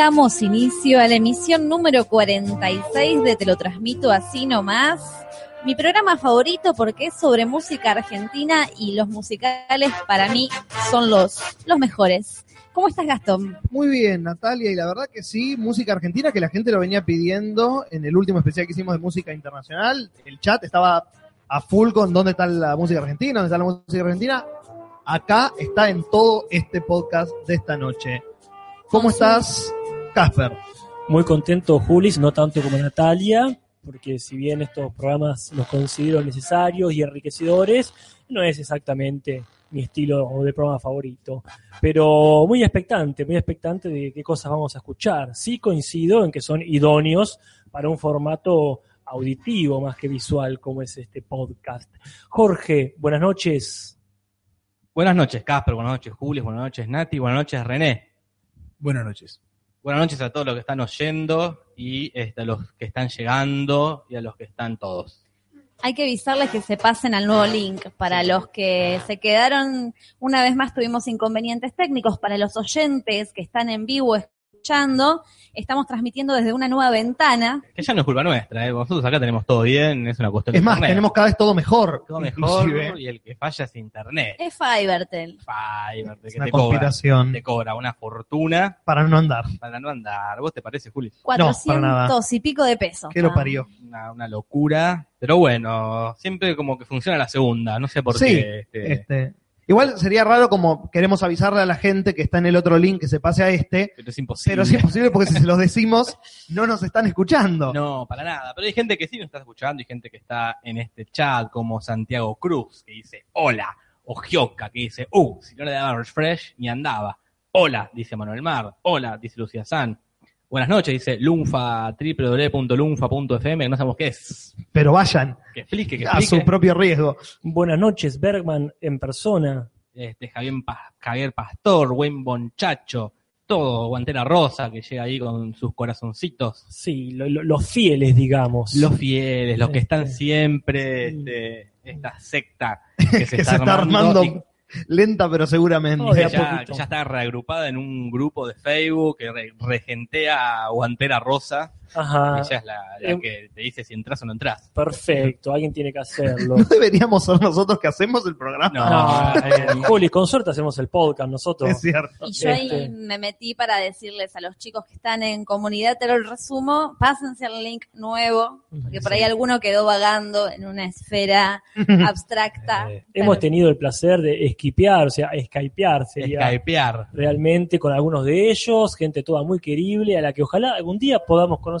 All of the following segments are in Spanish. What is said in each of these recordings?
Damos inicio a la emisión número 46 de Te lo transmito así nomás. Mi programa favorito porque es sobre música argentina y los musicales para mí son los, los mejores. ¿Cómo estás, Gastón? Muy bien, Natalia, y la verdad que sí, música argentina que la gente lo venía pidiendo en el último especial que hicimos de música internacional. El chat estaba a full con dónde está la música argentina, dónde está la música argentina. Acá está en todo este podcast de esta noche. ¿Cómo estás, Casper? Muy contento, Julis, no tanto como Natalia, porque si bien estos programas los considero necesarios y enriquecedores, no es exactamente mi estilo de programa favorito. Pero muy expectante, muy expectante de qué cosas vamos a escuchar. Sí coincido en que son idóneos para un formato auditivo más que visual como es este podcast. Jorge, buenas noches. Buenas noches, Casper. Buenas noches, Julio. Buenas noches, Nati. Buenas noches, René. Buenas noches. Buenas noches a todos los que están oyendo y este, a los que están llegando y a los que están todos. Hay que avisarles que se pasen al nuevo link para los que se quedaron. Una vez más tuvimos inconvenientes técnicos para los oyentes que están en vivo escuchando. Estamos transmitiendo desde una nueva ventana. Que ya no es culpa nuestra, ¿eh? nosotros acá tenemos todo bien, es una cuestión Es de más, internet. tenemos cada vez todo mejor. todo mejor inclusive. y el que falla es internet. Es Fivertel. Fiverr, Es que una te cobra, conspiración te cobra una fortuna para no andar. para no andar. ¿Vos te parece, Juli? 400 y pico de pesos. ¿Qué lo Ah. parió? Una, una locura. Pero bueno, siempre como que funciona la segunda, no sé por Sí, qué. este, Este, igual sería raro como queremos avisarle a la gente que está en el otro link que se pase a este, pero es imposible. pero es imposible porque si se los decimos no nos están escuchando. No, para nada. Pero hay gente que sí nos está escuchando y gente que está en este chat, como Santiago Cruz, que dice hola, o Gioca, que dice uh, si no le daba refresh, ni andaba. Hola, dice Manuel Mar. Hola, dice Lucía San. Buenas noches, dice Lunfa, www.lunfa.fm, que no sabemos qué es. Pero vayan Que explique, que a su explique. propio riesgo. Buenas noches, Bergman en persona. Este, Javier, Pa- Javier Pastor, buen bonchacho, todo, Guantera Rosa, que llega ahí con sus corazoncitos. Sí, lo- lo- los fieles, digamos. Los fieles, los que están Este. siempre, este, esta secta que se, que está, se está armando, armando lenta pero seguramente. Oh, ya, ya está reagrupada en un grupo de Facebook que re- regentea Guantera Rosa, Ajá. ella es la, la Em- que te dice si entras o no entras. Perfecto, alguien tiene que hacerlo. ¿No deberíamos ser nosotros que hacemos el programa? No, No, eh, Juli, con suerte hacemos el podcast nosotros. Es cierto. Y yo ahí Este. me metí para decirles a los chicos que están en comunidad, te lo resumo, pásense al link nuevo, porque por ahí Sí. alguno quedó vagando en una esfera abstracta. Eh, Hemos tenido el placer de esquipear, o sea, skypear sería Skypear. realmente con algunos de ellos, gente toda muy querible, a la que ojalá algún día podamos conocer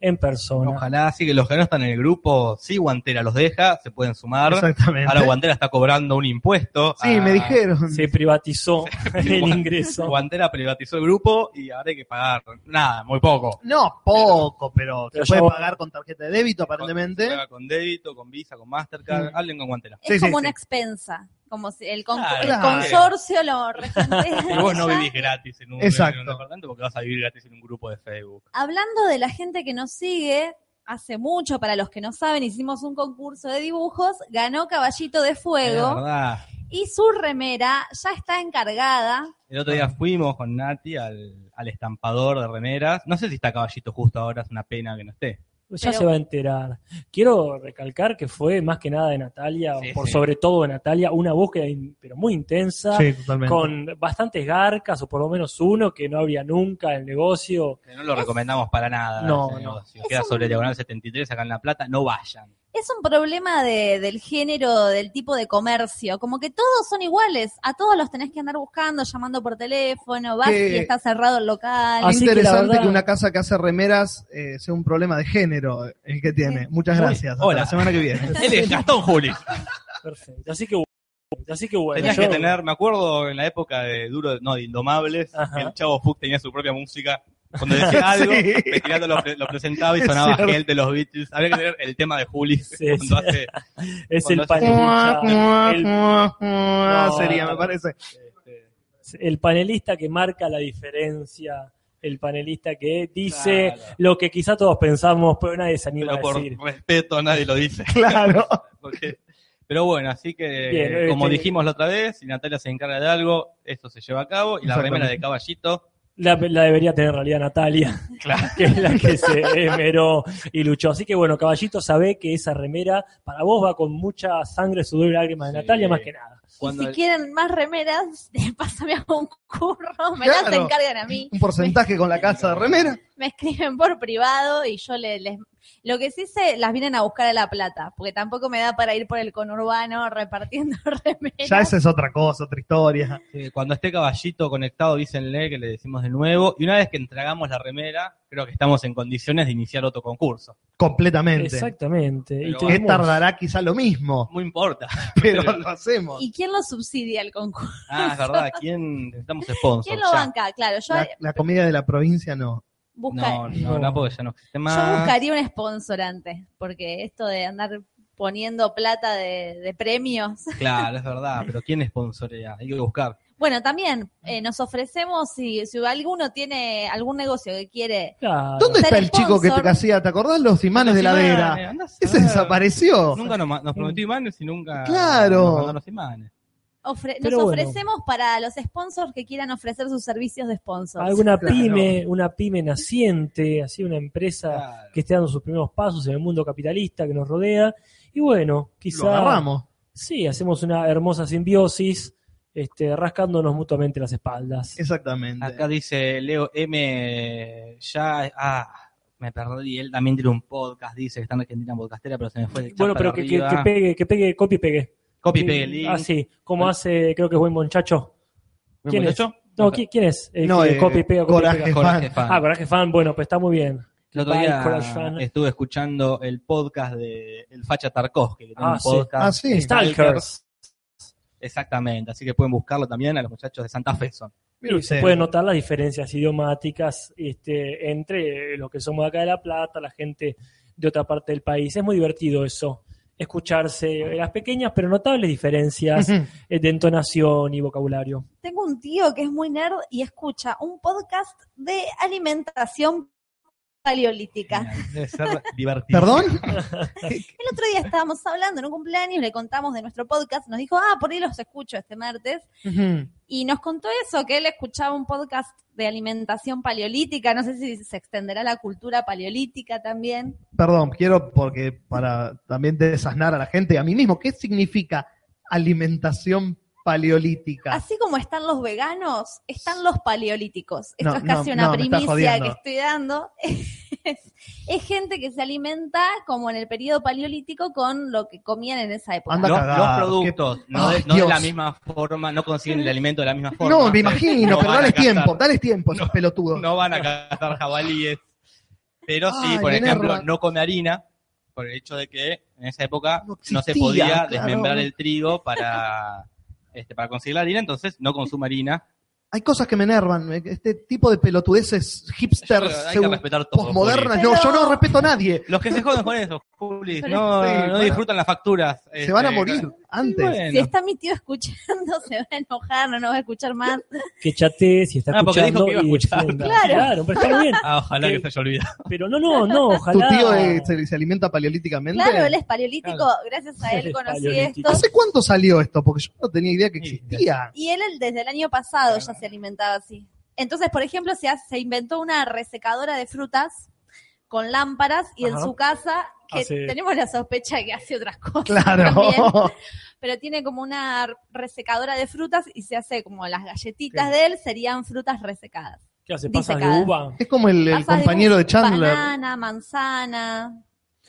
en persona. Ojalá sí que los que no están en el grupo, sí Guantera los deja, se pueden sumar. Exactamente. Ahora Guantera está cobrando un impuesto. Sí, a- me dijeron. Se privatizó el ingreso. Guantera privatizó el grupo y ahora hay que pagar nada, muy poco. No, poco, pero, Pero se puede yo- pagar con tarjeta de débito aparentemente. Se paga con débito, con Visa, con Mastercard. Mm. Hablen con Guantera. Es Sí, como sí. una expensa, como si el, con- Claro, el claro. consorcio lo. Y vos no vivís gratis en un, Exacto. en un departamento porque vas a vivir gratis en un grupo de Facebook. Hablando de la gente que nos sigue, hace mucho, para los que no saben, hicimos un concurso de dibujos, ganó Caballito de Es Fuego verdad. y su remera ya está encargada. El otro día fuimos con Nati al, al estampador de remeras. No sé si está caballito justo ahora, es una pena que no esté. Ya Pero- se va a enterar. Quiero recalcar que fue más que nada de Natalia, Sí, por sí. sobre todo de Natalia, una búsqueda in- pero muy intensa, Sí, totalmente. con bastantes garcas, o por lo menos uno que no habría nunca en el negocio. Que no lo recomendamos para nada. No, no. negocio. Queda sobre Diagonal 73 acá en La Plata. No vayan. Es un problema de- del género, del tipo de comercio. Como que todos son iguales. A todos los tenés que andar buscando, llamando por teléfono, vas Que- y está cerrado el local. Es que interesante que, una casa que hace remeras eh, sea un problema de género el que tiene. Muchas gracias. Hasta hola. la semana que viene. Él es Gastón Juli. Perfecto. Así que, así que bueno. Tenías yo- que tener, me acuerdo en la época de Duro, no, de Indomables, Ajá. que el Chavo Fuchs tenía su propia música. Cuando decía algo, Sí. Petirando lo, pre- lo presentaba y sonaba. Help de los Beatles. Habría que tener el tema de Juli Sí, cuando sí. hace es cuando el hace- panelista, Sería, me parece. este, el panelista que marca la diferencia, el panelista que dice Claro. lo que quizá todos pensamos, pero nadie se anima pero a por decir. respeto nadie lo dice. Claro. Porque- pero bueno, así que Bien, como este- dijimos la otra vez, si Natalia se encarga de algo, esto se lleva a cabo. Y la remera de caballito La, la debería tener en realidad Natalia, que es la que se esmeró y luchó. Así que bueno, caballito, sabe que esa remera para vos va con mucha sangre, sudor y lágrimas de Sí. Natalia, más que nada. Cuando y si el- quieren más remeras, pásame a un curro, me Claro. las encargan a mí. Un porcentaje con la casa de remera. Me escriben por privado y yo le- les... Lo que sí sé, las vienen a buscar a La Plata, porque tampoco me da para ir por el conurbano repartiendo remeras. Ya esa es otra cosa, otra historia. cuando esté caballito conectado, dícenle que le decimos de nuevo. Y una vez que entregamos la remera, creo que estamos en condiciones de iniciar otro concurso. Completamente. Exactamente. Y Que tardará quizá lo mismo, No importa. pero lo hacemos. ¿Y quién lo subsidia el concurso? Ah, es verdad. ¿Quién? Necesitamos sponsor. ¿Quién lo ya. banca? Claro, yo, La, la comida de la provincia no. Busca- No, no, no, porque ya no existe yo buscaría un sponsor antes, porque esto de andar poniendo plata de, de premios. Claro, es verdad. Pero ¿quién sponsorea? Hay que buscar. Bueno, también eh, nos ofrecemos, si, si alguno tiene algún negocio que quiere Claro. ¿Dónde está el chico que te hacía? ¿Te acordás los imanes de Los imanes, heladera? andá a Ese desapareció. Nunca nos, nos prometió imanes y nunca Claro. nos mandó los imanes. Ofre- Pero nos bueno. ofrecemos para los sponsors que quieran ofrecer sus servicios de sponsors. Alguna Claro. pyme, una pyme naciente, así una empresa Claro. que esté dando sus primeros pasos en el mundo capitalista que nos rodea. Y bueno, quizá Lo agarramos. sí, hacemos una hermosa simbiosis, este, rascándonos mutuamente las espaldas. Exactamente. Acá dice Leo M. Ya. Ah, me perdí. Él también tiene un podcast. Dice que está en Argentina podcastera, pero se me fue el chat Bueno, pero que, que, que pegue, que pegue, copie y pegue. Copy el link. Ah, sí, como hace, creo que es buen muchacho. ¿Buen ¿Quién es? No, ¿quién, quién es? El No, que eh, copia y pega, copia y Coraje. Coraje fan. fan. Ah, Coraje Fan, bueno, pues está muy bien. El otro día estuve escuchando el podcast de El Facha Tarkovsky, que tiene Ah, un sí. podcast. Ah, sí. Stalkers. Exactamente, así que pueden buscarlo también a los muchachos de Santa Fe son. Y se pueden notar las diferencias idiomáticas este, entre los que somos de acá de La Plata, la gente de otra parte del país. Es muy divertido eso, escucharse las pequeñas pero notables diferencias eh, de entonación y vocabulario. Tengo un tío que es muy nerd y escucha un podcast de alimentación paleolítica. Debe ser divertido. ¿Perdón? El otro día estábamos hablando en un cumpleaños, le contamos de nuestro podcast, nos dijo, ah, por ahí los escucho este martes, y nos contó eso, que él escuchaba un podcast de alimentación paleolítica, no sé si se extenderá la cultura paleolítica también. Perdón, quiero porque para también desasnar a la gente a mí mismo, ¿qué significa alimentación paleolítica? Así como están los veganos, están los paleolíticos. Esto No, es casi no, una no, primicia que estoy dando. Es, es gente que se alimenta como en el periodo paleolítico con lo que comían en esa época. Anda Los, productos no, de, Ay, la misma forma, no consiguen el alimento de la misma forma. no, me imagino, No pero dale tiempo, dale tiempo, esos pelotudos. No van a cazar jabalíes. Pero sí, Ay, por ejemplo, no come harina, por el hecho de que en esa época No no, se podía claro. desmembrar el trigo para, este, para conseguir la harina, entonces no consume harina. Hay cosas que me enervan, este tipo de pelotudeces hipsters, Hay que pseu- respetar todo. postmodernas, no, yo no respeto a nadie, Los que se joden con eso, Juli, Pero- no, Sí, no bueno. disfrutan las facturas. se van a este, morir antes. bueno. Si está mi tío escuchando, se va a enojar, no nos va a escuchar más. Que chatee si está Ah, porque escuchando dijo que iba a y escuchar. defienda. Claro. pero está bien. Ah, ojalá Sí. que se haya olvidado. Pero no, no, no, ¿Tu ojalá. tío eh, se, se alimenta paleolíticamente? Claro, él es paleolítico, Claro. gracias a él conocí esto. ¿Hace cuánto salió esto? Porque yo no tenía idea que existía. Y él desde el año pasado ya se alimentaba así. Entonces, por ejemplo, se, hace- se inventó una resecadora de frutas con lámparas y en su casa, que Hace- tenemos la sospecha de que hace otras cosas Claro. también, pero tiene como una resecadora de frutas y se hace como las galletitas de él serían frutas resecadas. ¿Qué hace? ¿Pasas de uva? Es como el, compañero de Chandler. Banana, manzana.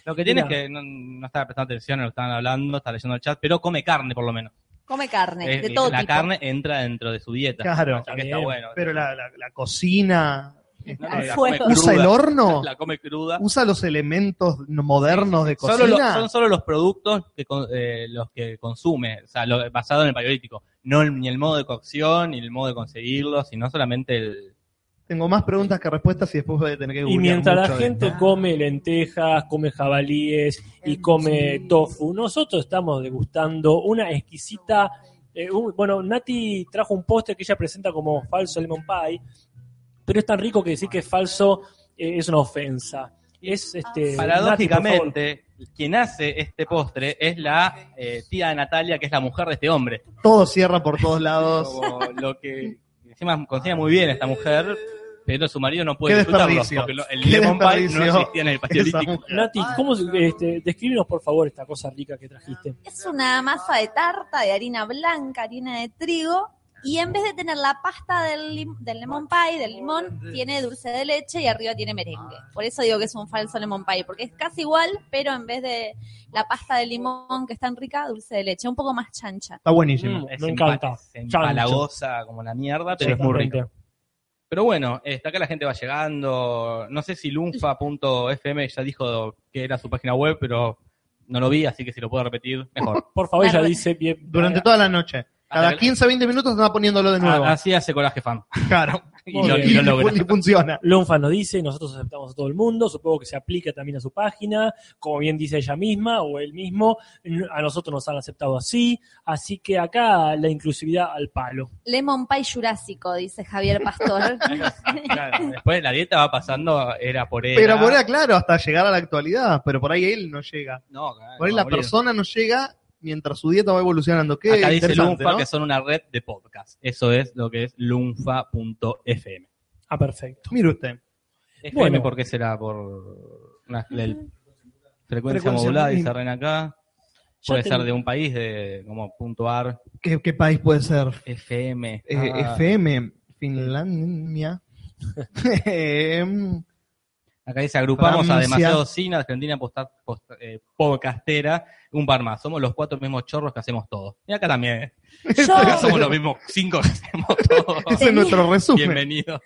Lo que tiene Mira. es que no, no estaba prestando atención a lo que estaban hablando, está leyendo el chat, pero come carne por lo menos. Come carne, Es- de todo la tipo. carne entra dentro de su dieta. Claro. Que está bueno. Pero la, la- la cocina. No, la come ¿Usa cruda. el horno? La come cruda. ¿Usa los elementos modernos de Solo lo- cocina? son solo los productos que con- eh, los que consume, o sea, lo, basado en el paleolítico. No el- ni el modo de cocción, ni el modo de conseguirlo, sino solamente el... Tengo más preguntas que respuestas y después voy a tener que Y mientras la mucho gente come lentejas, come jabalíes y come tofu, nosotros estamos degustando una exquisita. eh, un- bueno, Nati trajo un postre que ella presenta como falso lemon pie, pero es tan rico que decir que es falso eh, es una ofensa. Es este. Nati. Paradójicamente, quien hace este postre es la eh, tía de Natalia, que es la mujer de este hombre. Todo cierra por todos lados. Como lo que Encima cocina muy bien esta mujer, pero su marido no puede Qué disfrutarlo porque lo- el Qué lemon pie no existía en el paleolítico. Nati, ¿cómo, este, descríbenos por favor esta cosa rica que trajiste? Es una masa de tarta de harina blanca, harina de trigo, y en vez de tener la pasta del, lim- del lemon pie, del limón, tiene dulce de leche y arriba tiene merengue. Por eso digo que es un falso lemon pie, porque es casi igual, pero en vez de la pasta de limón que es tan rica, dulce de leche, un poco más chancha. Está buenísimo. Mm, Es me encanta. empalagosa como la mierda, pero es muy rico. Pero bueno, está acá la gente va llegando. No sé si lunfa.fm ya dijo que era su página web, pero no lo vi, así que si lo puedo repetir, mejor. Por favor, ella dice bien. Durante toda la noche. Cada Hasta que- 15, 20 minutos están poniéndolo de nuevo. Ah, Así hace Coraje Fan. Claro. Y lo, y lo logra. Y funciona. Lunfa nos dice, nosotros aceptamos a todo el mundo, supongo que se aplica también a su página, como bien dice ella misma o él mismo, a nosotros nos han aceptado así, así que acá la inclusividad al palo. Lemon pie jurásico, dice Javier Pastor. Claro, después la dieta va pasando, era por él. Pero por ahí, claro, hasta llegar a la actualidad. Pero por ahí él no llega. No, claro, Por ahí va la persona no llega mientras su dieta va evolucionando. Qué Acá dice Lunfa ¿no? que son una red de podcast. Eso es lo que es lunfa.fm. Ah, perfecto. Mire usted. FM, Bueno. ¿por qué será? Por una frecuencia, Frecuencia modulada, muy- dice Ren acá. Ya Puede ser de un país de como punto .ar, ¿Qué, qué país puede ser? FM. Eh, ah, FM, Finlandia. Acá dice, agrupamos a demasiado cine, Argentina posta- post- eh, podcastera, un par más. Somos los cuatro mismos chorros que hacemos todo. Y acá también. Yo Somos los mismos cinco que hacemos todo. ese es nuestro resumen. Bienvenido.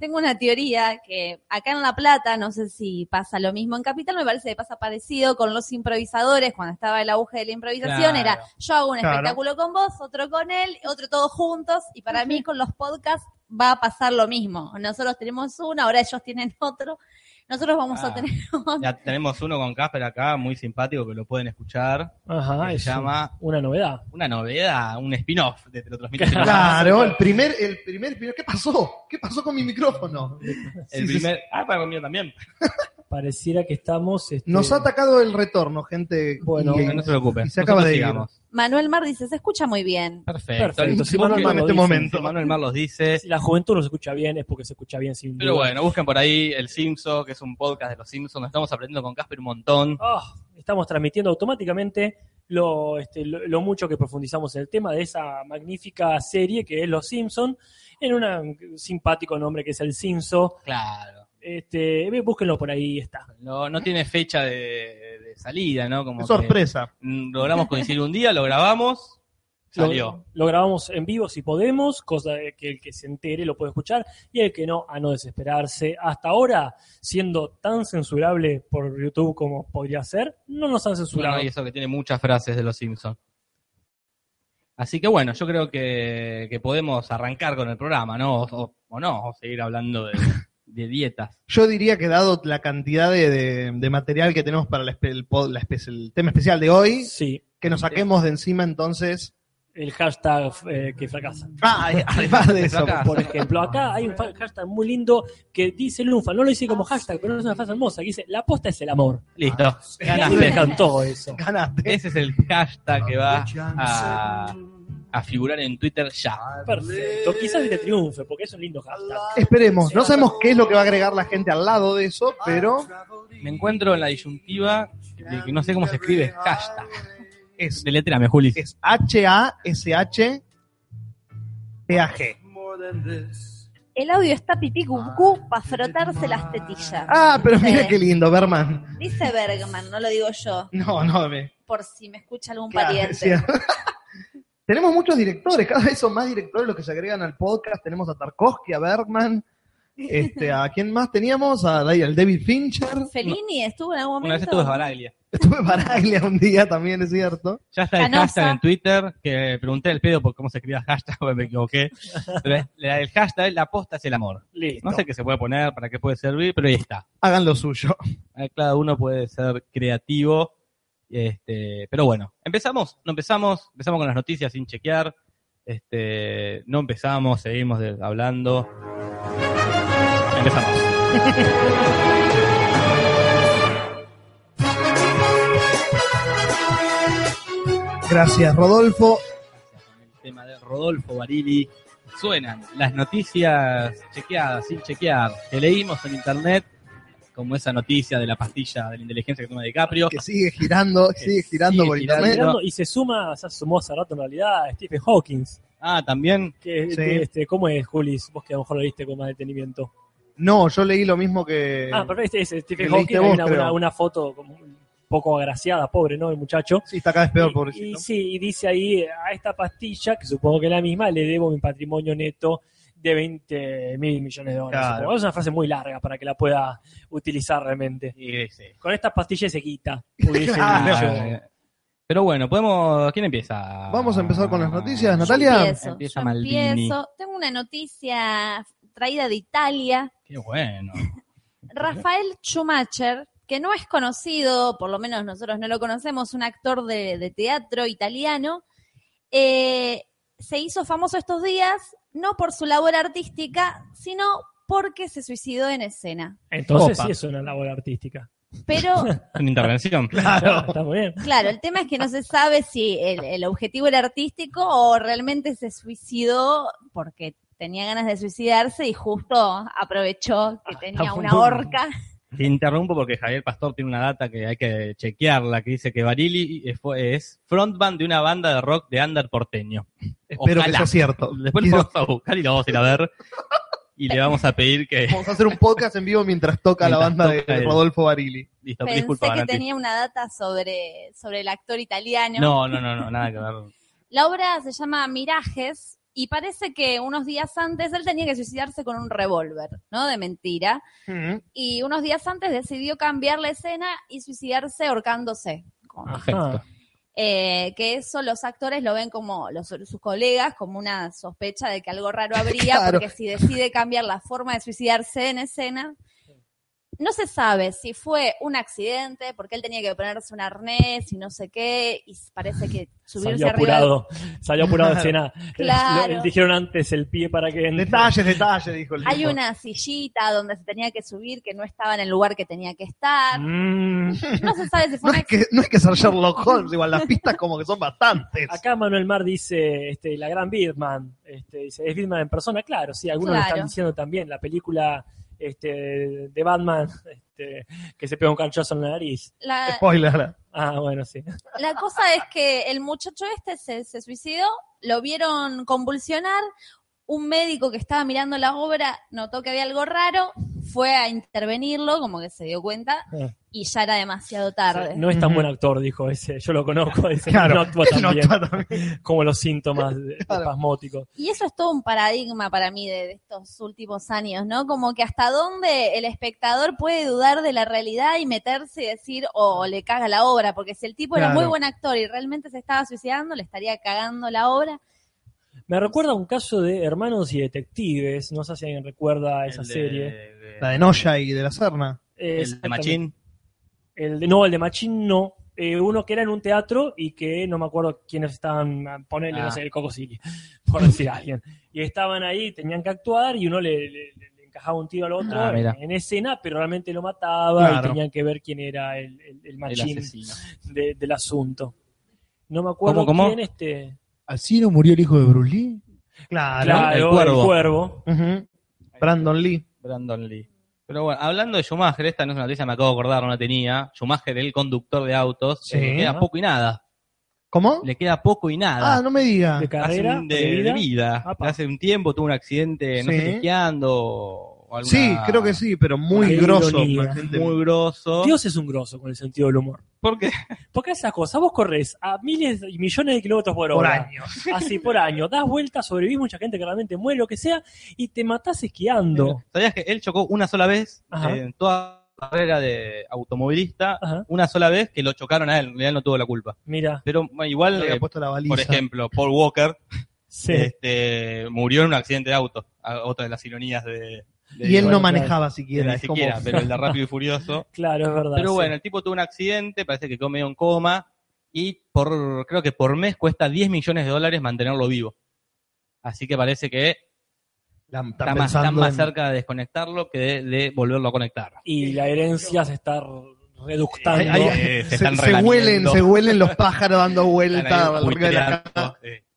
tengo una teoría que acá en La Plata, no sé si pasa lo mismo en Capital, me parece que pasa parecido con los improvisadores, cuando estaba el auge de la improvisación, Claro. era yo hago un Claro. espectáculo con vos, otro con él, otro todos juntos, y para mí con los podcasts va a pasar lo mismo. Nosotros tenemos uno, ahora ellos tienen otro, nosotros vamos Ah. a tener otro. Ya tenemos uno con Casper acá, muy simpático, que lo pueden escuchar. Ajá, que es se llama una novedad. una novedad, un spin-off de Te lo transmito. Claro, el primer, el primer, ¿qué pasó? ¿Qué pasó con mi micrófono? El Sí, sí, primer. Ah, para conmigo también. Pareciera que estamos... este, Nos ha atacado el retorno, gente. Bueno, y- No se preocupen. y se acaba Nosotros de ir. sigamos. Manuel Mar dice, se escucha muy bien. Perfecto. Perfecto. Si Manuel Mar en este dice, momento. si Manuel Mar los dice. Si la juventud no se escucha bien, es porque se escucha bien sin Pero duda. bueno, busquen por ahí El Simpson, que es un podcast de los Simpsons. Nos estamos aprendiendo con Casper un montón. Ah, estamos transmitiendo automáticamente lo, este, lo, lo mucho que profundizamos en el tema de esa magnífica serie que es Los Simpson en un simpático nombre que es El Simpson. Claro. Este, búsquenlo por ahí, está. No, no tiene fecha de, de salida, ¿no? Como sorpresa. mm, logramos coincidir un día, lo grabamos, salió. Lo, lo grabamos en vivo si podemos, cosa de que el que se entere lo puede escuchar y el que no, a no desesperarse. Hasta ahora, siendo tan censurable por YouTube como podría ser, no nos han censurado. no, y eso que tiene muchas frases de los Simpsons. Así que bueno, yo creo que, que podemos arrancar con el programa, ¿no? O no, o seguir hablando de, de dietas. Yo diría que dado la cantidad de, de- de material que tenemos para el, espe- el tema especial de hoy, Sí, que nos saquemos de encima entonces. el hashtag eh, que fracasa. Ah, además de eso. Por ejemplo, acá hay un hashtag muy lindo que dice Lunfa, no lo dice como hashtag, pero es una frase hermosa, que dice, la aposta es el amor. Listo, Me ganaste. encantó eso. Ganaste. Ese es el hashtag que va a, a figurar en Twitter ya. Perfecto, quizás te triunfe, porque es un lindo hashtag. Esperemos. No sabemos qué es lo que va a agregar la gente al lado de eso, pero Me encuentro en la disyuntiva de que no sé cómo se escribe hashtag. es, Deletréame, Juli. es H-A-S-H-P-A-G. El audio está pipí cucú para frotarse las tetillas. Ah, pero mira qué lindo, Berman. Dice Bergman, no lo digo yo, No, no, me. por si me escucha algún Claro, pariente. Tenemos muchos directores, cada vez son más directores los que se agregan al podcast. Tenemos a Tarkovsky, a Bergman, este, ¿a quién más teníamos? A, al David Fincher. Fellini estuvo en algún Una vez momento. estuve en Baraglia. Estuve Baraglia un día también, es cierto. Ya está el Canosa. hashtag en Twitter, que pregunté el pedo por cómo se escribía hashtag, me equivoqué. Pero es- el hashtag, la posta es el amor. Listo. No sé qué se puede poner, para qué puede servir, pero ahí está. Hagan lo suyo. Ahí Cada uno puede ser creativo. Este, pero bueno, empezamos, no empezamos, empezamos con las noticias sin chequear. Este, no empezamos, seguimos de- hablando. Empezamos. Gracias, Rodolfo. El tema de Rodolfo Barili, suenan las noticias chequeadas, sin chequear, que leímos en internet, como esa noticia de la pastilla de la inteligencia que toma DiCaprio. Que sigue girando, Que sigue girando sigue por girando. internet. Y se suma, se sumó hace rato en realidad Stephen Hawking. Ah, también. Que, Sí. que, este, ¿Cómo es, Julis? Vos que a lo mejor lo viste con más detenimiento. No, yo leí lo mismo que. ah, pero este es Stephen Hawking. vos, una, una, una foto como un poco agraciada, pobre, ¿no? El muchacho. Sí, está cada vez peor, Y- pobrecito. Y, sí, y dice ahí, a esta pastilla, que supongo que es la misma, le debo mi patrimonio neto de 20 mil millones de dólares. Claro. Es una frase muy larga para que la pueda utilizar realmente. Sí. Con estas pastillas se quita. Claro. pero bueno, podemos. ¿Quién empieza? Vamos a empezar con las noticias, Yo Natalia. empiezo, Empieza yo Maldini. empiezo. Tengo una noticia traída de Italia. Qué bueno. Rafael Schumacher, que no es conocido, por lo menos nosotros no lo conocemos, un actor de, de teatro italiano, eh, se hizo famoso estos días no por su labor artística, sino porque se suicidó en escena. Entonces Opa. sí es una labor artística. Pero, Una intervención. Claro. Está muy bien. claro, el tema es que no se sabe si el, el objetivo era artístico o realmente se suicidó porque tenía ganas de suicidarse y justo aprovechó que tenía una horca. Te interrumpo porque Javier Pastor tiene una data que hay que chequearla, que dice que Barili es, frontman de una banda de rock de under porteño. Espero que Ojalá. sea cierto. Después lo vamos a buscar y lo vamos a ir a ver. Y le vamos a pedir que... Vamos a hacer un podcast en vivo mientras toca la banda de el- Rodolfo Barili. Listo, Pensé disculpa, que Nati. tenía una data sobre, sobre el actor italiano. No, no, no, no, nada que ver. La obra se llama Mirajes y parece que unos días antes él tenía que suicidarse con un revólver, ¿no? De mentira. Y unos días antes decidió cambiar la escena y suicidarse ahorcándose. Eh, que eso los actores lo ven como, los, sus colegas, como una sospecha de que algo raro habría, Claro. porque si decide cambiar la forma de suicidarse en escena, no se sabe si fue un accidente, porque él tenía que ponerse un arnés y no sé qué, y parece que subirse Salió arriba. apurado. Salió apurado de escena. Claro. Le- dijeron antes el pie para que... Detalles, detalles, dijo el Hay tipo. una sillita donde se tenía que subir que no estaba en el lugar que tenía que estar. Mm. No se sabe si fue No un es, que, no es que ser Sherlock Holmes, igual las pistas como que son bastantes. Acá Manuel Mar dice, este, la gran Birdman, este, dice, es Birdman en persona, claro, sí, algunos lo Claro. están diciendo también, la película este, de Batman, este, que se pega un canchazo en la nariz. La, Spoiler. Ah, bueno, sí. la cosa es que el muchacho este se, se suicidó, lo vieron convulsionar, un médico que estaba mirando la obra notó que había algo raro, fue a intervenirlo, como que se dio cuenta, Ah. y ya era demasiado tarde. No es tan buen actor, dijo ese, yo lo conozco, ese Claro. no actúa tan No bien, como los síntomas Claro. espasmóticos. Y eso es todo un paradigma para mí de, de estos últimos años, ¿no? Como que hasta dónde el espectador puede dudar de la realidad y meterse y decir, o le caga la obra, porque si el tipo era muy buen actor y realmente se estaba suicidando, le estaría cagando la obra. Me recuerda un caso de Hermanos y Detectives, no sé si alguien recuerda esa de- serie. de- La de Noya y de la Serna. El de. Machín. El de, no, el de Machín no. Eh, uno que era en un teatro y que no me acuerdo quiénes estaban, ponerle, Ah. no sé, el Coco Silly, por decir a alguien. Y estaban ahí, tenían que actuar y uno le, le- le encajaba un tiro al otro Ah, en, escena, pero realmente lo mataba Claro. y tenían que ver quién era el, el, Machín de- del asunto. No me acuerdo ¿Cómo, cómo? quién este. ¿Así no murió el hijo de Bruce Lee? Claro. Claro, el cuervo. el cuervo. Ujú. Brandon Lee. Brandon Lee. Pero bueno, hablando de Schumacher, esta no es una noticia, me acabo de acordar, no la tenía. Schumacher, el conductor de autos, Sí. le queda poco y nada. ¿Cómo? Le queda poco y nada. Ah, no me diga. De Hace carrera, un- de, de vida. de vida. Apa. Hace un tiempo tuvo un accidente, no Sí. sé, esquiando o alguna- Sí, creo que sí, pero muy grosso. gente- Muy grosso. Dios es un grosso con el sentido del humor. ¿Por qué? Porque esas cosas, vos corres a miles y millones de kilómetros por por hora. año. Así por año. Das vueltas, sobrevivís, mucha gente que realmente muere, lo que sea, y te matás esquiando. ¿Sabías que él chocó una sola vez eh, en toda la carrera de automovilista? Ajá. Una sola vez que lo chocaron a él, en realidad él no tuvo la culpa. Mira, Pero bueno, igual, eh, puesto la baliza. por ejemplo, Paul Walker sí. este, murió en un accidente de auto. Otra de las ironías de... Y él no manejaba siquiera. ni siquiera, como- pero el de Rápido y Furioso. Claro, es verdad. Pero sí. bueno, el tipo tuvo un accidente, parece que quedó medio en coma y por creo que por mes cuesta 10 millones de dólares mantenerlo vivo. Así que parece que La- está más, está pensando más en- cerca de desconectarlo que de, de volverlo a conectar. Y la herencia se está reductando. Eh, se se, se huelen, se huelen los pájaros dando vueltas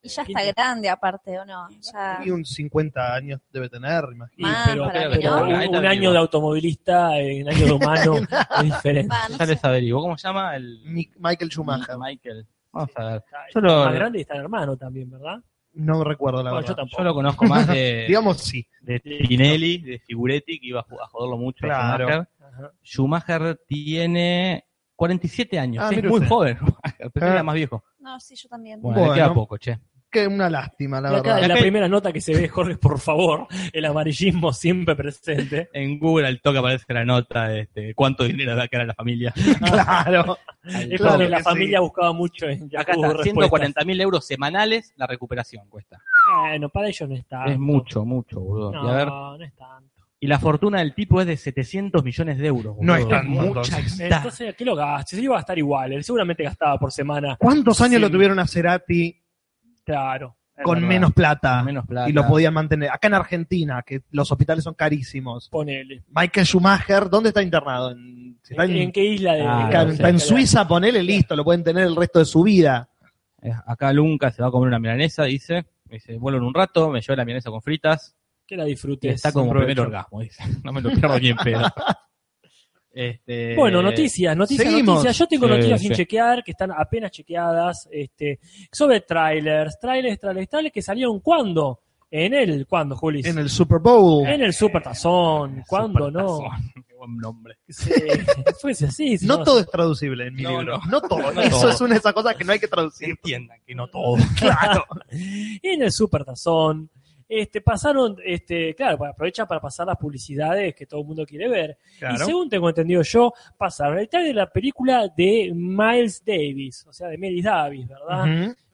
Y ya está grande aparte, ¿o no? Ya... Y un 50 años debe tener, imagino. Y, Más pero un, año de automovilista, un año de humano es diferente. Va, no Ya sé. les averiguo. ¿Cómo se llama? El Mi- Michael Schumacher. Michael. Vamos a ver. Está- Yo lo- Más grande está el hermano también, ¿verdad? No recuerdo la Bueno, yo verdad. tampoco. Yo lo conozco más de, Digamos sí. de Tinelli, de Figuretti, que iba a joderlo mucho. Claro. Schumacher. Ajá. Schumacher tiene 47 años. Ah, es mire muy usted. joven. Pensé que Ah. era más viejo. No, sí, yo también. Bueno, Bueno. le queda poco, che. Que una lástima, la verdad. en la primera nota que se ve, Jorge, por favor, el amarillismo siempre presente. En Google al toque aparece la nota este, cuánto dinero da que era la familia. claro. Es Claro porque la familia sí. buscaba mucho en Yahoo Acá está, respuestas. 140 mil euros semanales la recuperación cuesta. Bueno, para ellos no está. Es mucho, mucho, boludo. No, Y, a ver, no es tanto. y la fortuna del tipo es de 700 millones de euros. No boludo. es tan mucha entonces. ¿qué lo gastes? Él iba a gastar igual. Él seguramente gastaba por semana. ¿Cuántos años Sí. lo tuvieron a Cerati Claro. con verdad. menos plata? Con menos plata. Y lo podían mantener. Acá en Argentina, que los hospitales son carísimos. Ponele. Michael Schumacher, ¿dónde está internado? En, si está ¿En, en, en qué isla de.? Ah, no está en Suiza, ponele listo, lo pueden tener el resto de su vida. Eh, Acá Lunca se va a comer una milanesa, dice. Dice, vuelvo en un rato, me llevo la milanesa con fritas. Que la Y disfrutes. está como primer orgasmo, dice. No me lo pierdo ni en pedo. Este, Bueno, noticias, noticias, seguimos. noticias. Yo tengo Sí, noticias sí. sin chequear, que están apenas chequeadas, este, sobre trailers, trailers, trailers, trailers que salieron cuándo? En el, ¿cuándo, Juli? En el Super Bowl. En el Super Tazón, ¿cuándo no? Supertazón, Qué buen nombre. Sí, fuese así. si No todo es traducible en mi No, libro. no. No, todo. No Eso todo. es una de esas cosas que no hay que traducir. Entiendan que no todo. Claro. en el Super Tazón. Este, pasaron, este, claro, para- aprovecha para pasar las publicidades que todo el mundo quiere ver. Y según tengo entendido yo, pasaron el de la película de Miles Davis, o sea, de Melis Davis, ¿verdad?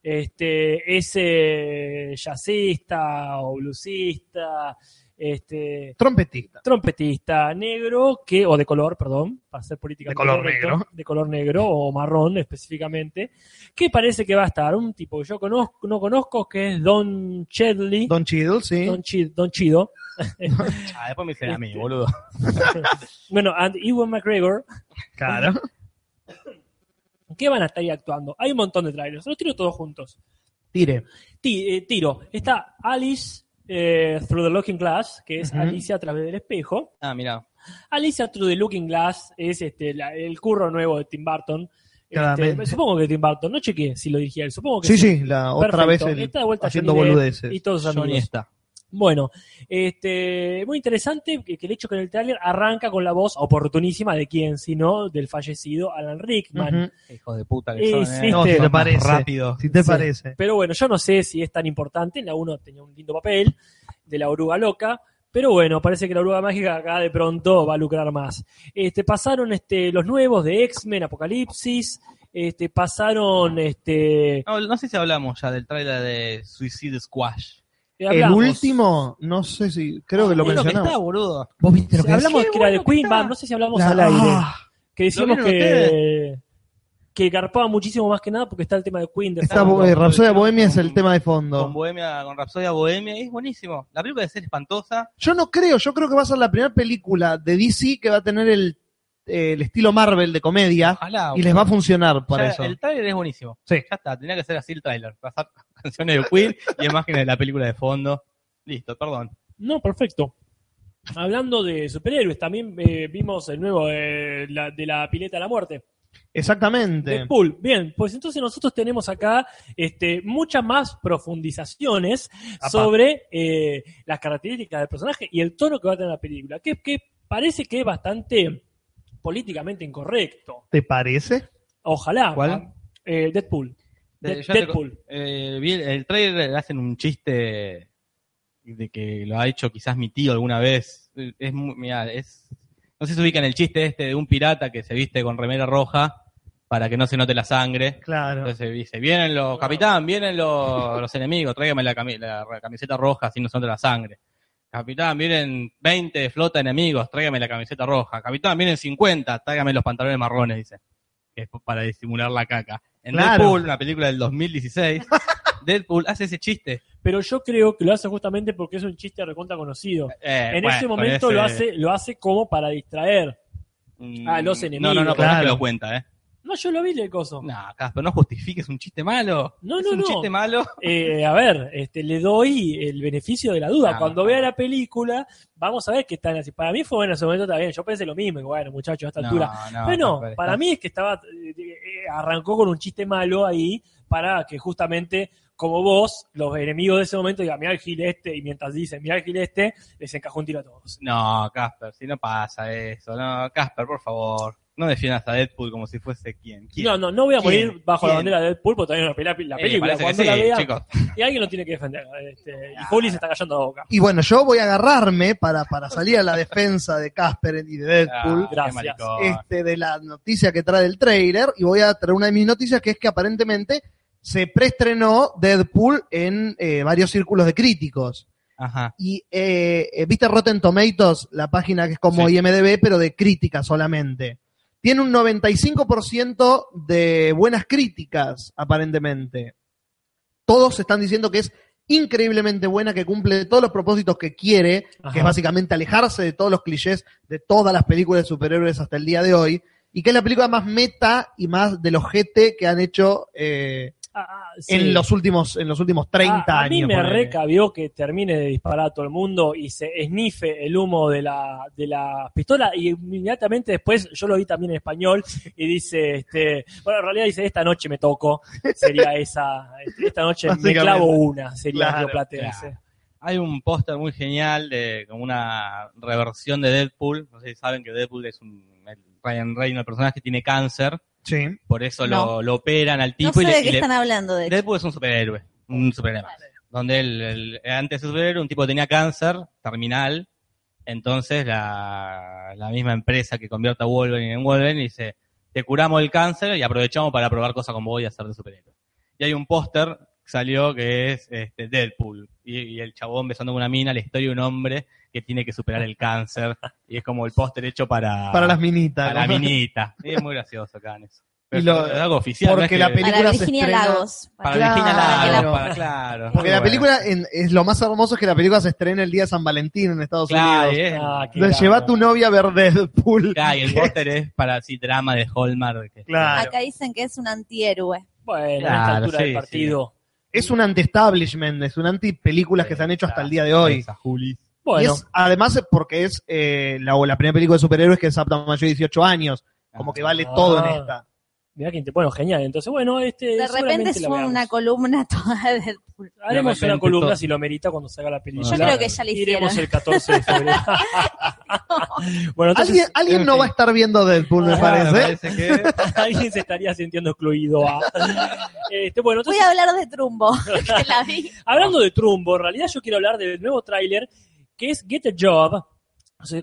Este, ese jazzista o bluesista, este, Trompetista. trompetista negro que o de color, perdón, para ser políticamente De color correcto, negro. de color negro o marrón específicamente, que parece que va a estar un tipo que yo conozco, no conozco que es Don Chedley, Don, Don Cheadle, sí. Chi- Don Chido. Ah, después me dicen a mí, Este- boludo. bueno, and Ewan McGregor, Claro. ¿qué van a estar ahí actuando? Hay un montón de trailers, los tiro todos juntos. Tire. Ti- eh, tiro, está Alice eh, Through the Looking Glass, que es. Alicia a través del espejo. Ah, mira. Alicia Through the Looking Glass es este, la- el curro nuevo de Tim Burton. Este, Claramente. supongo que Tim Burton, no chequeé si lo dirigía él, supongo que Sí, sí, la otra Perfecto. vez el- Está de vuelta haciendo boludeces. y todos Johnny amigos. está. Bueno, este, muy interesante que, que el hecho que en el tráiler arranca con la voz oportunísima de quién, sino del fallecido Alan Rickman. Hijo de puta que Eh, son, eh. No, si te parece. Rápido. Si te Sí. parece. Pero bueno, yo no sé si es tan importante. En la 1 tenía un lindo papel de la oruga loca. Pero bueno, parece que la oruga mágica acá de pronto va a lucrar más. Este, pasaron este, los nuevos de X-Men, Apocalipsis. Este, pasaron. Este, No, no sé si hablamos ya del trailer de Suicide Squash. El último, no sé si, creo que lo Es que mencionamos. está, boludo. ¿Vos viste lo que hablamos que era de Queen, no sé si hablamos La- al aire. Ah, Que decíamos ¿Lo que, que garpaba muchísimo más que nada porque está el tema de Queen. De Está, eh, Rhapsodia con- Bohemia es el con- tema de Con fondo. Bohemia, con Rapsodia Bohemia, y es buenísimo. La película de ser espantosa. Yo no creo, yo creo que va a ser la primera película de DC que va a tener el, eh, el estilo Marvel de comedia Ojalá. y les va a funcionar para Ya, eso. El trailer es buenísimo. Sí. Ya está, tenía que ser así el trailer. Pasar canciones de Queen y imágenes de la película de fondo. Listo, perdón. No, perfecto. Hablando de superhéroes, también eh, vimos el nuevo eh, la- de la pileta de la muerte. Exactamente. Deadpool. Bien, pues entonces nosotros tenemos acá este, muchas más profundizaciones Apa. sobre eh, las características del personaje y el tono que va a tener la película, que, que parece que es bastante políticamente incorrecto. ¿Te parece? Ojalá. ¿Cuál? Eh, Deadpool. Eh, te- eh, vi el, el trailer, hacen un chiste de que lo ha hecho quizás mi tío alguna vez. Es muy, mirá, es, no sé si ubican el chiste este de un pirata que se viste con remera roja para que no se note la sangre. Claro. Entonces dice, vienen los, capitán, vienen los, los enemigos, tráigame la, cami- la camiseta roja así no se note la sangre. Capitán, vienen 20 de flota enemigos, tráigame la camiseta roja. Capitán, vienen 50, tráigame los pantalones marrones, dice. Que es para disimular la caca. En Claro. Deadpool, una película del 2016, Deadpool hace ese chiste. Pero yo creo que lo hace justamente porque es un chiste recontra conocido. Eh, en bueno, ese momento ese- lo hace lo hace como para distraer. Mm, a los No, enemigos. no, no, pero no es que Claro. lo cuenta, ¿eh? No, yo lo vi el coso. No, Casper, no justifiques un chiste malo. No, es no, un no. chiste malo. Eh, a ver, este, le doy el beneficio de la duda. Cuando vea la película, vamos a ver qué están así. Para mí fue bueno en ese momento también. Yo pensé lo mismo, bueno, muchachos, a esta altura. No, no, Pero no, Casper, para estás- mí es que estaba, eh, eh, arrancó con un chiste malo ahí para que justamente, como vos, los enemigos de ese momento digan, mira el gil este, y mientras dicen, mira el gil este, les encajó un tiro a todos. No, Casper, si no pasa eso. No, Casper, por favor. No defiendas a Deadpool como si fuese quien. ¿Quién? No, no, no voy a ¿Quién? morir bajo la bandera de Deadpool, porque todavía no vi la, la Eh, película. Cuando sí, la vea, chicos. y alguien lo tiene que defender. Este, y Juli se está callando la boca. Y bueno, yo voy a agarrarme para, para salir a la defensa de Casper y de Deadpool. Ah, este, de la noticia que trae el trailer y voy a traer una de mis noticias que es que aparentemente se preestrenó Deadpool en eh, varios círculos de críticos. Ajá. Y eh, eh, viste Rotten Tomatoes, la página que es como Sí. IMDB, pero de crítica solamente. Tiene un 95% de buenas críticas, aparentemente. Todos están diciendo que es increíblemente buena, que cumple todos los propósitos que quiere, Ajá. que es básicamente alejarse de todos los clichés de todas las películas de superhéroes hasta el día de hoy, y que es la película más meta y más del ojete que han hecho eh, Ah, ah, sí. en los últimos en los últimos 30 a, a mí años. me ponele. recabió que termine de disparar a todo el mundo y se esnife el humo de la, de la pistola y inmediatamente después yo lo vi también en español y dice, este, bueno, en realidad dice, esta noche me toco, sería esa, este, esta noche me clavo una, sería Claro, claro. Hay un póster muy genial de como una reversión de Deadpool. No sé si saben que Deadpool es un Ryan Reynolds, el personaje que tiene cáncer, Sí. por eso No. lo, lo operan al No tipo sé y de le, qué y le- están hablando, de hecho. Deadpool es un superhéroe, un superhéroe más. Donde él, él- antes de superhéroe, un tipo tenía cáncer terminal, entonces la, la misma empresa que convierte a Wolverine en Wolverine dice, te curamos el cáncer y aprovechamos para probar cosas como vos y hacer de superhéroe. Y hay un póster que salió que es este, Deadpool, y, y el chabón besando con una mina, la historia de un hombre que tiene que superar el cáncer, y es como el póster hecho para, Para las minitas. para la minita. Y es muy gracioso acá en eso. Pero Y lo- es algo oficial. no es porque que- la película Para se Virginia estrena- Lagos. para Claro. Virginia Lagos, Claro. para, claro. Porque la bueno. película, en- es lo más hermoso es que la película se estrena el día de San Valentín en Estados Claro, Unidos. es- Ah, Entonces lleva a tu novia a ver Deadpool. claro, y el póster es para así drama de Hallmark. que- Claro. Acá dicen que es un antihéroe. Bueno, a esta Claro, altura sí, del partido. Es un anti-establishment, es un anti-películas que se han hecho hasta el día de hoy. Esa, Juli. Y es, además, porque es eh, la, la primera película de superhéroes que es apta a mayor de 18 años. Como que vale Ah. todo en esta. mirá que inte- bueno, genial. Entonces, bueno, este De repente es una columna toda de Deadpool. Haremos una columna todo. si lo merita cuando salga la película. Yo creo que ya la Iremos hicieron. el 14 de febrero. bueno, entonces Alguien, alguien no va a estar viendo Deadpool, me Ah, parece. Me parece que alguien se estaría sintiendo excluido. ah. Este, bueno, Voy a hablar de Trumbo, que la vi. hablando de Trumbo, en realidad yo quiero hablar del nuevo tráiler que es Get a Job,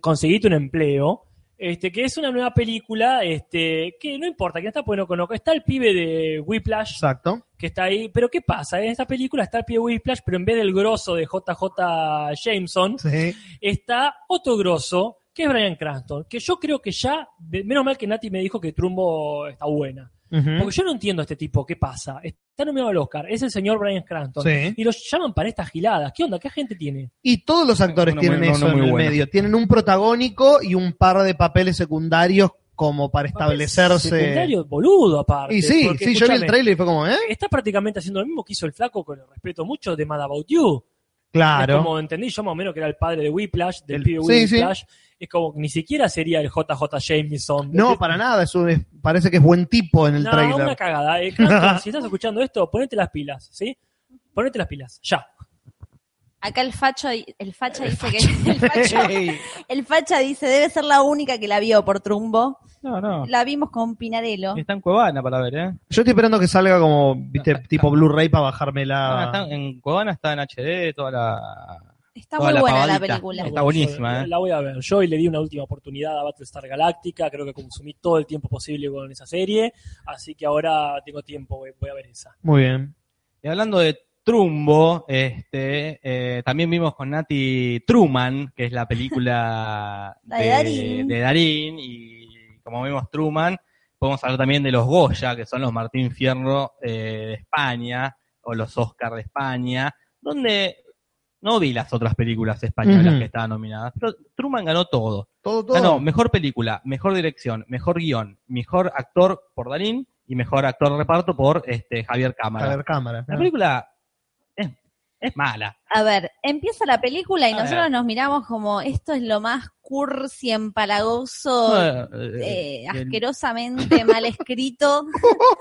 conseguiste un empleo, este, que es una nueva película, este, que no importa, que está porque no conozco. Está el pibe de Whiplash, Exacto. que está ahí, pero ¿qué pasa? En esta película está el pibe de Whiplash, pero en vez del grosso de JJ Jameson, Sí. está otro grosso, que es Brian Cranston, que yo creo que ya, menos mal que Nati me dijo que Trumbo está buena. Porque yo no entiendo a este tipo, ¿qué pasa? Está nominado al Oscar, es el señor Brian Cranston. Sí. Y los llaman para estas giladas. ¿Qué onda? ¿Qué gente tiene? Y todos los actores tienen muy- eso en el bueno. medio. Tienen un protagónico y un par de papeles secundarios como para establecerse. Secundario boludo, aparte. Y sí, porque, sí, yo vi el trailer y fue como, ¿eh? Está prácticamente haciendo lo mismo que hizo el flaco, con el respeto mucho, de Mad About You. Es Claro. como entendí yo más o menos que era el padre de Whiplash, del El- pibe sí, sí. Es como que ni siquiera sería el JJ Jameson. No, para nada, eso es- parece que es buen tipo en el No, trailer. una cagada. Eh, si estás escuchando esto, ponete las pilas, ¿sí? Ponete las pilas, ya. Acá el facho, el facha dice que el facho, el facha dice debe ser la única que la vio por Trumbo. No, no. La vimos con Pinarello. Está en Cuevana para ver, ¿eh? Yo estoy esperando que salga como, viste, tipo Blu-ray para bajármela. está en Cuevana está en HD, toda la. Está Toda muy la buena la película. Está buenísima, Yo ¿eh? La voy a ver. Yo hoy le di una última oportunidad a Battlestar Galactica. Creo que consumí todo el tiempo posible con esa serie. Así que ahora tengo tiempo, voy, a ver esa. Muy bien. Y hablando de Trumbo, este, eh, también vimos con Nati Truman, que es la película La de Darín. de Darín, y como vimos Truman, podemos hablar también de los Goya, que son los Martín Fierro eh, de España, o los Oscar de España, donde No vi las otras películas españolas que estaban nominadas, pero Truman ganó todo. Todo, todo. Ganó mejor película, mejor dirección, mejor guion, mejor actor por Darín y mejor actor de reparto por este Javier Cámara. A ver, cámara. La película es mala. A ver, empieza la película y A nosotros ver. nos miramos como esto es lo más cursi, empalagoso, Eh, eh, eh, asquerosamente mal escrito.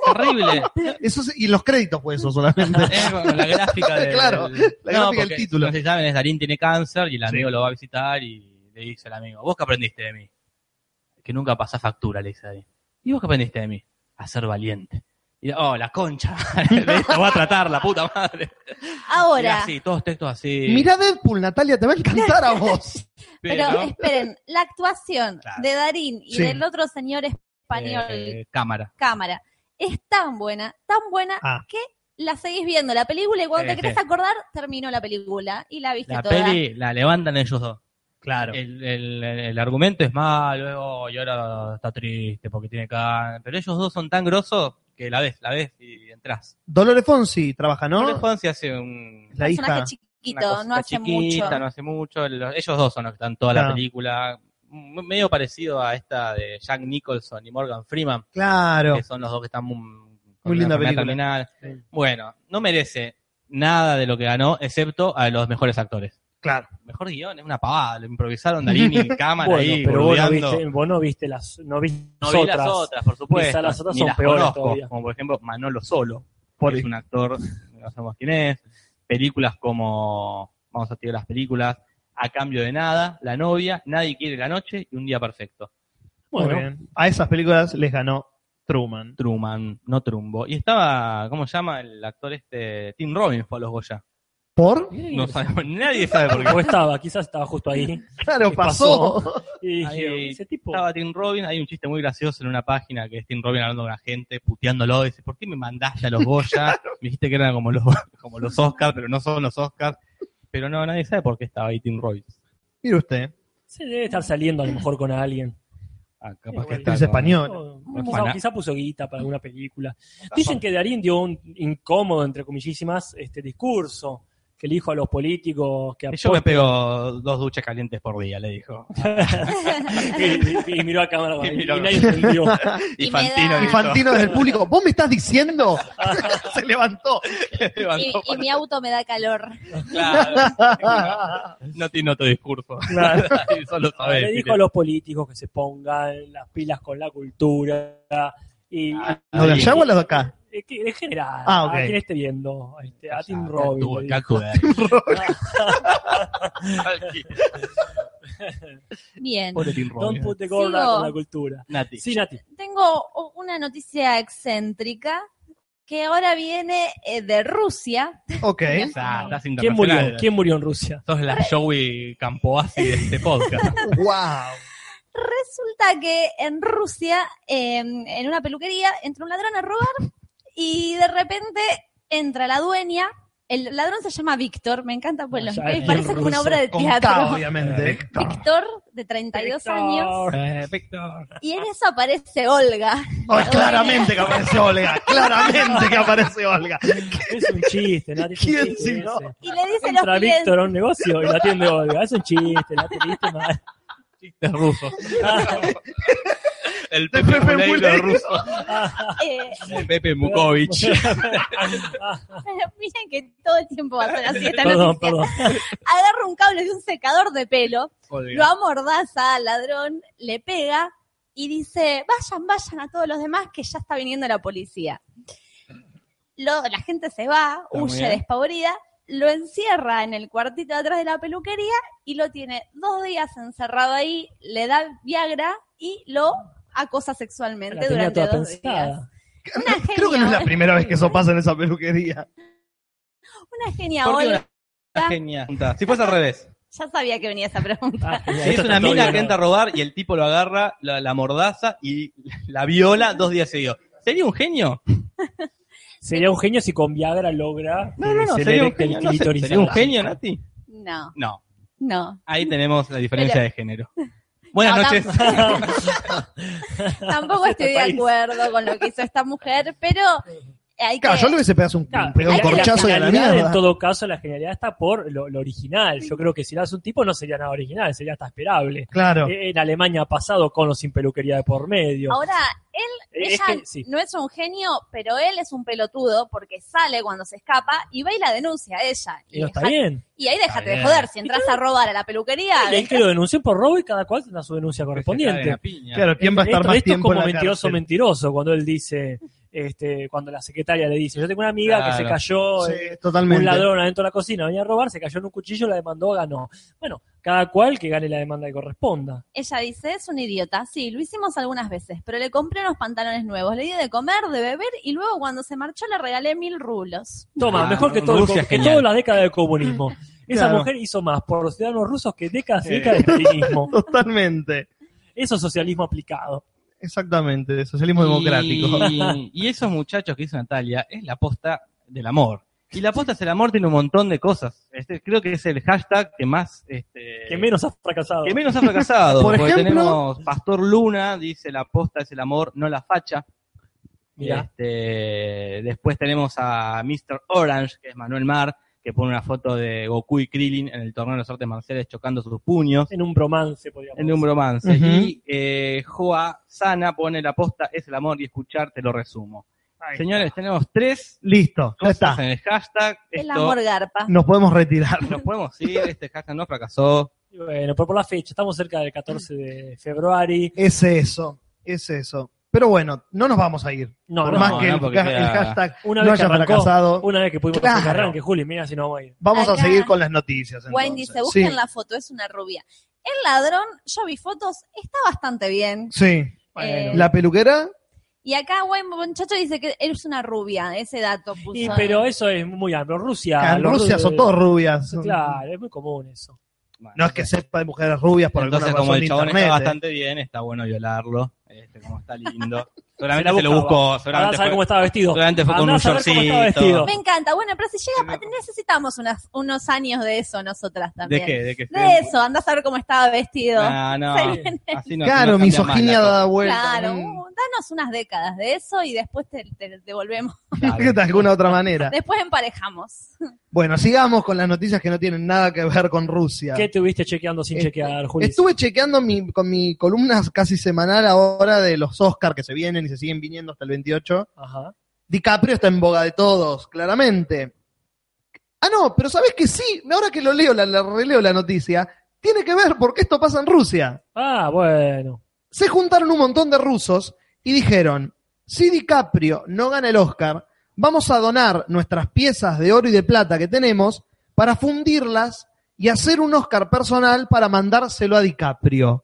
terrible. Eso sí- y los créditos fue eso solamente. Es la gráfica del, Claro, la no, gráfica del título. No se saben, es Darín tiene cáncer y el amigo lo va a visitar y le dice al amigo, ¿vos qué aprendiste de mí? Que nunca pasás factura, le dice Darín. ¿Y vos qué aprendiste de mí? A ser valiente. Y oh, la concha, dice, voy a tratar, la puta madre. Y Ahora, así, todos textos así. Mirá Deadpool, Natalia, te va a encantar a vos. pero pero, esperen, la actuación Claro. de Darín y Sí. del otro señor español, eh, cámara. cámara, es tan buena, tan buena Ah. que la seguís viendo la película y cuando Sí, te querés sí. acordar, terminó la película y la viste La toda. peli la levantan ellos dos. Claro. El, el- el argumento es malo, oh, y ahora está triste porque tiene cáncer. Pero ellos dos son tan grosos que la ves, la ves y entras. Dolores Fonsi trabaja, ¿no? No Fonsi hace un La personaje hija. chiquito, no hace chiquita, mucho. no hace mucho. Los- ellos dos son los que están toda Claro. la película. Medio parecido a esta de Jack Nicholson y Morgan Freeman, Claro. que son los dos que están muy, Muy linda película. terminal. Bueno, no merece nada de lo que ganó, excepto a los mejores actores. Claro. Mejor guion, es una pavada, lo improvisaron Darín cámara Bueno, ahí, pero vos no, viste, vos no viste las, no viste No las vi las otras, por supuesto. Quizá las otras ni son las peores conozco, todavía. como por ejemplo Manolo Solo, Por que es un actor, no sabemos quién es. Películas como, vamos a tirar las películas, A Cambio de Nada, La Novia, Nadie Quiere la Noche y Un Día Perfecto. Muy Bueno, bien. A esas películas les ganó Truman. Truman, no Trumbo. Y estaba, ¿cómo se llama el actor este? Tim Robbins fue a los Goya. ¿Por? No sabemos, nadie sabe por o qué. estaba, quizás estaba justo ahí. Claro, ¿Qué pasó. Y Ahí ese tipo. Estaba Tim Robbins, hay un chiste muy gracioso en una página que es Tim Robbins hablando con la gente, puteándolo, dice, ¿por qué me mandaste a los Goya? Me dijiste que eran como los, como los Oscars, pero no son los Oscars. Pero no, nadie sabe por qué estaba ahí Tim Robbins. Mire usted. Se debe estar saliendo a lo mejor con alguien. Ah, capaz Sí, que está es español. O fana- quizá puso guita para alguna película. Dicen que Darín dio un incómodo, entre comillísimas, este discurso que le dijo a los políticos que Yo me pego dos duchas calientes por día, le dijo. y, y- y miró a cámara Y y, miró- nadie entendió. Y Y me Fantino da- Y Fantino desde el público, ¿vos me estás diciendo? Se levantó. Y, y mi auto me da calor. Claro. No tiene otro discurso. Claro. Solo sabe le dijo a los políticos que se pongan las pilas con la cultura y Ah, ¿Lo de allá o lo de acá? En general Ah, ok. a quien esté viendo este, a Tim Robbins. Bien. Don't Robbins. put the Sigo. con la cultura Nati. sí Nati Tengo una noticia excéntrica que ahora viene eh, de Rusia. Ok. Estás ¿quién murió? ¿quién murió en Rusia? Sos la Joey Campoasi de este podcast. Wow. Resulta que en Rusia, eh, en una peluquería, entra un ladrón a robar y de repente entra la dueña. El ladrón se llama Víctor, me encanta, pues los parece como una obra de teatro. K, obviamente. Víctor, de 32 años, Eh, Víctor. y en eso aparece Olga. Ay, claramente que aparece Olga. Claramente que aparece Olga. es un chiste Nati ¿Quién chiste si no? Y le dice a entra los clientes, Víctor a un negocio y la atiende Olga es un chiste Nati mal Chistes rusos. El Pepe, Pepe ruso. eh, El Pepe Mukovich. pero miren que todo el tiempo va a ser así esta perdón noticia. perdón Agarra un cable de un secador de pelo lo amordaza al ladrón, le pega y dice, vayan, vayan a todos los demás que ya está viniendo la policía. Lo- la gente se va, huye despavorida, lo encierra en el cuartito de atrás de la peluquería y lo tiene dos días encerrado ahí, le da Viagra y lo acosa sexualmente durante toda dos días. pensada Una Creo que no es la primera vez que eso pasa en esa peluquería. una genia ¿Por qué Olga. una genia? Si fuese al revés. Ya sabía que venía esa pregunta. Ah, es una mina que entra a robar y el tipo lo agarra, la, la mordaza y la viola dos días seguidos. ¿Sería un genio? sería un genio si con Viagra logra No, no, no, se sería un genio. no sé, ¿Sería un genio. Nati? No, No. no. Ahí tenemos la diferencia Pero- de género. Buenas No, noches. Tampoco estoy de acuerdo con lo que hizo esta mujer, pero Hay Claro, que- yo le hubiese pegado un, Claro, un corchazo y la a la mierda. En todo caso, la genialidad está por lo, lo original. Yo creo que si lo hace un tipo no sería nada original, sería hasta esperable. Claro. Eh, En Alemania ha pasado con o sin peluquería de por medio. Ahora, él, Eh, es ella que- sí. no es un genio, pero él es un pelotudo porque sale cuando se escapa y va y la denuncia a ella. Y no está deja- bien. Y ahí déjate de joder, si entras a robar a la peluquería, Y que lo denunció por robo y cada cual tendrá su denuncia correspondiente. Claro, ¿quién va a estar esto, más esto es tiempo como la mentiroso, cárcel? mentiroso, cuando él dice, este, cuando la secretaria le dice, yo tengo una amiga que se cayó, Sí, eh, un ladrón adentro de la cocina, venía a robar, se cayó en un cuchillo, la demandó, ganó. Bueno, cada cual que gane la demanda que corresponda. ella dice, es un idiota. Sí, lo hicimos algunas veces, pero le compré unos pantalones nuevos, le di de comer, de beber y luego cuando se marchó le regalé mil rulos. Toma, Ah, mejor que todo, el que toda la década del comunismo. Esa Claro. mujer hizo más por los ciudadanos rusos que décadas y décadas de stalinismo. Totalmente. Eso es socialismo aplicado. Exactamente, socialismo democrático. Y, esos muchachos que hizo Natalia es la posta del amor. Y la posta del amor tiene un montón de cosas. Este, creo que es el hashtag que más... Este, Que menos ha fracasado. que menos ha fracasado. Por porque ejemplo- tenemos Pastor Luna, dice la posta es el amor, no la facha. Mirá. Este, después tenemos a Mr. Orange, que es Manuel Mar, que pone una foto de Goku y Krillin en el torneo de los artes marciales chocando sus puños. En un bromance, podríamos En un bromance. Y eh, Joa Sana pone la posta es el amor y escuchar, te lo resumo. Ahí Señores, tenemos tres Listo, ya está. en el hashtag. El Esto, amor garpa. Nos podemos retirar. Nos podemos ir, este hashtag no fracasó. Y bueno, por, por la fecha, estamos cerca del 14 de febrero. Es eso, es eso. Pero bueno, no nos vamos a ir. No, Por no, más no, que no, el, el queda- hashtag Una no vez que haya arrancó, fracasado, una vez que pudimos Claro. arranque, Juli, mira si no vamos a ir. vamos a seguir con las noticias. Wayne entonces. dice, busquen sí, la foto, es una rubia. El ladrón, yo vi fotos, está bastante bien. sí. Bueno. Eh, La peluquera, Y acá Wayne muchacho dice que es una rubia, ese dato puso. Y, pero eso es muy amplio. Rusia. en Rusia ru- son todas rubias. Claro, es muy común eso. Bueno, No es que sepa de mujeres rubias por Entonces, alguna como razón el de chabón internet. está ¿eh? bastante bien, está bueno violarlo. Este, como está lindo. Seguramente Se se lo buscó. Seguramente saber fue, cómo estaba vestido. seguramente fue con un shortcito. Me encanta. Bueno, pero si llega, necesitamos unas, unos años de eso nosotras ¿De también. qué? ¿De qué? De eso, anda a saber cómo estaba vestido. No, no. Así Claro, no misoginia dada vuelta. Claro, Mm. uh, danos unas décadas de eso y después te, te devolvemos. de alguna otra manera. Después emparejamos. Bueno, sigamos con las noticias que no tienen nada que ver con Rusia. ¿Qué estuviste chequeando sin Este, chequear, Juli? Estuve chequeando mi, con mi columna casi semanal ahora de los Oscar que se vienen y se siguen viniendo hasta el 28. Ajá. DiCaprio está en boga de todos, claramente. Ah, no, pero ¿sabes que sí? Ahora que lo leo, la, la releo la noticia, tiene que ver porque esto pasa en Rusia. Ah, bueno. Se juntaron un montón de rusos y dijeron, si DiCaprio no gana el Oscar, vamos a donar nuestras piezas de oro y de plata que tenemos para fundirlas y hacer un Oscar personal para mandárselo a DiCaprio.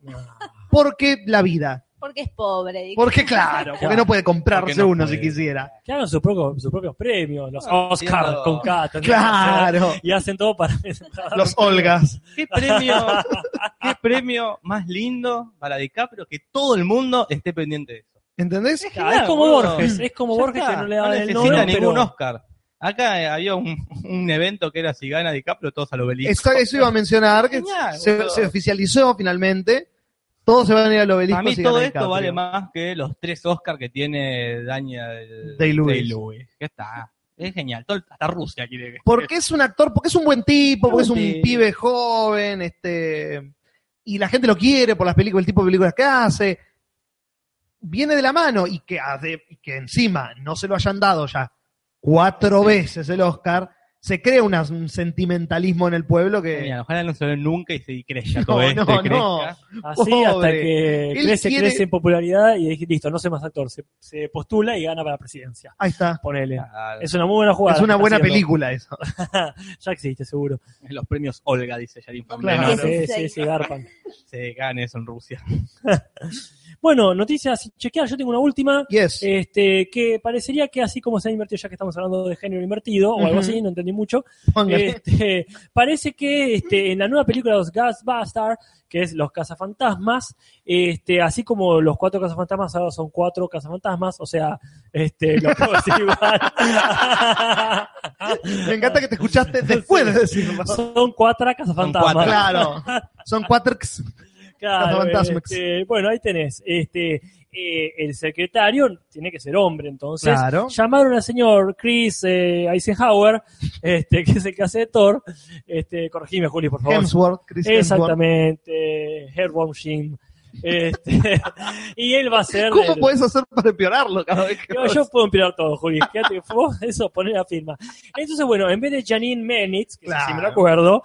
Porque la vida. Porque es pobre. digo. Porque claro, porque no puede comprarse no uno puede. si quisiera. Hagan sus propios, sus propios premios, los Ah, Oscar entiendo. con que Claro, Y hacen todo para. los Olgas. ¿Qué premio, ¿Qué premio más lindo para DiCaprio que todo el mundo esté pendiente de eso? ¿Entendés? Claro, es como. Borges, es como Borges está, que no le no daban el Nobel, ningún pero Oscar. Acá eh, había un, un evento que era si gana DiCaprio, todos al obelisco. Eso, eso iba a mencionar, que Genial, se, boludo. se oficializó finalmente. Todos se van a ir al obelisco. Para mí todo esto vale más que los tres Oscars que tiene Daniel Day-Lewis. Ya está. Es genial. Todo- hasta Rusia quiere que. Porque es un actor, porque es un buen tipo, porque es un pibe joven, este, y la gente lo quiere por las películas, el tipo de películas que hace. Viene de la mano y que, que encima no se lo hayan dado ya cuatro veces el Oscar, se crea una- un sentimentalismo en el pueblo que Genial, Ojalá no se ve nunca y se crezca No, todo esto. no, no. así hasta que Él crece, quiere- crece en popularidad y listo, no sé más actor. Se, se postula y gana para la presidencia. ahí está. Ponele. Claro. Es una muy buena jugada. Es una buena haciendo. película eso. ya existe, seguro. Los premios Olga, dice Yarin Claro. Sí, sí, sí, sí. sí, garpan. Se gane eso en Rusia. Bueno, noticias chequear. Yo tengo una última. Yes. Este, que parecería que así como se ha invertido, ya que estamos hablando de género invertido o algo así, no entendí mucho. Este, parece que este, en la nueva película de los Ghostbusters, que es Los Cazafantasmas, este, así como los cuatro cazafantasmas ahora son cuatro cazafantasmas, o sea, este, lo puedo decir igual. Me encanta que te escuchaste después de decirlo. son cuatro cazafantasmas. Son cuatro. Claro. Son cuatro. Claro, este, bueno, ahí tenés. Este, eh, el secretario tiene que ser hombre, entonces Claro. llamaron al señor Chris eh, Eisenhower, este, que es el que hace de Thor. Este, corregime, Juli, por favor. Hemsworth, Chris. Exactamente, Herborn Jim. Este, y él va a ser. ¿Cómo el- puedes hacer para empeorarlo cada vez que yo, lo yo puedo empeorar todo, Juli. Fíjate eso, poner la firma. Entonces, bueno, en vez de Janine Menitz, que Claro. si me lo acuerdo,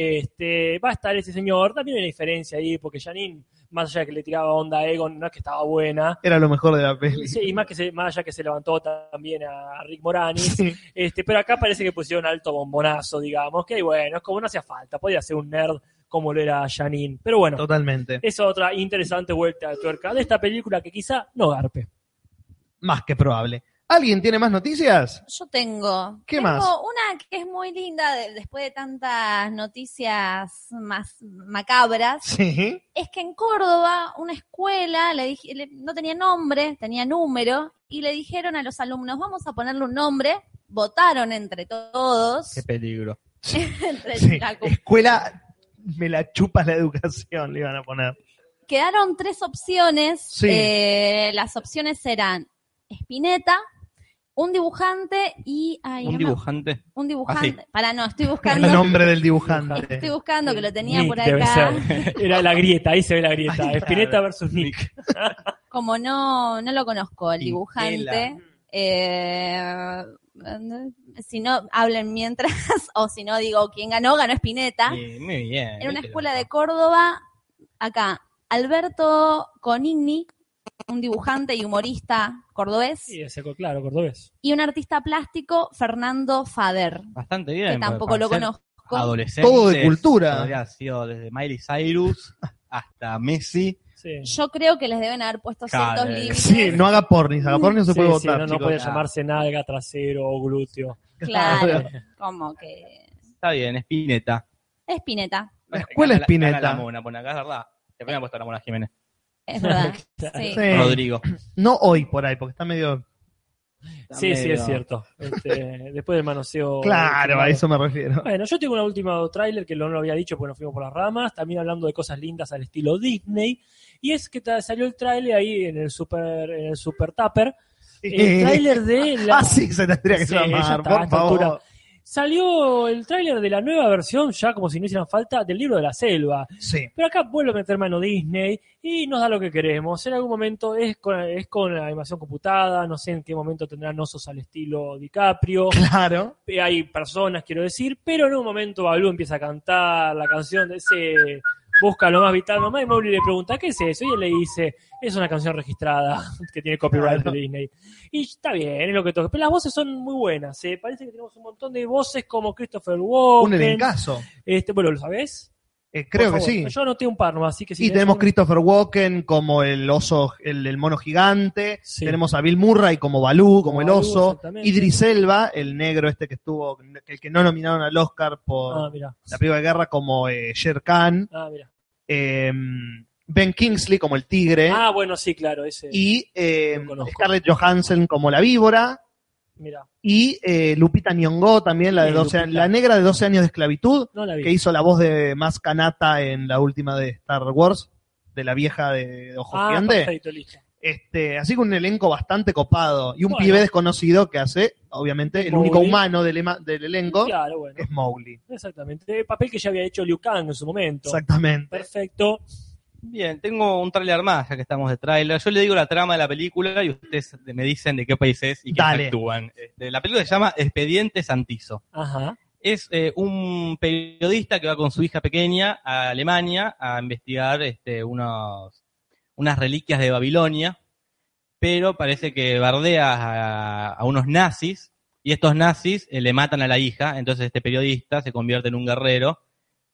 este, va a estar ese señor. También hay una diferencia ahí, porque Janine, más allá de que le tiraba onda a Egon, no es que estaba buena. Era lo mejor de la peli. Sí, y más, que se, más allá que se levantó también a Rick Moranis. Sí. Este, pero acá parece que pusieron alto bombonazo, digamos, que bueno, es como no hacía falta, podía ser un nerd como lo era Janine. Pero bueno, Totalmente. es otra interesante vuelta de tuerca de esta película que quizá no garpe. Más que probable. ¿Alguien tiene más noticias? Yo tengo. ¿Qué tengo más? una que es muy linda de- después de tantas noticias más macabras. Sí. Es que en Córdoba, una escuela, le dije, le- no tenía nombre, tenía número, y le dijeron a los alumnos, vamos a ponerle un nombre. Votaron entre todos. Qué peligro. entre sí. la- Escuela, me la chupas la educación, le iban a poner. Quedaron tres opciones. Sí. Eh, las opciones eran Espineta, un dibujante y... ay, Un no dibujante. un dibujante. Ah, Para, no, estoy El buscando. nombre del dibujante. Estoy buscando que lo tenía Nick por debe acá. ser. Era la grieta, ahí se ve la grieta. Ay, claro. Espineta versus Nick. Como no, no lo conozco, el dibujante. Eh, si no, hablen mientras, o si no, digo, ¿quién ganó? Ganó Espineta. Muy bien. En una escuela de. Córdoba, acá, Alberto Conigni, un dibujante y humorista cordobés, Sí, ese, claro, cordobés. y un artista plástico, Fernando Fader, Bastante bien. que tampoco para lo conozco. Adolescentes. Todo de cultura. Haber sido desde Miley Cyrus hasta Messi. Sí. Yo creo que les deben haber puesto Claro, ciertos límites. Sí, no haga pornis, haga pornis no se Sí, puede sí, votar. no, no chicos. puede Ah. llamarse nalga, trasero o glúteo. Claro, como que Está bien, Espineta. Espineta, La escuela gana la mona, por acá, es verdad. Te habían puesto la mona Jiménez. Es verdad. Sí. Rodrigo. No hoy por ahí, porque está medio. Sí, sí, medio- es cierto. Este, después del manoseo. Claro, a eso me refiero. Bueno, yo tengo un último tráiler que no lo había dicho porque nos fuimos por las ramas, también hablando de cosas lindas al estilo Disney, y es que salió el tráiler ahí en el Super en el Super Tupper, el tráiler de la Ah, sí, se tendría que Sí, llamar, por favor. altura. Salió el tráiler de la nueva versión, ya como si no hicieran falta, del libro de la selva. Sí. Pero acá vuelve a meter mano Disney y nos da lo que queremos. En algún momento es con, es con la animación computada, no sé en qué momento tendrán osos al estilo DiCaprio. Claro. Hay personas, quiero decir, pero en un momento Balú empieza a cantar la canción de ese Busca lo más vital, mamá, y Mowgli le pregunta, ¿qué es eso? Y él le dice, es una canción registrada que tiene copyright de Disney. Y está bien, es lo que toca. Pero las voces son muy buenas, ¿eh? parece que tenemos un montón de voces como Christopher Un Walken. elencazo. Este, bueno, ¿lo sabés? Eh, creo que sí. Yo anoté un par nomás, así que si Y tenemos Christopher Walken como el oso, el, el mono gigante. Sí. Tenemos a Bill Murray como Balú, como Como el oso. Idris Elba, el negro este que estuvo, el que no nominaron al Oscar por Ah, la película de guerra como eh, Sher Khan. Ah, mira. Eh, ben Kingsley como el tigre. Ah, bueno, sí, claro, ese. y eh, conozco. Scarlett Johansson como la víbora. Mira, Y eh, Lupita Nyong'o también, la, de Sí, 12 Lupita. la negra de 12 años de esclavitud, no que hizo la voz de Más Kanata en la última de Star Wars, de la vieja de ojos ah, gigantes. perfecto, listo. Este, así que un elenco bastante copado. Y un Bueno. pibe desconocido que hace, obviamente, el Mowgli. único humano del, ema- del elenco Claro, bueno. es Mowgli. Exactamente. El papel que ya había hecho Liu Kang en su momento. Exactamente. Perfecto. Bien, tengo un tráiler más, ya que estamos de tráiler. Yo le digo la trama de la película y ustedes me dicen de qué país es y qué Dale. actúan. Este, la película se llama Expediente Santizo. Ajá. Es eh, un periodista que va con su hija pequeña a Alemania a investigar este, unos, unas reliquias de Babilonia, pero parece que bardea a, a unos nazis y estos nazis eh, le matan a la hija, entonces este periodista se convierte en un guerrero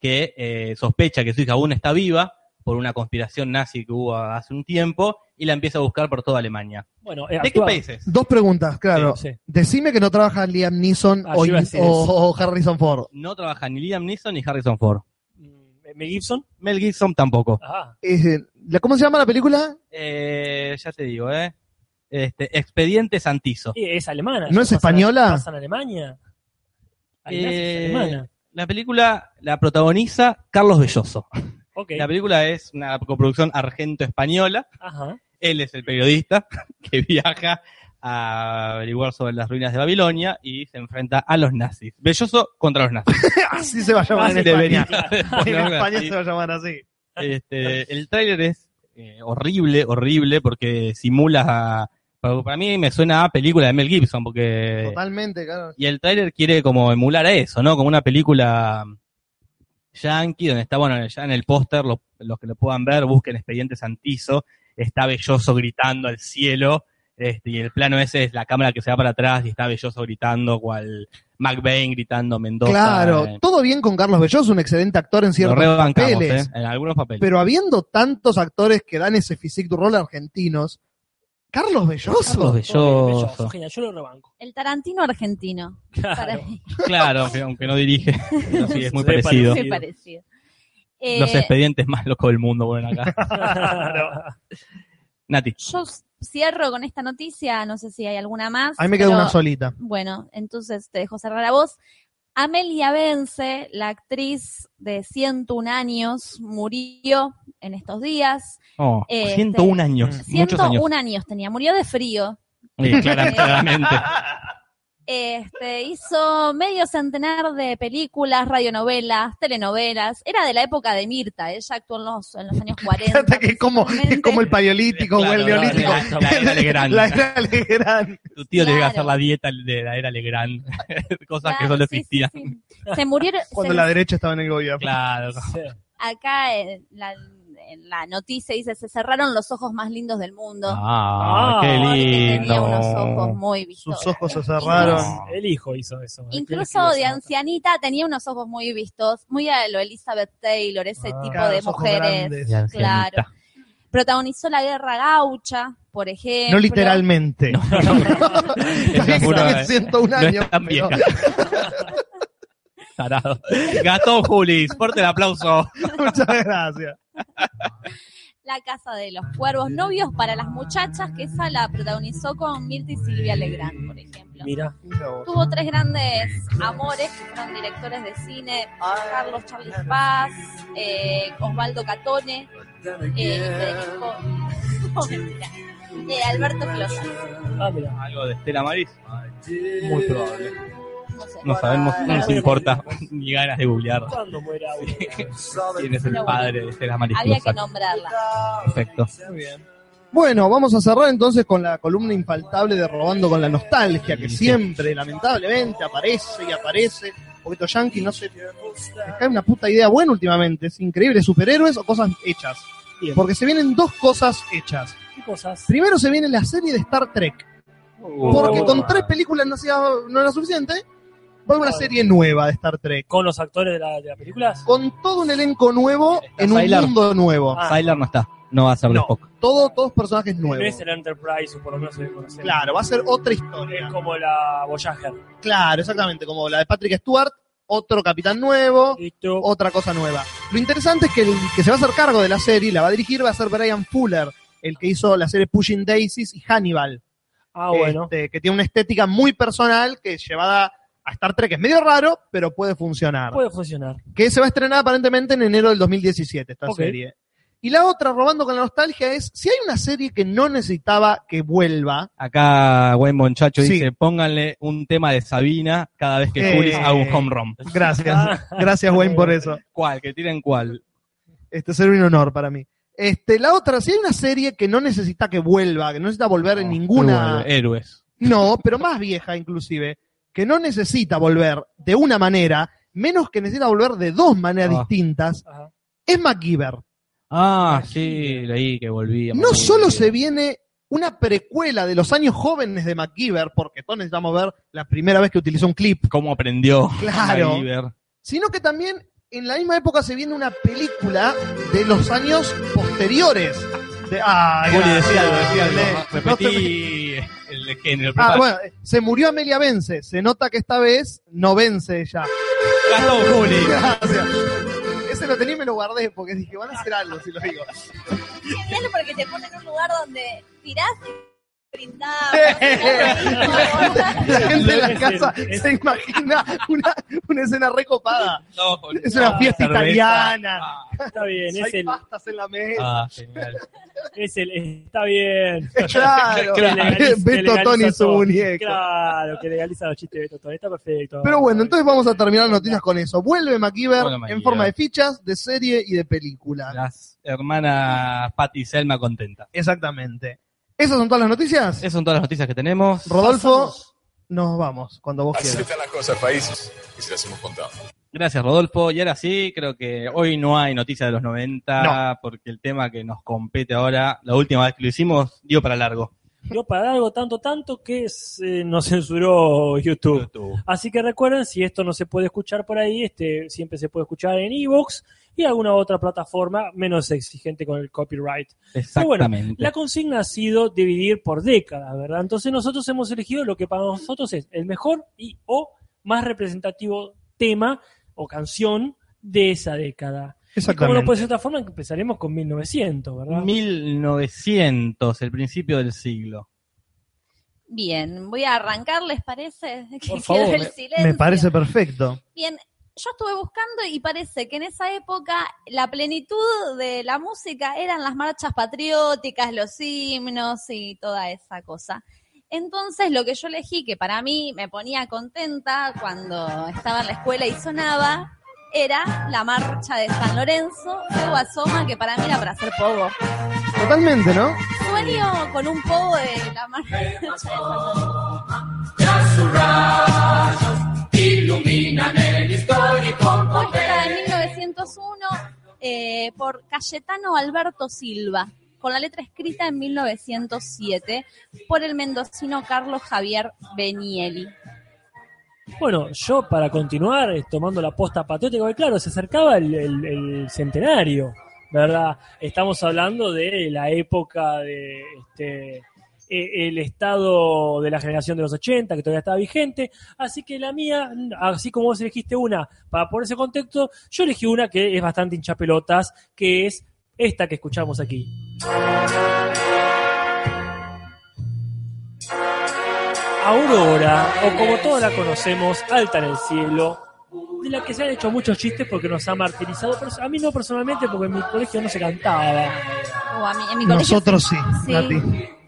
que eh, sospecha que su hija aún está viva por una conspiración nazi que hubo hace un tiempo y la empieza a buscar por toda Alemania. Bueno, eh, ¿De qué actúa- países? Dos preguntas, claro. Sí, sí. Decime que no trabaja Liam Neeson Ah, o, o- Harrison Ford. No trabaja ni Liam Neeson ni Harrison Ford. Mm, Mel Gibson. Mel Gibson tampoco. Ajá. Eh, ¿la- ¿Cómo se llama la película? Eh, ya te digo, ¿eh? Este, Expediente Santizo. Es alemana. ¿No es Pasa- española? Pasa en Alemania. Es Eh, alemana. La película la protagoniza Carlos Belloso. La película es una coproducción argento-española. Ajá. Él es el periodista que viaja a averiguar sobre las ruinas de Babilonia y se enfrenta a los nazis. Belloso contra los nazis. Así se va a llamar en España. de En España así. se va a llamar así. Este, el tráiler es eh, horrible, horrible, porque simula... a- para para mí me suena a película de Mel Gibson, porque... Totalmente, claro. Y el tráiler quiere como emular a eso, ¿no? Como una película yankee, donde está, bueno, ya en el póster, los, los que lo puedan ver, busquen Expediente Santizo, está Belloso gritando al cielo, este, y el plano ese es la cámara que se va para atrás y está Belloso gritando, cual McBain gritando Mendoza. Claro, eh, todo bien con Carlos Belloso, un excelente actor en lo ciertos papeles. ¿eh? En algunos papeles. Pero habiendo tantos actores que dan ese physique du rol argentinos, Carlos Belloso. Carlos Belloso. Belloso, Genial, yo lo rebanco. El Tarantino argentino. Para Claro. mí. Claro, aunque, no dirige, sí, es muy parecido. Muy parecido. Eh, Los expedientes más locos del mundo ponen acá. Nati. yo cierro con esta noticia, no sé si hay alguna más. A mí me queda pero- una solita. Bueno, entonces te dejo cerrar a vos. Amelia Vence, la actriz de 101 años, murió en estos días. Oh, Este, 101 años, muchos años. 101 años tenía, murió de frío. Sí, clara- claramente. Este, hizo medio centenar de películas, radionovelas, telenovelas. Era de la época de Mirta, ella actuó en los, en los años 40. Fíjate que es como, es como el paleolítico o el neolítico. la- la era Legrand. La era Legrand. Tu tío Claro. hacer la dieta de la era Legrand. Cosas que solo sí, sí, existían. sí. Se murieron. Cuando se- la derecha estaba en el gobierno. Claro. Sí. acá en la, en la noticia dice: se cerraron los ojos más lindos del mundo. Ah, Ah, qué Porque tenía unos ojos lindo. muy vistosos. Sus ojos se cerraron. No. El hijo hizo eso. Incluso de ancianita tenía unos ojos muy vistos, muy a lo Elizabeth Taylor, ese Ah. tipo Claro, de mujeres. grandes. De. Claro. Protagonizó la guerra gaucha, por ejemplo. No literalmente. Pura- 101 no años. es tan vieja. Tarado. Gastón Julis, fuerte el aplauso. Muchas gracias. La Casa de los Cuervos, Novios para las Muchachas, que esa la protagonizó con Mirta y Silvia Legrand, por ejemplo. Mira, Tuvo tres grandes amores que fueron directores de cine, Carlos Charles Paz, eh, Osvaldo Catone, eh, no, mentira, eh, Alberto Closa, ah, mira. Algo de Estela Maris. Muy probable. No sabemos, no nos importa ni ganas de googlear ¿Cuándo muera? quién es el padre de Estela Maris. Había que nombrarla. Perfecto. Bueno, vamos a cerrar entonces con la columna infaltable de Robando con la Nostalgia, que siempre, lamentablemente, aparece y aparece. Un poquito yankee, no sé. Me cae una puta idea buena últimamente. Es increíble, superhéroes o cosas hechas. Bien. Porque se vienen dos cosas hechas. ¿Qué cosas? Primero se viene la serie de Star Trek. Porque Oh. con tres películas no, hacía- no era suficiente. Va una serie nueva de Star Trek. ¿Con los actores de, la, de las películas? Con todo un elenco nuevo Está en un mundo nuevo. Ah. Sylar no está, no va a ser de No. Spock. Todo, todos personajes No nuevos. es el Enterprise, o por lo menos se conoce. Claro, va a ser otra historia. Es como la Voyager. Claro, exactamente, como la de Patrick Stewart, otro capitán nuevo, Listo. otra cosa nueva. Lo interesante es que el que se va a hacer cargo de la serie, la va a dirigir, va a ser Brian Fuller, el que hizo la serie Pushing Daisies y Hannibal, Ah, bueno. este, que tiene una estética muy personal que llevada a Star Trek es medio raro, pero puede funcionar. Puede funcionar. Que se va a estrenar aparentemente en enero del 2017 esta serie. Y la otra, robando con la nostalgia, es si hay una serie que no necesitaba que vuelva, Acá buen Monchacho Sí. dice, pónganle un tema de Sabina cada vez que Eh. Julis haga un home run. gracias, gracias Wayne por eso. ¿Cuál? ¿Que tiren cuál? Este sería un honor para mí. Este, la otra, si hay una serie que no necesita que vuelva, que no necesita volver en ninguna. Héroes. No, pero más vieja inclusive, que no necesita volver de una manera, menos que necesita volver de dos maneras Ah. distintas, Ajá. es MacGyver. Ah, sí, leí que volvía. No solo se viene una precuela de los años jóvenes de MacGyver, porque todos necesitamos ver la primera vez que utilizó un clip, ¿Cómo aprendió? Claro. MacGyver? sino que también en la misma época se viene una película de los años posteriores. De, ah, decía algo, decía algo. El género. Ah, bueno, se murió Amelia Vence. Se nota que esta vez no vence ella. Ganó Juli. Gracias. Ese lo tenía y me lo guardé porque dije, van a hacer algo si lo digo. Genial porque te ponen en un lugar donde tirás La gente en la Es casa el- es- se imagina una, una escena recopada. No. Es una fiesta Cerveza. italiana. Ah, Está bien, es Hay el, pastas en la mesa. ah, genial. es el, está bien. Claro, que Beto Tony su muñeco. Claro, que legaliza los chistes de Beto Tony. Está perfecto. Pero bueno, entonces vamos a terminar las noticias con eso. Vuelve MacGyver Bueno, en forma de fichas, de serie y de película. Las hermanas Patty y Selma contentas. Exactamente. ¿Esas son todas las noticias? Esas son todas las noticias que tenemos. Rodolfo, Pasamos. nos vamos cuando vos Así quieras. están las cosas, países, y se las hemos contado. Gracias, Rodolfo. Y ahora sí, creo que hoy no hay noticias de los 90, No. porque el tema que nos compete ahora, la última vez que lo hicimos, dio para largo. Dio para algo tanto, tanto que se nos censuró YouTube. Así que recuerden, si esto no se puede escuchar por ahí, este siempre se puede escuchar en Evox y alguna otra plataforma menos exigente con el copyright. Pero bueno, Exactamente. la consigna ha sido dividir por décadas, ¿verdad? Entonces nosotros hemos elegido lo que para nosotros es el mejor y o más representativo tema o canción de esa década. Y como Exactamente. no puede ser de otra forma, empezaremos con 1900, ¿verdad? 1900, el principio del siglo. Bien, voy a arrancar, ¿les parece? Que Por favor, el me- silencio. Me parece perfecto. Bien, yo estuve buscando y parece que en esa época la plenitud de la música eran las marchas patrióticas, los himnos y toda esa cosa. Entonces lo que yo elegí, que para mí me ponía contenta cuando estaba en la escuela y sonaba, era la marcha de San Lorenzo de Guasoma, que para mí era para hacer pogo. Totalmente, ¿no? Sueño con un pogo de la marcha de San Lorenzo. Compuesta en 1901 eh, por Cayetano Alberto Silva, con la letra escrita en 1907 por el mendocino Carlos Javier Benieli. Bueno, yo para continuar eh, tomando la posta patriótica, porque claro, se acercaba el, el- el centenario, ¿verdad? Estamos hablando de la época de este eh, el estado de la generación de los 80, que todavía estaba vigente, así que la mía, así como vos elegiste una para poner ese contexto, yo elegí una que es bastante hinchapelotas, que es esta que escuchamos aquí. Aurora, o como todos la conocemos, alta en el cielo, de la que se han hecho muchos chistes porque nos ha martirizado. Pero a mí no personalmente, porque en mi colegio no se cantaba. O a mí- en mi colegio Nosotros sí, Sí. Nati.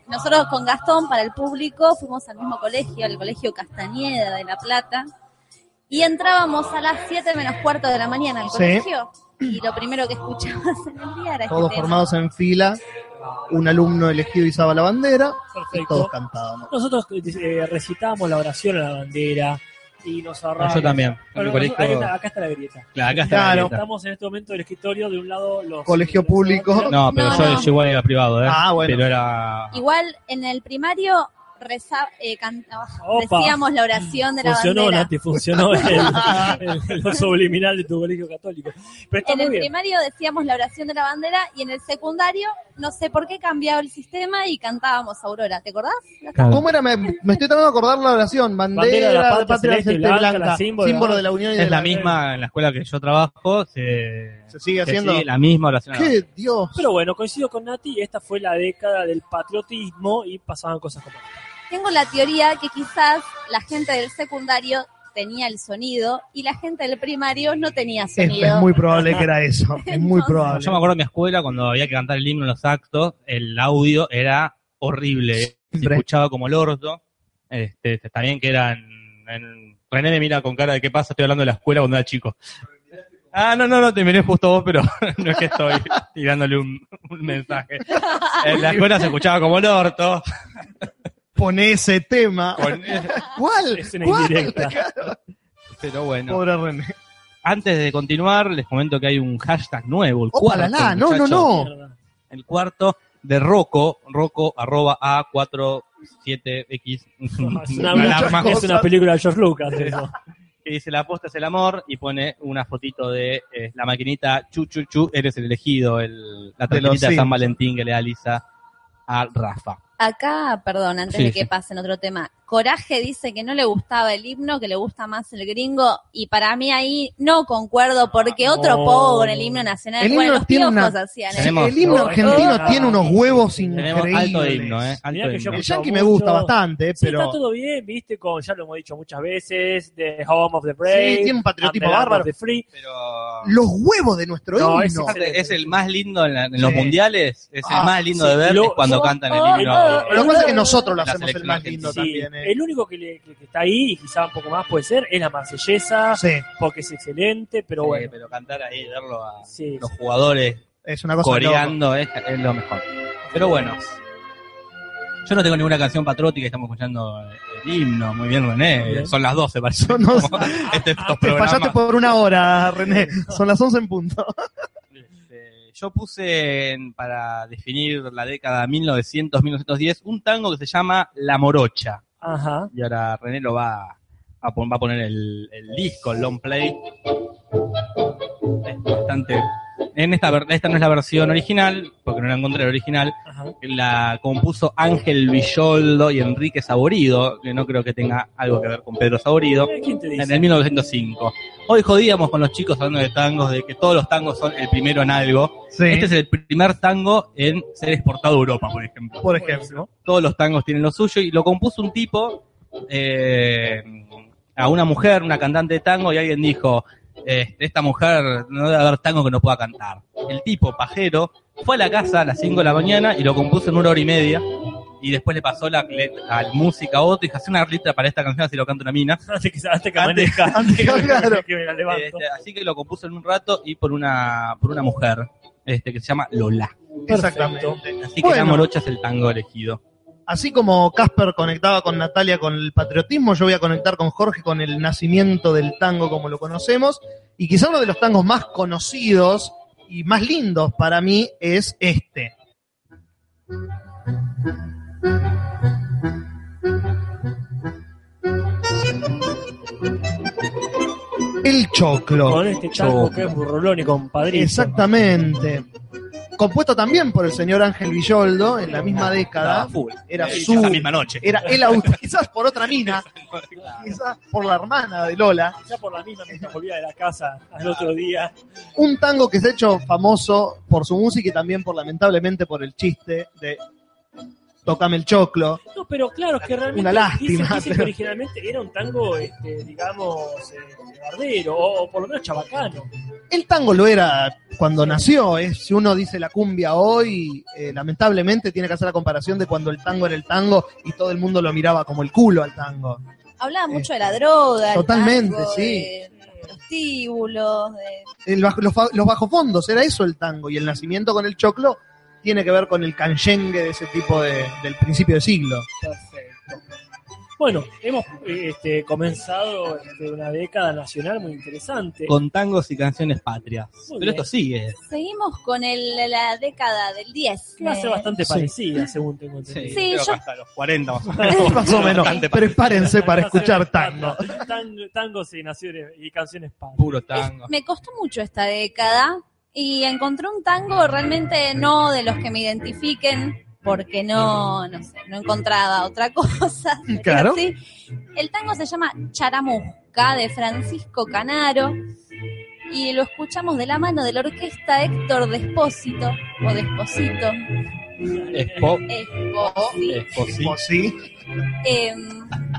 Nosotros con Gastón, para el público, fuimos al mismo colegio, al colegio Castañeda de La Plata, y entrábamos a las 7 menos cuarto de la mañana al Sí. colegio, y lo primero que escuchábamos en el día era Todos este tema. formados en fila. Un alumno elegido izaba la bandera. Y todos cantábamos. Nosotros eh, recitábamos la oración a la bandera y nos ahorrábamos. Yo también. En Bueno, colegio- acá, está, acá está la grieta. Claro, acá está Claro. la grieta. Estamos en este momento del escritorio, de un lado los... Colegio los- público. No, pero No, yo, no. yo igual era privado, ¿eh? Ah, bueno. Pero era... Igual en el primario reza, eh, canta- Opa. decíamos la oración de la Funcionó, bandera. Nati, funcionó el, el- lo subliminal de tu colegio católico. Pero está En muy el bien. primario decíamos la oración de la bandera y en el secundario no sé por qué cambiaba el sistema y cantábamos Aurora. ¿Te acordás? ¿Cómo era? Me, me estoy tratando de acordar la oración. Bandera, Bandera de la patria patria celeste blanca, blanca, la símbolo símbolo, de la- unión y de Es la la misma en la escuela que yo trabajo, se, ¿Se sigue se haciendo? sigue la misma oración. ¡Qué Dios! Pero bueno, coincido con Nati, esta fue la década del patriotismo y pasaban cosas como esta. Tengo la teoría que quizás la gente del secundario tenía el sonido y la gente del primario no tenía sonido. es muy probable que era eso. Es muy probable. Yo me acuerdo de mi escuela cuando había que cantar el himno en los actos, el audio era horrible. Se escuchaba como el orto. Este, este, también que era en, en- René me mira con cara de qué pasa, estoy hablando de la escuela cuando era chico. Ah, no, no, no, te miré justo vos, pero no es que estoy tirándole un, un mensaje. En la escuela se escuchaba como el orto. Pone ese tema. Con- ¿Cuál? Es una ¿Cuál? indirecta. Pero bueno. Pobre René. Antes de continuar, les comento que hay un hashtag nuevo, el Opa, cuarto. la, la, no, no, no. El cuarto de Rocco, Rocco arroba A47X. Es Una es película de George Lucas. eso. que dice la aposta es el amor y pone una fotito de eh, la maquinita chu chu chu, eres el elegido, el, la tarjetita de San. Valentín que le da Lisa a Rafa. Acá, perdón, antes Sí, de que sí. pasen otro tema. Coraje dice que no le gustaba el himno, que le gusta más el gringo, y para mí ahí no concuerdo, porque otro No. poco con el himno nacional. El bueno, himno los tiene una- hacían Sí, el himno no, argentino no, tiene unos huevos increíbles. alto himno, ¿eh? Alto himno. El yankee me gusta bastante, Sí, pero está todo bien, viste, con, ya lo hemos dicho muchas veces, de Home of the Brave, Sí, tiene un patriotismo Ah, the bárbaro. the Free. Pero los huevos de nuestro No, himno. es el más lindo en, la- en los Sí. mundiales, es Ah, el más lindo sí. de ver Lo- es cuando yo- cantan el oh, himno. Pero lo que pasa es que nosotros lo hacemos el más lindo Sí, también. ¿eh? el único que, le- que- que está ahí, y quizá un poco más puede ser, es la marsellesa, Sí, porque es excelente, pero Sí, bueno. pero cantar ahí, verlo a Sí, los jugadores es una cosa coreando es, es lo mejor. Pero bueno, yo no tengo ninguna canción patriótica, estamos escuchando el himno, muy bien René, Bien. son las 12 parece. Como este- estos Te fallaste programas. por una hora, René. Son las 11 en punto. Yo puse en- para definir la década 1900-1910 un tango que se llama La Morocha. Ajá. Y ahora René lo va a, pon- va a poner el, el disco, el long play. Es bastante. En esta, esta no es la versión original, porque no la encontré la original. Ajá. La compuso Ángel Villoldo y Enrique Saborido, que no creo que tenga algo que ver con Pedro Saborido, ¿Quién te dice? en el 1905. Hoy jodíamos con los chicos hablando de tangos, de que todos los tangos son el primero en algo. Sí, Este es el primer tango en ser exportado a Europa, por ejemplo por ejemplo. todos los tangos tienen lo suyo y lo compuso un tipo eh, a una mujer, una cantante de tango y alguien dijo, este, esta mujer no debe haber tango que no pueda cantar. El tipo, pajero, fue a la casa a las 5 de la mañana y lo compuso en una hora y media y después le pasó la, música a otro y dijo, hace una letra para esta canción así lo canta una mina. Antes que, antes que Antes- amanezca, antes que- claro. que me la levanto. Este, así que lo compuso en un rato y por una, por una mujer este, que se llama Lola. Exactamente. Así que Bueno. la morocha es el tango elegido. Así como Casper conectaba con Natalia con el patriotismo, yo voy a conectar con Jorge con el nacimiento del tango como lo conocemos. Y quizá uno de los tangos más conocidos y más lindos para mí es este. El choclo. Con este tango que es burrolón y compadrito. Exactamente. Compuesto también por el señor Ángel Villoldo en la misma década. Full. Era su- esa misma noche. Era el auto, quizás por otra mina, quizás por la hermana de Lola. Ya por la misma mientras volvía de la casa al otro día. Un tango que se ha hecho famoso por su música y también por lamentablemente por el chiste de Tócame el choclo. No, pero claro, es que realmente Una lástima, dicen, dicen que pero- originalmente era un tango, este, digamos, eh, bardero, o, o por lo menos chabacano. El tango lo era cuando nació. ¿eh? Si uno dice la cumbia hoy, eh, lamentablemente tiene que hacer la comparación de cuando el tango era el tango y todo el mundo lo miraba como el culo al tango. Hablaba mucho de la droga. el Totalmente, tango, sí. De los prostíbulos, de El bajo- los, fa- los bajos era eso el tango y el nacimiento con el choclo tiene que ver con el canchengue de ese tipo de, del principio de siglo. Perfecto. Bueno, hemos eh, este, comenzado este, una década nacional muy interesante. Con tangos y canciones patrias. Muy Pero bien. esto sigue. Seguimos con el, la década del 10. que va a ser eh, bastante Sí. parecida, según tengo entendido. Sí, creo que yo- hasta los 40 más o menos. Más o menos. Prepárense para escuchar tango. Tango- tangos y, naciones, y canciones patrias. Puro tango. Me costó mucho esta década y encontré un tango realmente no de los que me identifiquen porque no, no sé, no encontraba otra cosa. Claro. sí. El tango se llama Charamusca de Francisco Canaro y lo escuchamos de la mano de la orquesta Héctor Despósito o Desposito. Expo. Esposito. Expo, sí.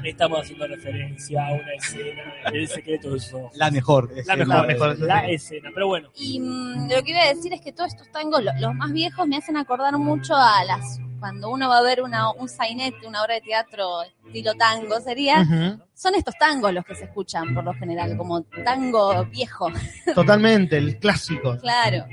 Estamos haciendo referencia a una escena del secreto de sus ojos. La mejor. La mejor, la mejor la escena. Pero bueno, Y mm, lo que iba a decir es que todos estos tangos, lo- los más viejos, me hacen acordar mucho a las. Cuando uno va a ver una, un sainete, una obra de teatro estilo tango, sería. Son estos tangos los que se escuchan por lo general, como tango viejo, Totalmente, el clásico. claro.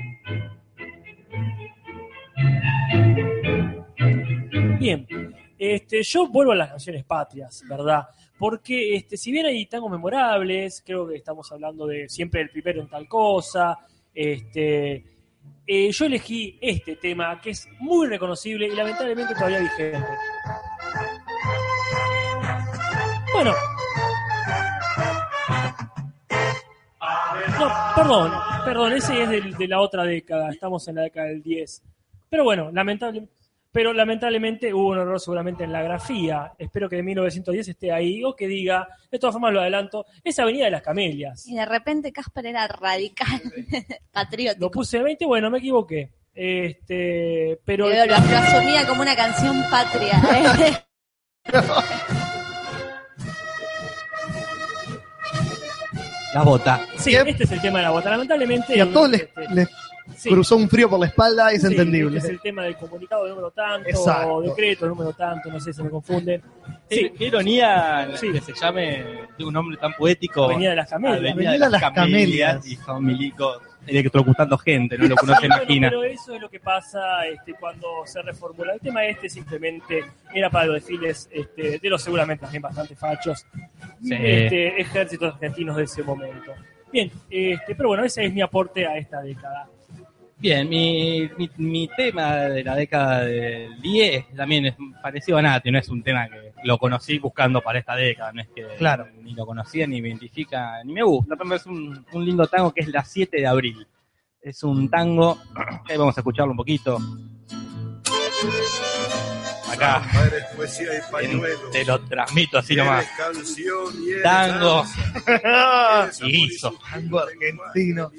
Bien. Este, yo vuelvo a las canciones patrias, ¿verdad? Porque este, si bien hay tangos memorables, creo que estamos hablando de siempre el primero en tal cosa, este, eh, yo elegí este tema que es muy reconocible y lamentablemente todavía vigente. Bueno. No, perdón, perdón, ese es del- de la otra década, estamos en la década del 10. Pero bueno, lamentablemente... pero lamentablemente hubo un error seguramente en la grafía. Espero que de 1910 esté ahí o que diga, de todas formas lo adelanto, es Avenida de las Camelias. Y de repente Casper era radical, Lo patriótico. puse 20, bueno, me equivoqué. Este, pero Pero lo, lo asumía como una canción patria. ¿eh? La bota. sí, este es el tema de la bota. Lamentablemente Y a todos les, este, les sí, cruzó un frío por la espalda, es sí, entendible. Es el tema del comunicado número tanto, Exacto. o decreto número tanto, no sé si me confunden. Qué, Sí, qué ironía Sí. que se llame de un nombre tan poético. Avenida de las Camelias. Avenida de las Las Camelias. Y son milicos electrocutando gente, no lo que uno se imagina. pero eso es lo que pasa este, cuando se reformula. El tema este simplemente era para los desfiles este, de los seguramente también bastante fachos Sí. este, ejércitos argentinos de ese momento. Bien, este, pero bueno, ese es mi aporte a esta década. Bien, mi, mi, mi tema de la década del 10 también es parecido a Nati, no es un tema que lo conocí buscando para esta década, no es que Claro. ni lo conocía, ni me identifica, ni me gusta, pero es un, un lindo tango que es la 7 de abril. Es un tango, ahí vamos a escucharlo un poquito. Acá, pañuelo. te lo transmito así nomás. Tango y hizo. Tango argentino.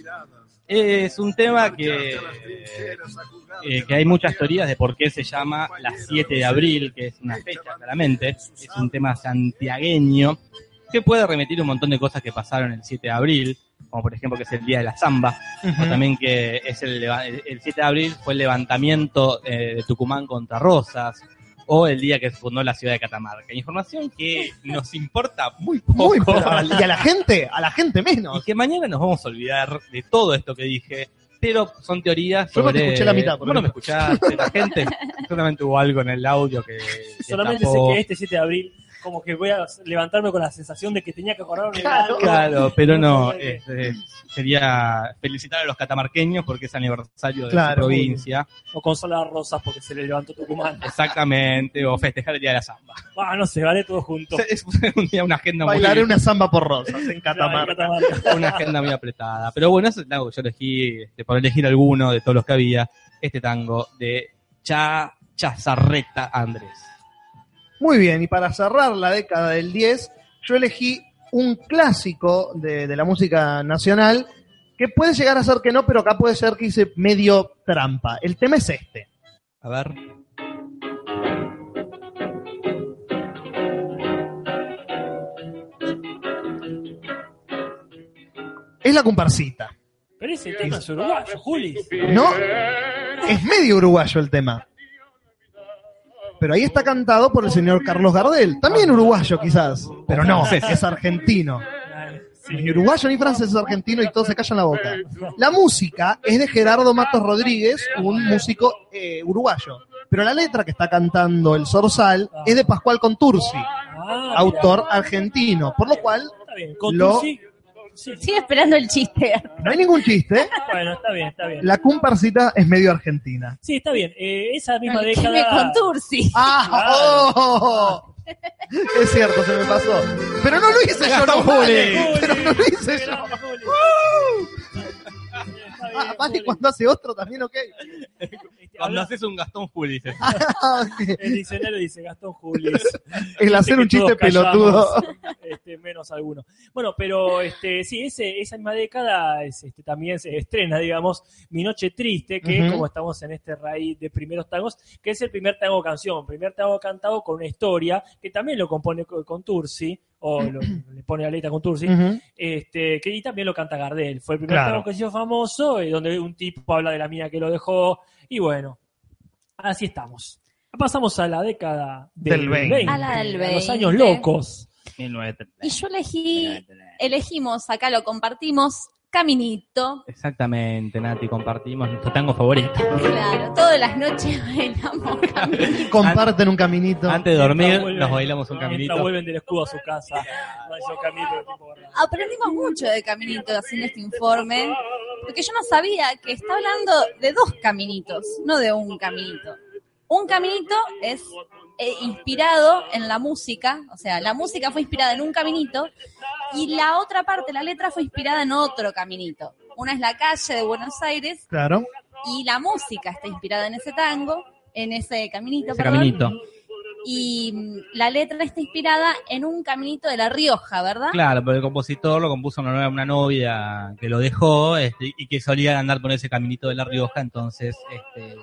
Es un tema que, eh, que hay muchas teorías de por qué se llama la 7 de abril, que es una fecha claramente. Es un tema santiagueño que puede remitir un montón de cosas que pasaron el 7 de abril, como por ejemplo que es el día de la zamba, o también que es el, el 7 de abril fue el levantamiento eh, de Tucumán contra Rosas, o el día que se fundó la ciudad de Catamarca. Información que nos importa muy poco. Muy pero- y a la gente, a la gente y menos. que mañana nos vamos a olvidar de todo esto que dije, pero son teorías Yo no sobre... te escuché la mitad, por Vos no me escuchaste, la gente solamente hubo algo en el audio que, que Solamente tapó. sé que este 7 de abril, como que voy a levantarme con la sensación de que tenía que acordarme de Claro. algo. Claro, pero no, este, sería felicitar a los catamarqueños porque es aniversario de Claro, su provincia, O consolar rosas porque se le levantó Tucumán. exactamente, o festejar el Día de la Zamba. Ah, no sé, vale todo junto. Es un día, una agenda muy, Bailaré una samba por rosas en Claro, Catamarca. Catamarca. una agenda muy apretada. Pero bueno, ese tango yo elegí, este, por elegir alguno de todos los que había, este tango de Cha Chazarreta Andrés. Muy bien, y para cerrar la década del 10, yo elegí un clásico de, de la música nacional que puede llegar a ser que no, pero acá puede ser que hice medio trampa. El tema es este. A ver. Es la comparsita. Pero ese tema es uruguayo, Juli. No, es medio uruguayo el tema. Pero ahí está cantado por el señor Carlos Gardel. También uruguayo quizás, pero no, es argentino. Ni uruguayo ni francés es argentino y todos se callan la boca. La música es de Gerardo Matos Rodríguez, un músico eh, uruguayo. Pero la letra que está cantando el Zorzal es de Pascual Contursi, Ah, autor argentino. Por lo cual, Lo-. Sigue esperando el chiste. no hay ningún chiste. Bueno, está bien, está bien. La comparsita es medio argentina. Sí, está bien. Eh, esa misma Que me década. contursi. ¡Ah! oh! Es cierto, se me pasó. Pero no lo hice yo, no vale. Pero no lo hice yo. Juli. Ah, Juli. cuando hace otro también, ok. Cuando haces un Gastón Juli, dices. Ah. El diccionario dice Gastón Julis. El hacer un chiste pelotudo. este, menos alguno. Bueno, pero este, sí, ese, esa misma década es, este, también se estrena, digamos, Mi Noche Triste, que como estamos en este raíz de primeros tangos, que es el primer tango canción, primer tango cantado con una historia, que también lo compone con, con Tursi, o lo- le pone la letra con Tursi, Ujú. este, que y también lo canta Gardel. Fue el primer Claro. que se hizo famoso, y donde un tipo habla de la mina que lo dejó, y bueno, así estamos. Pasamos a la década del, Del 20. A la del a los 20. años locos. Y yo elegí, elegimos, acá lo compartimos, Caminito. Exactamente, Nati, compartimos nuestro tango favorito. Claro, todas las noches bailamos Caminito. Comparten un caminito. Antes de dormir, vuelven- nos bailamos un caminito. vuelven del escudo a su casa. Aprendimos mucho de Caminito haciendo este informe, porque yo no sabía que está hablando de dos caminitos, no de un caminito. Un caminito es eh, inspirado en la música, o sea, la música fue inspirada en un caminito y la otra parte, la letra, fue inspirada en otro caminito. Una es la calle de Buenos Aires Claro. y la música está inspirada en ese tango. en ese caminito, Ese perdón. caminito. Y mm, la letra está inspirada en un caminito de La Rioja, ¿verdad? Claro, pero el compositor lo compuso una, una novia que lo dejó este, y que solía andar por ese caminito de La Rioja, entonces este,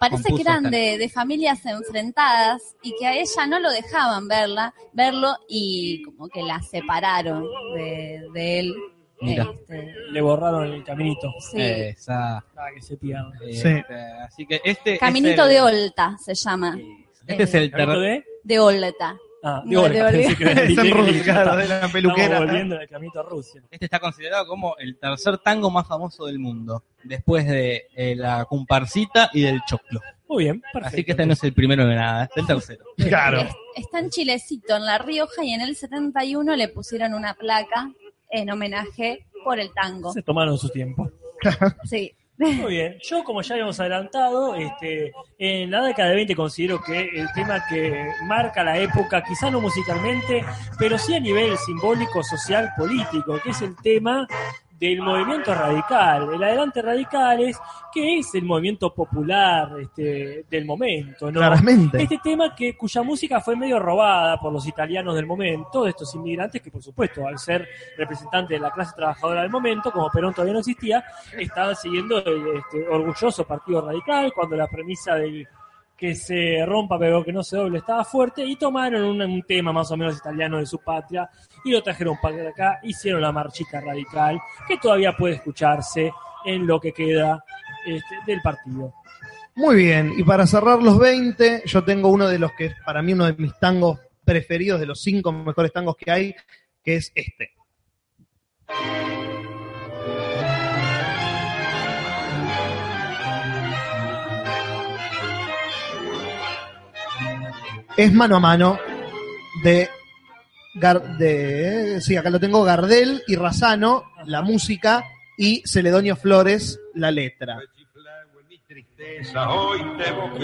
Parece que eran de, de familias enfrentadas y que a ella no lo dejaban verla, verlo y como que la separaron de, de él. Mira. Este, Le borraron el caminito sí. Esa, para que se pierda. este, Así que este Caminito es el- de Olta se llama. Este es el ¿Caminito ter- de? De Olta. Ah, No, que Olga. era Es en de- Rusia, claro, de la Estamos peluquera. volviendo del caminito a Rusia. Este está considerado como el tercer tango más famoso del mundo, después de eh, la comparsita y del choclo. Muy bien, perfecto. Así que este no es el primero de nada, este es el tercero. Claro. Es- Está en Chilecito, en La Rioja, y en el 71 le pusieron una placa en homenaje por el tango. Se tomaron su tiempo. Sí. Muy bien, yo como ya habíamos adelantado, este, en la década de 20 considero que el tema que marca la época, quizá no musicalmente, pero sí a nivel simbólico, social, político, que es el tema del movimiento radical, el adelante radicales, que es el movimiento popular este, del momento, ¿no? Claramente. Este tema que cuya música fue medio robada por los italianos del momento, de estos inmigrantes que por supuesto, al ser representantes de la clase trabajadora del momento, como Perón todavía no existía, estaban siguiendo el este, orgulloso Partido Radical, cuando la premisa del que se rompa pero que no se doble estaba fuerte, y tomaron un, tema más o menos italiano de su patria y lo trajeron para acá, hicieron la marchita radical, que todavía puede escucharse en lo que queda este, del partido. Muy bien, y para cerrar los 20, yo tengo uno de los que es para mí uno de mis tangos preferidos, de los cinco mejores tangos que hay, que es este. Es mano a mano de, Gar- de sí, acá lo tengo, Gardel y Razano, la música, y Celedonio Flores, la letra.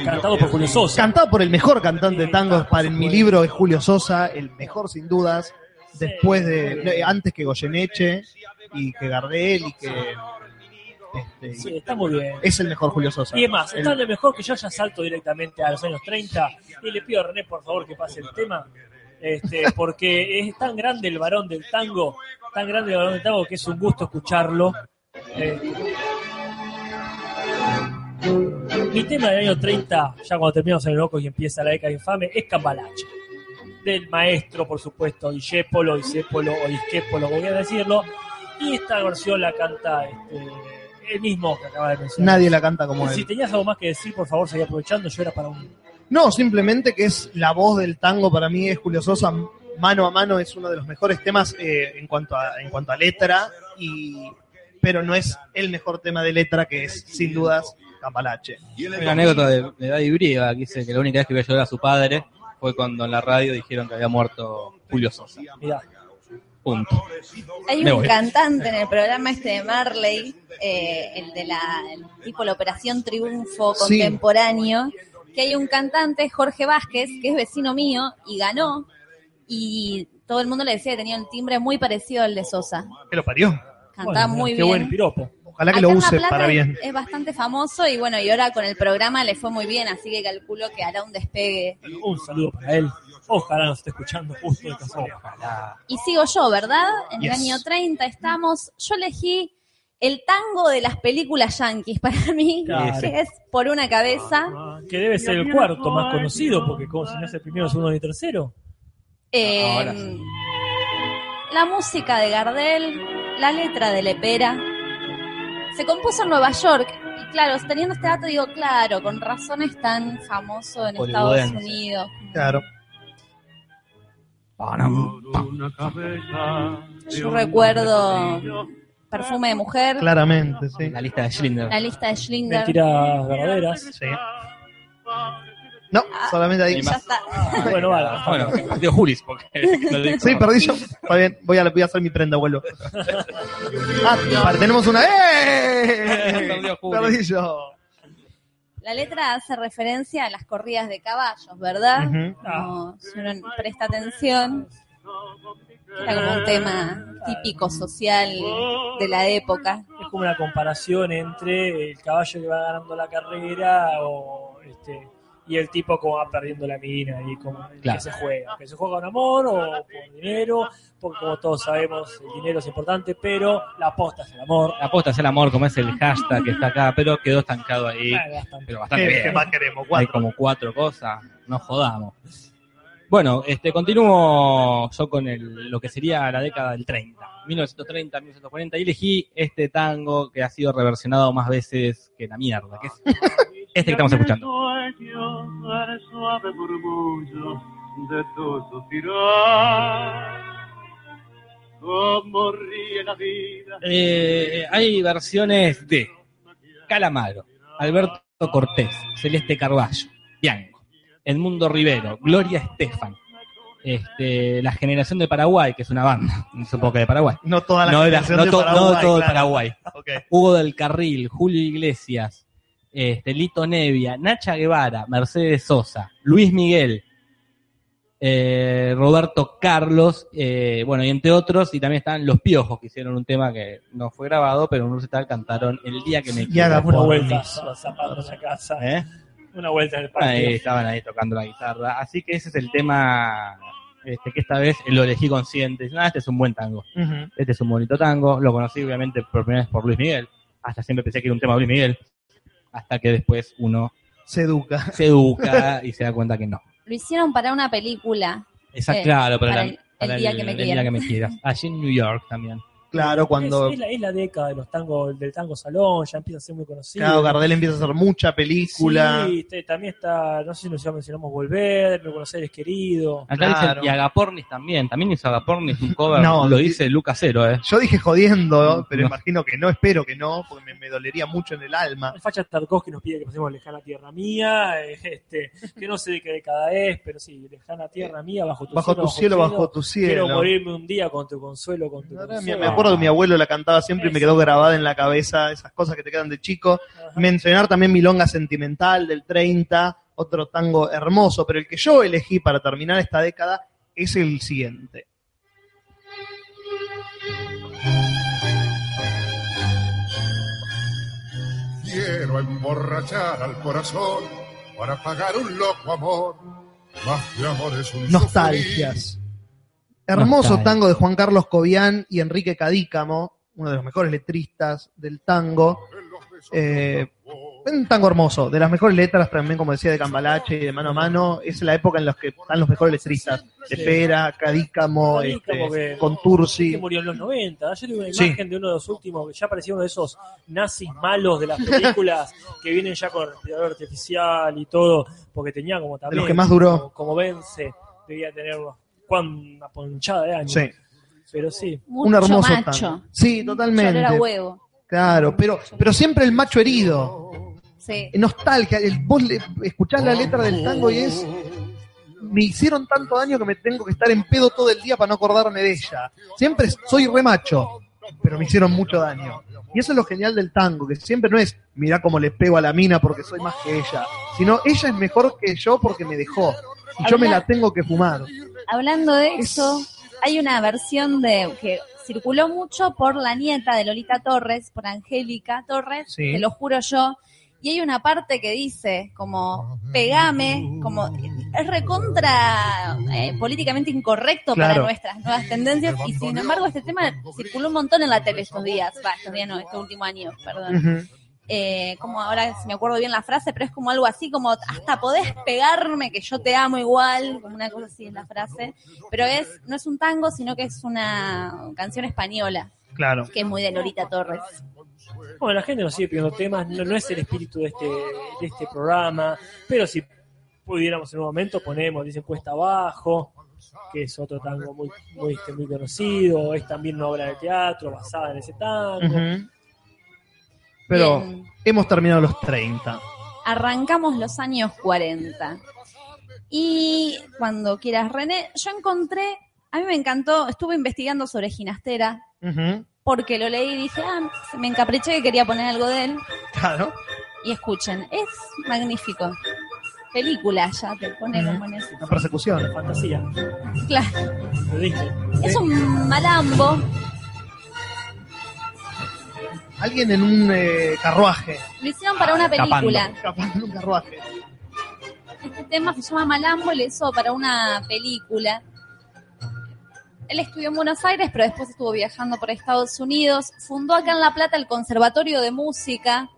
Cantado por Julio Sosa. Cantado por el mejor cantante de tangos, para en mi libro es Julio Sosa, el mejor sin dudas, después de, antes que Goyeneche y que Gardel y que este, Sí, está muy bien. es el mejor Julio Sosa. Y es más, El- está de mejor que yo ya salto directamente a los años 30 y le pido a René, por favor, que pase el tema, este, porque es tan grande el varón del tango, tan grande el varón del tango que es un gusto escucharlo. Eh, mi tema del año 30, ya cuando terminamos en el loco y empieza la década infame, es Cambalache. Del maestro, por supuesto, Discépolo, Discépolo o Disquépolo, como quieran decirlo. Y esta versión la canta este, el mismo que acaba de mencionar. Nadie la canta como Si él. tenías algo más que decir, por favor, seguí aprovechando. Yo era para un. No, simplemente que es la voz del tango para mí es Julio Sosa. Mano a mano es uno de los mejores temas eh, en cuanto a en cuanto a letra y pero no es el mejor tema de letra que es sin dudas Cambalache. Hay una anécdota de, de Daddy Briga que dice que la única vez que vio llorar a su padre fue cuando en la radio dijeron que había muerto Julio Sosa. Mirá, Punto. Hay Me un voy. cantante en el programa este de Marley, eh, el de la el tipo la Operación Triunfo Sí. contemporáneo, que hay un cantante, Jorge Vázquez, que es vecino mío y ganó, y todo el mundo le decía que tenía un timbre muy parecido al de Sosa. Que lo parió. Cantaba bueno, muy qué bien. buen piropo. Ojalá que Acá lo use para bien. Es bastante famoso y bueno, y ahora con el programa le fue muy bien, así que calculo que hará un despegue. Un saludo para él. Ojalá nos esté escuchando justo de casualidad. Y sigo yo, ¿verdad? En Yes. el año 30 estamos. Yo elegí el tango de las películas yankees para mí, Claro. que es por una cabeza. Ah, que debe ser el cuarto más conocido, porque como si no es el primero, segundo ni tercero. Eh, sí. La música de Gardel, la letra de Lepera. Se compuso en Nueva York. Y claro, teniendo este dato, digo, claro, con razón es tan famoso en Estados. Unidos. Claro. Yo recuerdo Perfume de Mujer, Claramente, sí. La lista de Schindler. la lista de Schlinger. Mentiras verdaderas. Sí. No, solamente ahí. Ya está. Bueno, vale. Bueno, digo Julis, porque. Sí, perdí yo. Está bien, voy a, voy a hacer mi prenda, vuelvo. Ah, vale, tenemos una. ¡Eh! Perdió Juli. Perdí yo. La letra hace referencia a las corridas de caballos, ¿verdad? Ujú. Como, si uno presta atención, era como un tema típico social de la época. Es como una comparación entre el caballo que va ganando la carrera o este, y el tipo como va perdiendo la mina y como Claro. que se juega, que se juega con amor o por dinero, porque como todos sabemos el dinero es importante, pero la aposta es el amor. La aposta es el amor, como es el hashtag que está acá, pero quedó estancado ahí. Bastante. Pero bastante ¿Qué, bien. qué más queremos? Hay como cuatro cosas, no jodamos. Bueno, este continúo yo con el, lo que sería la década del 30, 1930, 1940, y elegí este tango que ha sido reversionado más veces que la mierda, que es este que estamos escuchando. Sueño, el suave murmullo de tu suspirar. Como ríe la vida. Eh, hay versiones de Calamaro, Alberto Cortés, Celeste Carballo, Bianco, Edmundo Rivero, Gloria Estefan, este, la generación de Paraguay, que es una banda, supongo que de Paraguay. No toda la No, era- generación no de to- no Paraguay, todo de claro. Paraguay. Ok. Hugo del Carril, Julio Iglesias, este, Lito Nevia, Nacha Guevara, Mercedes Sosa, Luis Miguel, eh, Roberto Carlos, eh, bueno, y entre otros, y también están Los Piojos, que hicieron un tema que no fue grabado, pero en un recital cantaron El Día que me Y haga Una por vuelta los zapatos a casa, ¿Eh? una vuelta en el Ahí estaban ahí tocando la guitarra. Así que ese es el tema este, que esta vez lo elegí consciente. Dicen, ah, este es un buen tango. Este es un bonito tango. Lo conocí obviamente por primera vez por Luis Miguel. Hasta siempre pensé que era un tema de Luis Miguel. Hasta que después uno Se educa. se educa y se da cuenta que no. Lo hicieron para una película. Exacto, Eh, claro, pero para la- el- el para día que me el día que me quieras. Allí en New York también. Claro, cuando Es, es la, es la década de los tangos, del tango salón, ya empieza a ser muy conocido. Claro, Gardel empieza a hacer mucha película. Sí, te- también está, no sé si nos ya mencionamos Volver, Buenos Aires Querido. Acá Claro. dicen, y Agapornis también. También hizo Agapornis un cover. No, lo di- dice Lucas Cero, ¿eh? Yo dije jodiendo, pero No. imagino que no, espero que no, porque me, me dolería mucho en el alma. El Facha Tarkovsky nos pide que pasemos Lejana Tierra Mía, eh, este, que no sé de qué década es, pero sí, Lejana Tierra Mía, bajo tu Bajo cielo. tu cielo, bajo tu cielo. Quiero morirme un día con tu consuelo, con tu Ahora, consuelo. Me me acuerdo que mi abuelo la cantaba siempre y me quedó grabada en la cabeza esas cosas que te quedan de chico. Ajá. Mencionar también Milonga Sentimental del 30, otro tango hermoso, pero el que yo elegí para terminar esta década es el siguiente. Quiero emborrachar al corazón para pagar un loco amor. Más de amor es un Nostalgias. Hermoso tango de Juan Carlos Cobian y Enrique Cadícamo, uno de los mejores letristas del tango. Eh, un tango hermoso, de las mejores letras también, como decía, de Cambalache y de Mano a Mano. Es la época en la que están los mejores letristas. De. Pera, Cadícamo, Cadícamo, este, que- Contursi. que murió en los 90. Yo tengo una Sí. imagen de uno de los últimos, que ya parecía uno de esos nazis malos de las películas que vienen ya con respirador artificial y todo, porque tenía como también. los que más duró. Como, como Vence, debía tener unos, una ponchada de años. Sí, Pero sí, un hermoso macho. tango. Sí, totalmente. olor a huevo. Claro, pero, pero siempre el macho herido. Sí. Nostalgia. El, vos le, escuchás la letra del tango y es. Me hicieron tanto daño que me tengo que estar en pedo todo el día para no acordarme de ella. Siempre soy re macho, pero me hicieron mucho daño. Y eso es lo genial del tango, que siempre no es mirá cómo le pego a la mina porque soy más que ella, sino ella es mejor que yo porque me dejó. Y yo me la tengo que fumar. Hablando de eso, hay una versión de que circuló mucho por la nieta de Lolita Torres, por Angélica Torres, Sí. te lo juro yo. Y hay una parte que dice como pegame, como es recontra eh, políticamente incorrecto para nuestras nuevas tendencias y sin embargo este tema circuló un montón en la tele estos días, va, estos días no, este último año, perdón. Eh, como ahora si me acuerdo bien la frase, pero es como algo así como hasta podés pegarme que yo te amo igual, como una cosa así es la frase, pero es no es un tango, sino que es una canción española, Claro. que es muy de Lorita Torres. bueno, la gente nos sigue pidiendo temas, no, no es el espíritu de este, de este programa, pero si pudiéramos en un momento ponemos, dicen Cuesta Abajo, que es otro tango muy, muy, este, muy conocido, es también una obra de teatro basada en ese tango. Pero Bien, hemos terminado los 30. arrancamos los años 40. Y cuando quieras, René, yo encontré, a mí me encantó, estuve investigando sobre Ginastera, porque lo leí y dije, ah, me encapriché que quería poner algo de él. Claro. Y escuchen, es magnífico. Película ya te pone Ujú. como en eso. La persecución. Fantasía, Claro, lo dije. es un malambo. Alguien en un eh, carruaje. Lo hicieron para una película. Escapando en un carruaje. tema se llama Malambo y lo hizo para una película. Él estudió en Buenos Aires, pero después estuvo viajando por Estados Unidos. Fundó acá en La Plata el Conservatorio de Música.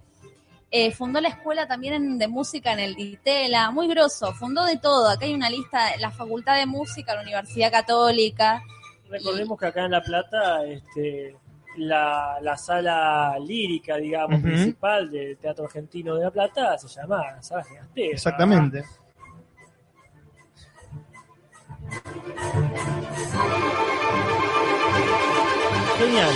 Eh, fundó la escuela también en- de música en el Ditela. Muy grosso. Fundó de todo. Acá hay una lista, la Facultad de Música, la Universidad Católica. Recordemos que acá en La Plata, este, la, la sala lírica, digamos, principal del Teatro Argentino de La Plata se llama Sala Gigantesca. Exactamente. Genial.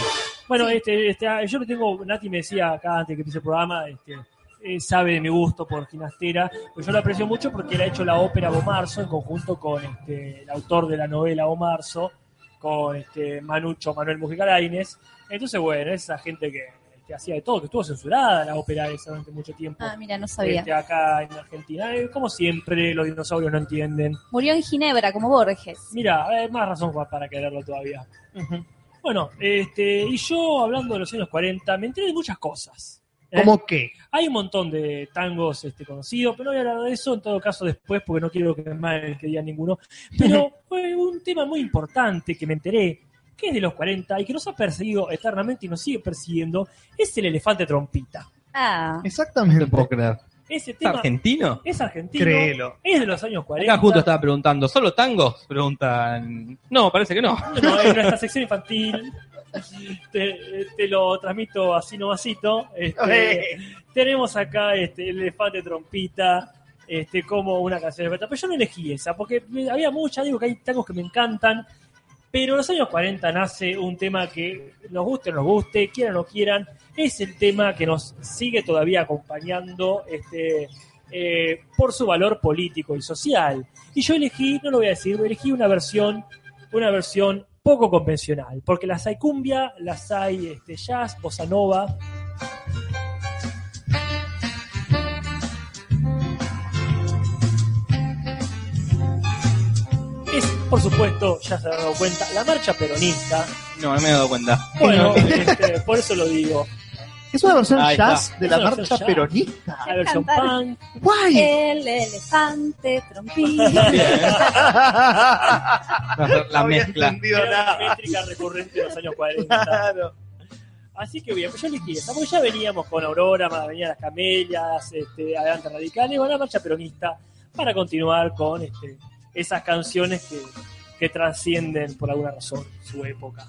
Bueno, este, este, ah, yo lo tengo, Nati me decía acá antes que empiece el programa, este, eh, sabe de mi gusto por Ginastera, pues yo lo aprecio mucho porque él ha hecho la ópera Bomarzo en conjunto con este, el autor de la novela Bomarzo, con este, Manucho Manuel Mujica Lainez. Entonces, bueno, es esa gente que, que hacía de todo, que estuvo censurada la ópera esa durante mucho tiempo. Ah, mira, no sabía. este, acá en Argentina. Eh, como siempre, los dinosaurios no entienden. Murió en Ginebra, como Borges. Mira, hay más razón pa- para quererlo todavía. Bueno, este, y yo hablando de los años 40, me enteré de muchas cosas. ¿eh? ¿Cómo qué? Hay un montón de tangos este, conocidos, pero no voy a hablar de eso en todo caso después porque no quiero que me que diga ninguno. Pero fue un tema muy importante que me enteré, que es de los 40 y que nos ha perseguido eternamente y nos sigue persiguiendo, es el elefante trompita. Ah, No te Exactamente. puedo creer. Ese ¿Es tema argentino? es argentino, Créelo. es de los años 40. Acá justo estaba preguntando, ¿solo tangos? Preguntan. No, parece que no. No, en nuestra sección infantil te, te lo transmito así nomasito. Este, tenemos acá este, el elefante trompita este, como una canción de Pero yo no elegí esa, porque había muchas, digo que hay tangos que me encantan. Pero en los años 40 nace un tema que nos guste o no nos guste, quieran o no quieran, es el tema que nos sigue todavía acompañando este, eh, por su valor político y social. Y yo elegí, no lo voy a decir, elegí una versión, una versión poco convencional, porque las hay cumbia, las hay este, jazz, bossa nova. Por supuesto, ya se han dado cuenta, la marcha peronista. No, no me he dado cuenta. Bueno, este, por eso lo digo. Es una versión Ahí jazz está. de la marcha jazz. peronista. La versión punk. ¡Guay! el elefante ser la mezcla. Era una métrica recurrente de los años 40. Claro. Así que bien, pues yo elegí esa, porque ya veníamos con Aurora, más venían las camelias, este, Adelante Radicales, bueno, la marcha peronista, para continuar con este, esas canciones que, que trascienden por alguna razón su época.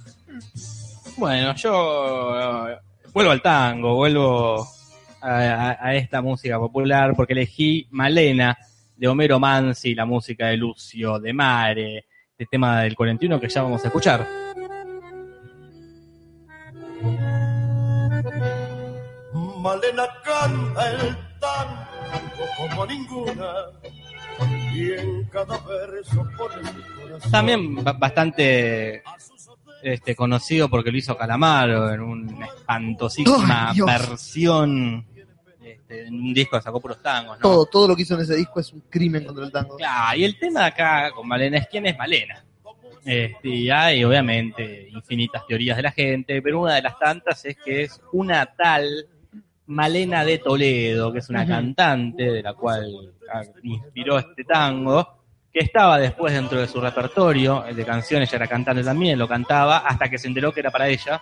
Bueno, yo eh, vuelvo al tango, vuelvo a, a- a esta música popular porque elegí Malena de Homero Mansi, la música de Lucio, de Mare, este tema del 41 que ya vamos a escuchar. Malena canta el tango como ninguna y en cada verso pone su corazón. También ba- bastante este, conocido porque lo hizo Calamaro en una espantosísima versión, este, en un disco que sacó puros tangos, ¿no? Todo, todo lo que hizo en ese disco es un crimen contra el tango. Claro, y el tema acá con Malena es quién es Malena. Este, y hay obviamente infinitas teorías de la gente, pero una de las tantas es que es una tal Malena de Toledo, que es una cantante de la cual ah, inspiró este tango, que estaba después dentro de su repertorio el de canciones, ella era cantante también, lo cantaba, hasta que se enteró que era para ella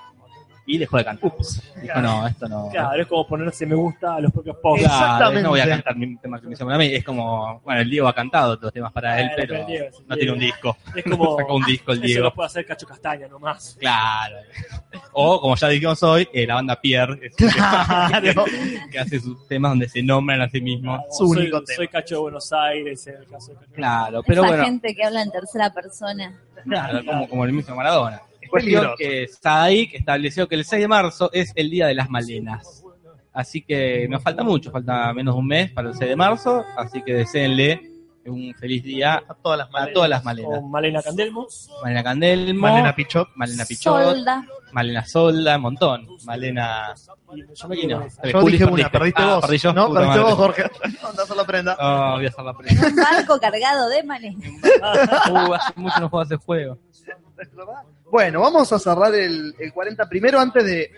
y dejó de cantar. Ups, dijo no, esto no. Claro, es como ponerse me gusta a los propios posts. Claro, Exactamente. no voy a cantar mi tema que me hicieron a mí. Es como, bueno, el Diego ha cantado todos los temas para él, pero Diego no tiene un disco. Es como. Sacó un disco el Eso Diego. lo puede hacer Cacho Castaña nomás. Claro. O, como ya dijimos hoy, eh, la banda Pierre, es Claro. que hace sus temas donde se nombran a sí mismos. Su soy, único tema. soy Cacho de Buenos Aires, en el caso de Cacho. Claro, pero Esa bueno, gente que habla en tercera persona. claro, como, como el mismo Maradona. Es cuestión Peligroso. que Sadik estableció que el 6 de marzo es el día de las malenas. Así que nos falta mucho, falta menos de un mes para el 6 de marzo, así que deseenle un feliz día A todas las a malenas. todas las malenas. Con Malena Candelmo. Malena Candelmo, Malena Pichot. Malena Pichot, Solda. Malena Solda, un montón. Malena. Yo me no. Yo Juli, dije una, perdiste. Ah, vos. perdí yo, no, perdiste madre. vos, Jorge. A hacer la prenda. Oh, voy a hacer la prenda. Un barco cargado de malenas. Uh, hace mucho no juego ese juego. Bueno, vamos a cerrar el, el 40 primero antes de,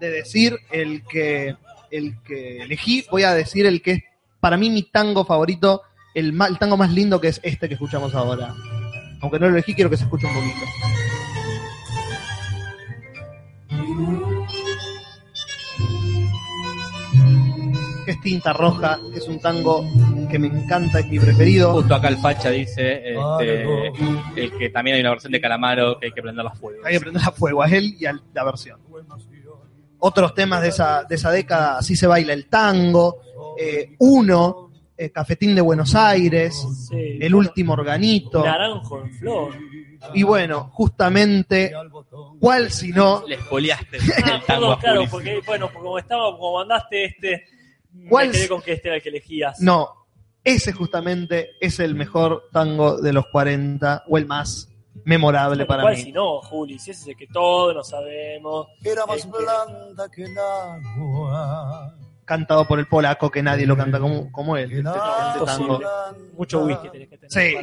de decir el que, el que elegí. Voy a decir el que es para mí mi tango favorito el, el tango más lindo que es este que escuchamos ahora. Aunque no lo elegí, quiero que se escuche un poquito. Que es tinta roja, es un tango que me encanta, es mi preferido. Justo acá el Facha dice este, el que también hay una versión de Calamaro que hay que prender los fuegos. Hay que prender a fuego a él y a la versión. Otros temas de esa, de esa década, así se baila el tango, eh, Uno, eh, Cafetín de Buenos Aires, Sí. El último organito. Naranjo en flor. Y bueno, justamente, ¿cuál si no? Le espoliaste Ah, el tango perdón, a claro, porque bueno, porque como estaba, como mandaste este, ¿Cuál me quedé con que este era el que elegías. No, ese justamente es el mejor tango de los 40 o el más memorable para ¿Cuál mí. si no, Juli? Si ese es el que todos lo sabemos. Era más Este, blanda que el agua. Cantado por el polaco que nadie lo canta como, como él. Este- este tango. Mucho whisky tenés que tener. Sí.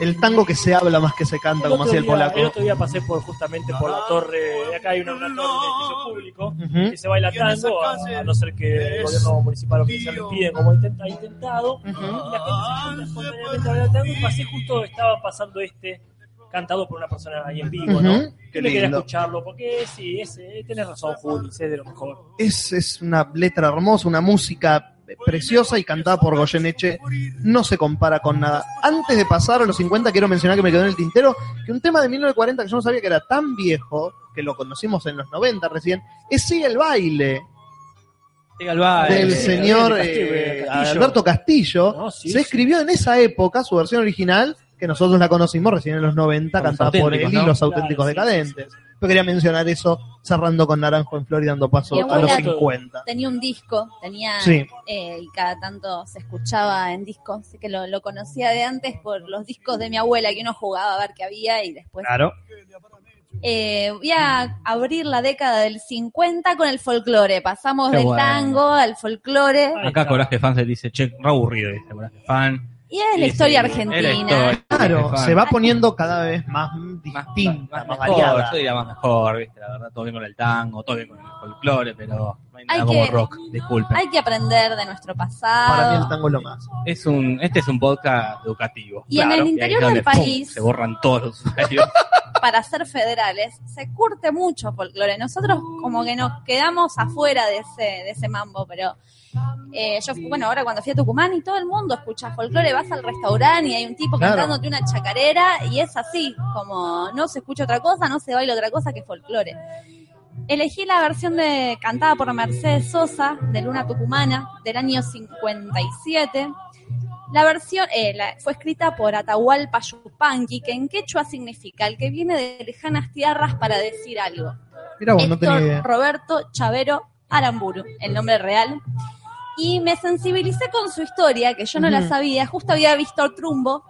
el tango que se habla más que se canta, El como hacía el día, el polaco. otro día pasé por justamente por la torre, acá hay una, una torre de edificio público, Ujú. que se baila tango, a, a no ser que el gobierno municipal o oficial lo impiden como intenta- ha intentado, y la gente se junta espontáneamente a bailar tango, y pasé justo, estaba pasando este cantado por una persona ahí en vivo, ¿no? Qué me quería escucharlo, porque sí, ese, tenés razón, Juli, es de lo mejor. Es, es una letra hermosa, una música preciosa y cantada por Goyeneche. No se compara con nada. Antes de pasar a los 50, quiero mencionar que me quedó en el tintero que un tema de 1940 que yo no sabía que era tan viejo, que lo conocimos en los 90 recién, es Sigue el baile. El baile. del eh, señor Castillo, eh, Castillo. Alberto Castillo. No, sí, se sí. escribió en esa época su versión original, que nosotros la conocimos recién en los 90, Con los cantada por él y ¿no? los auténticos Claro, sí, decadentes. Yo quería mencionar eso cerrando con Naranjo en Flor y dando paso a los abuela- 50. Tenía un disco, tenía Sí. eh, y cada tanto se escuchaba en discos, así que lo, lo conocía de antes por los discos de mi abuela que uno jugaba a ver qué había y después Claro. Eh, voy a abrir la década del 50 con el folclore. Pasamos Qué del bueno. tango al folclore. Acá. Coraje Fan se dice, che, re aburrido, dice Coraje Fan. Y es la historia sí, argentina. historia. Claro, se va poniendo cada vez más más, distinta, más, más mejor, variada. yo diría más mejor, ¿viste? la verdad, todo bien con el tango, todo bien con el folclore, pero no hay nada Hay como que- rock, disculpen. Hay que aprender de nuestro Para mí el pasado. tango es lo más. Es un, este es un podcast educativo. Y en el interior donde, del pum, país- se borran todos los usuarios. Para ser federales, se curte mucho folclore. Nosotros como que nos quedamos afuera de ese, de ese mambo, pero eh, yo, bueno, ahora cuando fui a Tucumán y todo el mundo escucha folclore, vas al restaurante y hay un tipo Claro. cantándote una chacarera y es así, como no se escucha otra cosa, no se baila otra cosa que folclore. Elegí la versión de cantada por Mercedes Sosa de Luna Tucumana del año 57. La versión eh, la- fue escrita por Atahualpa Yupanqui, que en quechua significa el que viene de lejanas tierras para decir algo. Mira vos, no Héctor idea. Roberto Chavero Aramburu, el nombre real. Y me sensibilicé con su historia, que yo no la sabía. Justo había visto Trumbo,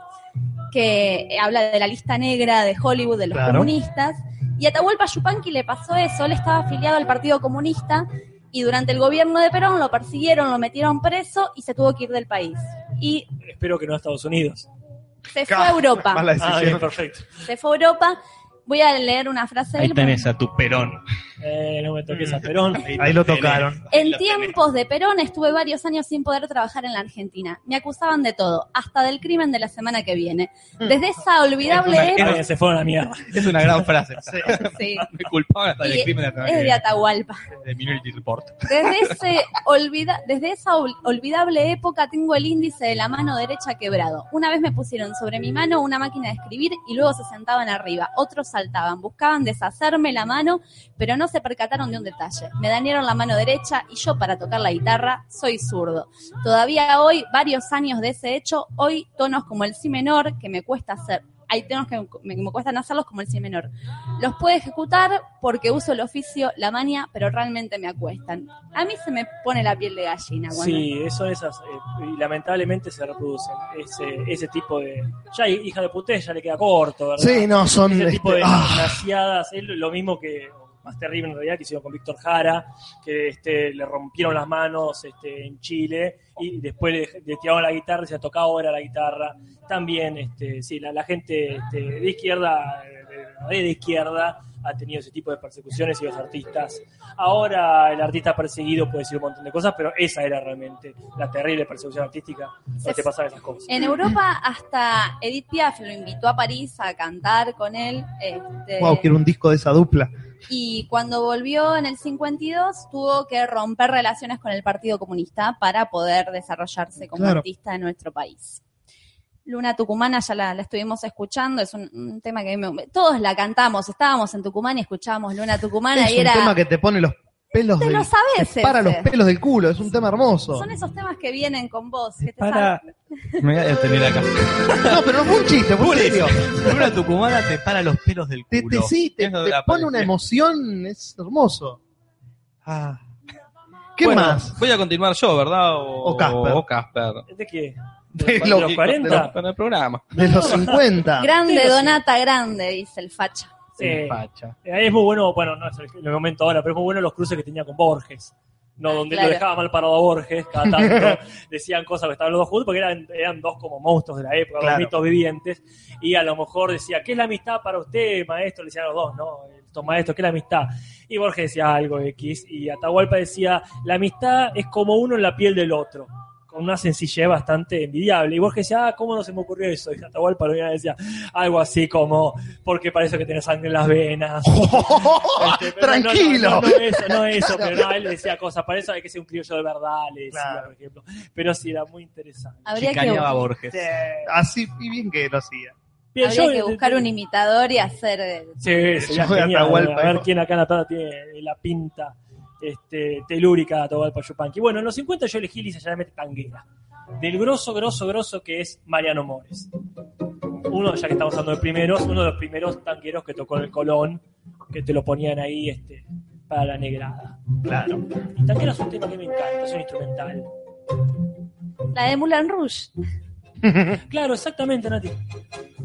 que habla de la lista negra de Hollywood de los Claro. comunistas. Y a Atahualpa Yupanqui le pasó eso. Él estaba afiliado al Partido Comunista y durante el gobierno de Perón lo persiguieron, lo metieron preso y se tuvo que ir del país. Y Espero que no a Estados Unidos. se fue a Europa. Mala Ah, bien, decisión. perfecto. Se fue a Europa. Voy a leer una frase de Ahí tenés a tu Perón. Eh, no me toques a Perón. Ahí lo tocaron. En tiempos de Perón estuve varios años sin poder trabajar en la Argentina. Me acusaban de todo, hasta del crimen de la semana que viene. Desde esa olvidable Es una- se fueron a mierda. Es una gran frase. Sí. Me culpaban hasta Y del crimen de la es de Atahualpa. de Minority Report. Desde, ese olvida, desde esa ol- olvidable época tengo el índice de la mano derecha quebrado. Una vez me pusieron sobre mi mano una máquina de escribir y luego se sentaban arriba. Otros saltaban, buscaban deshacerme la mano, pero no se percataron de un detalle. Me dañaron la mano derecha y yo para tocar la guitarra soy zurdo. Todavía hoy, varios años de ese hecho, hoy tonos como el si menor que me cuesta hacer. Hay tonos que me, me cuestan hacerlos como el si menor. Los puedo ejecutar porque uso el oficio, la maña, pero realmente me acuestan. A mí se me pone la piel de gallina cuando Sí, eso esas eh, y lamentablemente se reproducen ese, ese tipo de ya hija de puté ya le queda corto, ¿verdad? Sí, no, son. ese tipo de este, ah, desgraciadas, es lo mismo que más terrible en realidad que hicieron con Víctor Jara, que este, le rompieron las manos este, en Chile y después le, le tiraron la guitarra y se tocaba ahora la guitarra. También, este, sí, la, la gente este, de izquierda, de, de izquierda, ha tenido ese tipo de persecuciones y los artistas. Ahora el artista perseguido puede decir un montón de cosas, pero esa era realmente la terrible persecución artística donde te pasaban esas cosas. En Europa hasta Edith Piaf lo invitó a París a cantar con él. Este, Wow, quiero un disco de esa dupla. Y cuando volvió en el 52 tuvo que romper relaciones con el Partido Comunista para poder desarrollarse como Claro. artista en nuestro país. Luna Tucumana ya la, la estuvimos escuchando, es un, un tema que me- todos la cantamos, estábamos en Tucumán y escuchábamos Luna Tucumana Es y un era tema que te pone los pelos te del, lo sabes te para los pelos del culo, es un tema hermoso. son esos temas que vienen con vos, que te Para. salen. Me voy a detener acá. No, pero no fue un chiste, fue en serio. Una tucumana te para los pelos del culo. te, sí, te, pone una emoción, es hermoso. Ah. ¿Qué Bueno, más? Voy a continuar yo, ¿verdad? O, O Casper. O Casper. ¿De qué? De ¿De, lo- los de 40? Con el programa. De los 50. Grande. Donata, grande, dice el facha. Facha. Eh, Es muy bueno, bueno, no es el, el momento ahora, pero es muy bueno los cruces que tenía con Borges. No, donde Claro. lo dejaba mal parado a Borges, cada tanto decían cosas que estaban los dos juntos, porque eran, eran dos como monstruos de la época, Claro. dos mitos vivientes, y a lo mejor decía, ¿qué es la amistad para usted, maestro? Le decían los dos, ¿no? Estos maestros, ¿qué es la amistad? Y Borges decía algo X, y Atahualpa decía, la amistad es como uno en la piel del otro, con una sencillez bastante envidiable. Y Borges decía, ah, ¿cómo no se me ocurrió eso? Y Atahualpa lo decía algo así como, porque parece que tiene sangre en las venas. Este, pero no, Tranquilo. No, no, no eso, no eso, pero no, él decía cosas, para eso hay que ser un criollo de verdad, le decía, Claro. por ejemplo. Pero sí, era muy interesante. Habría que, Chicaneaba a Borges. Así y bien que lo hacía. Bien, habría yo- que buscar un imitador y hacer... Sí, sería Yo de genial, Atahualpa, A ver quién acá en la tiene la pinta este, telúrica de Atahualpa Yupanqui. Bueno, en los 50 yo elegí lisa llanamente tanguera. Del grosso, grosso, grosso que es Mariano Mores. Uno, ya que estamos hablando de primeros, uno de los primeros tangueros que tocó en el Colón, que te lo ponían ahí este, para la negrada. Claro. Y tanguera es un tema que me encanta, es un instrumental. La de Moulin Rouge. Claro, exactamente, Nati.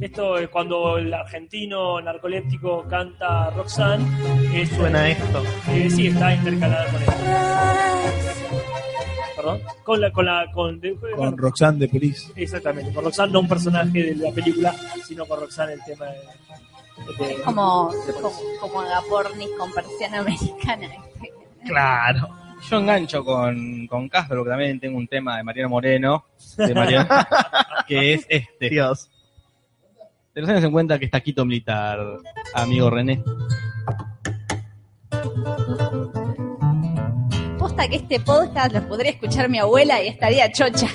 Esto es cuando el argentino narcoléptico canta Roxanne. Es Suena esto. Eh, sí, está intercalada con esto. Perdón. Con la. Con la con, de- Con Roxanne de Police. Exactamente, con Roxanne, no un personaje de la película, sino con Roxanne el tema de. de- Como, como, como Agapornis con persiana americana. Claro. Yo engancho con, con Casper, porque también tengo un tema de Mariano Moreno, de Mariano, que es este. Dios. De los años 50 que es taquito militar, amigo René. Posta que este podcast lo podría escuchar mi abuela y estaría chocha.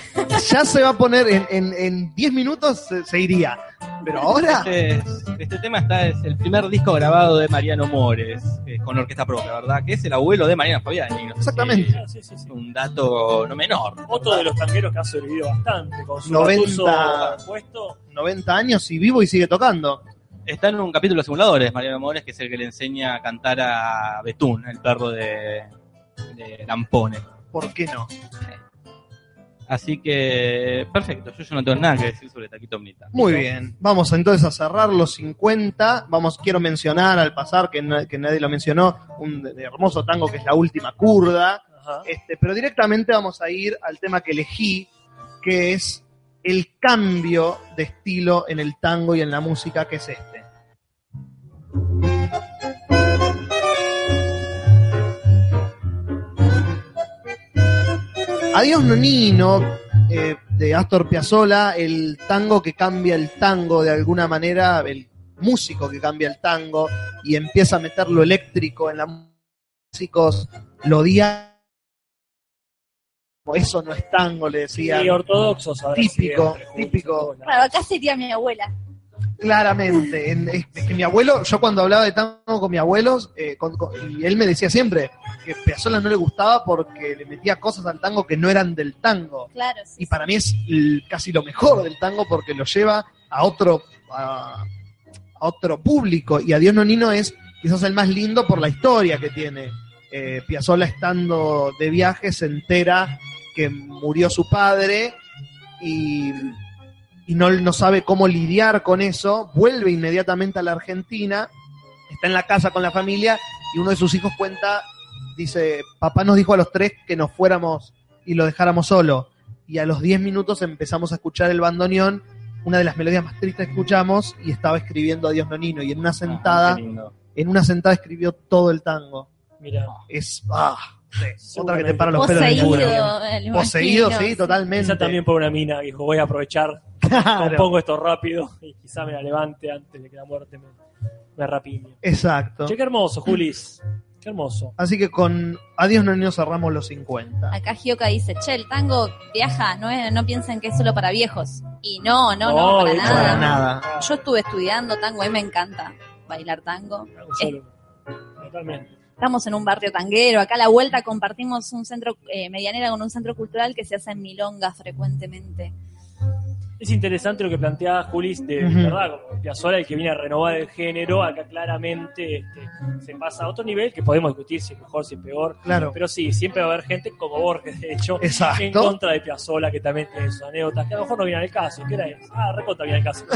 Ya se va a poner en- en en 10 minutos, se, se iría. Pero ahora. Este, es- este tema está, es el primer disco grabado de Mariano Mores, eh, con orquesta propia, ¿verdad? Que es el abuelo de Mariana Fabiani. ¿no? Exactamente. Sí, sí, sí. Un dato no menor. Otro de los tangueros que ha sobrevivido bastante, con su 90. batuzo puesto. 90 años y vivo y sigue tocando. Está en un capítulo de simuladores, Mariano Mores, que es el que le enseña a cantar a Betún, el perro de, de Lampone. ¿Por qué no? Así que, perfecto, yo, yo no tengo nada que decir sobre Taquito Militar. Muy bien. Vamos entonces a cerrar los 50. Vamos, quiero mencionar al pasar, que, que nadie lo mencionó, un hermoso tango que es La Última Curda. Ajá. Este, pero directamente vamos a ir al tema que elegí, que es el cambio de estilo en el tango y en la música, que es este. Adiós Nonino, eh, de Astor Piazzolla, el tango que cambia el tango de alguna manera, el músico que cambia el tango y empieza a meter lo eléctrico en la músicos, lo odian. Eso no es tango, le decían. Y ortodoxos, ahora Típico, típico. Claro, acá sería mi abuela. Claramente. En- es, que mi abuelo, yo cuando hablaba de tango con mi abuelo, eh, con- con- y él me decía siempre que Piazzolla no le gustaba porque le metía cosas al tango que no eran del tango. Claro, sí. Y para mí es l- casi lo mejor del tango porque lo lleva a otro, a, a otro público. Y Adiós Nonino es quizás el más lindo por la historia que tiene. Eh, Piazzolla estando de viaje se entera que murió su padre y, y no, no sabe cómo lidiar con eso. Vuelve inmediatamente a la Argentina, está en la casa con la familia y uno de sus hijos cuenta, dice, papá nos dijo a los tres que nos fuéramos y lo dejáramos solo. Y a los 10 minutos empezamos a escuchar el bandoneón, una de las melodías más tristes que escuchamos, y estaba escribiendo Adiós Nonino. Y en una sentada en una sentada escribió todo el tango. Mira, Es ah, sí, otra que te para los pelos Poseído, me lo Poseído, imagino, sí, totalmente. esa también por una mina, dijo, voy a aprovechar, Claro. compongo esto rápido y quizá me la levante antes de que la muerte me, me rapiñe. Exacto. Che, qué hermoso, Julis. Qué hermoso. Así que con Adiós no cerramos los 50. Acá Gioca dice, che, el tango viaja, no, es- no piensen que es solo para viejos. Y no, no, no, No, para de hecho, nada. Para nada. Yo estuve estudiando tango, a mí me encanta bailar tango. Solo. Totalmente. Estamos en un barrio tanguero, acá a la vuelta compartimos un centro eh, medianera con un centro cultural que se hace en milongas frecuentemente. Es interesante lo que plantea Julis de Ujú. verdad, como Piazzolla, el que viene a renovar el género, acá claramente este, se pasa a otro nivel que podemos discutir si es mejor, si es peor, Claro. pero sí, siempre va a haber gente como Borges, de hecho, en Exacto. contra de Piazzolla, que también tiene sus anécdotas, que a lo mejor no viene al caso, ¿qué era eso? Ah, recontra viene al caso.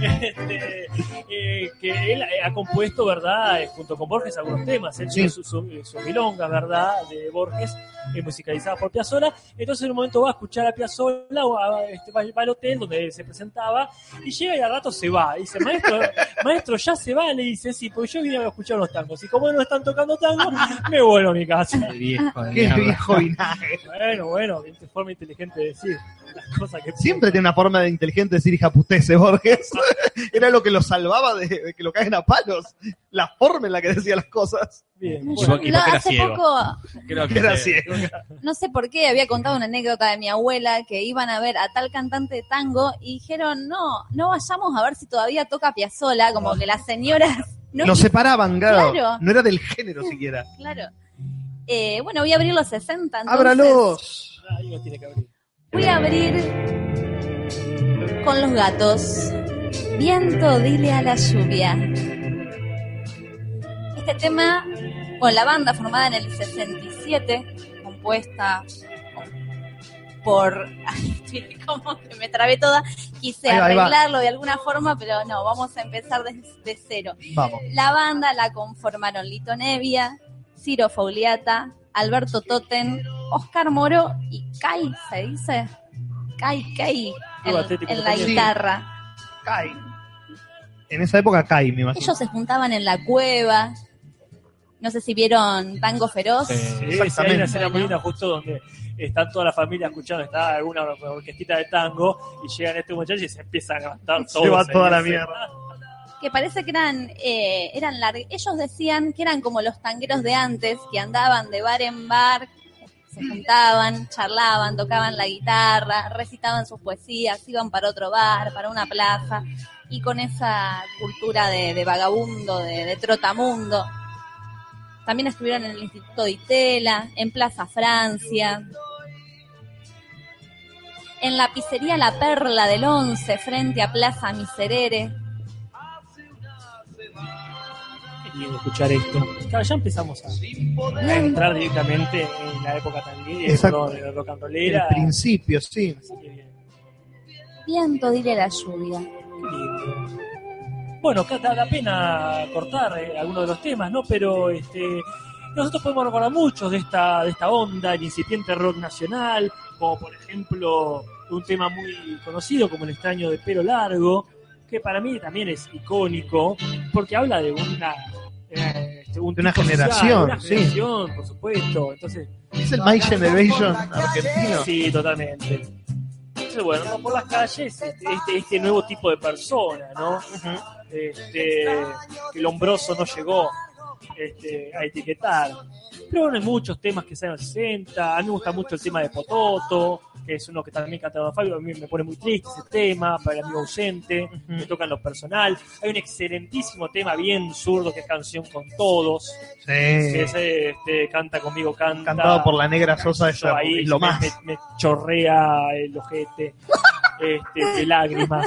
Este, eh, que él ha compuesto, ¿verdad? Eh, Junto con Borges algunos temas. Él Sí. tiene su, su, su milonga, ¿verdad? De Borges, eh, musicalizada por Piazzolla. Entonces en un momento va a escuchar a Piazzolla, o a- este, va, va al hotel donde se presentaba, y llega y al rato se va. Y dice, maestro, maestro, ya se va. Le dice, sí, porque yo vine a escuchar los tangos. Y como no están tocando tango, me vuelvo a mi casa. El viejo Qué viejo vinagre. Bueno, bueno, qué forma inteligente de decir las cosas que Siempre tiene una forma de inteligente decir hija putece, Borges. Era lo que lo salvaba de, de que lo caigan a palos. La forma en la que decía las cosas. Bien, bueno. Lo- era hace ciego. poco, Creo que Que era se- ciego. no sé por qué, había contado una anécdota de mi abuela que iban a ver a tal cantante de tango y dijeron, no, no vayamos a ver si todavía toca Piazzola, como que las señoras... No, Lo separaban, claro. Claro. No era del género siquiera. Claro. Eh, bueno, voy a abrir los 60. Entonces, ¡Ábralos! Ahí lo tiene que abrir. Voy a abrir con los gatos. Viento, dile a la lluvia. Este tema, con la banda formada en el 67, compuesta por... Como que me trabé toda. Quise Ahí va, ahí va. arreglarlo de alguna forma, pero no, vamos a empezar desde cero. Vamos. La banda la conformaron Lito Nevia, Ciro Fauliata, Alberto Totten, Oscar Moro y Kai, ¿se dice? Kai, Kai, en, en la guitarra. Kai. En esa época Kai, me imagino. Ellos se juntaban en la cueva. No sé si vieron Tango Feroz. Sí. Sí, sí, hay una escena muy linda justo donde están toda la familia escuchando, está alguna orquestita de tango y llegan estos muchachos y se empiezan a levantar todos. Se va toda la mierda. Que parece que eran, eh, eran ellos decían que eran como los tangueros de antes, que andaban de bar en bar, se juntaban, charlaban, tocaban la guitarra, recitaban sus poesías, iban para otro bar, para una plaza, y con esa cultura de, vagabundo, de, de trotamundo. También estuvieron en el Instituto de Itela, en Plaza Francia, en la pizzería La Perla del Once, frente a Plaza Miserere. Escuchar esto. Claro, ya empezamos a, a entrar directamente en la época tanguera, Exacto. de rock and El rollera. principio, sí. Viento, dile la lluvia. Lindo. Bueno, acá da, da pena cortar eh, algunos de los temas, ¿no? Pero este, nosotros podemos recordar muchos de esta, de esta onda, el incipiente rock nacional, como por ejemplo un tema muy conocido como El extraño de pelo largo, que para mí también es icónico, porque habla de una... eh, este, un De una social, generación, sí. por supuesto. Entonces, Es el My Generation argentino. Sí, totalmente. Entonces, bueno, por las calles este, este, este nuevo tipo de persona, ¿no? Este, que el hombroso no llegó este, a etiquetar. Pero bueno, hay muchos temas que salen en los 60. A mí me gusta mucho el tema de Pototo, que es uno que también canta Don Fabio. A mí me pone muy triste ese tema, para el amigo ausente, me toca en lo personal. Hay un excelentísimo tema bien zurdo que es Canción con Todos, que Sí. es, este, Canta conmigo, canta. Cantado por la negra Sosa, Yo eso ahí es lo más. me- me chorrea el ojete este, de lágrimas.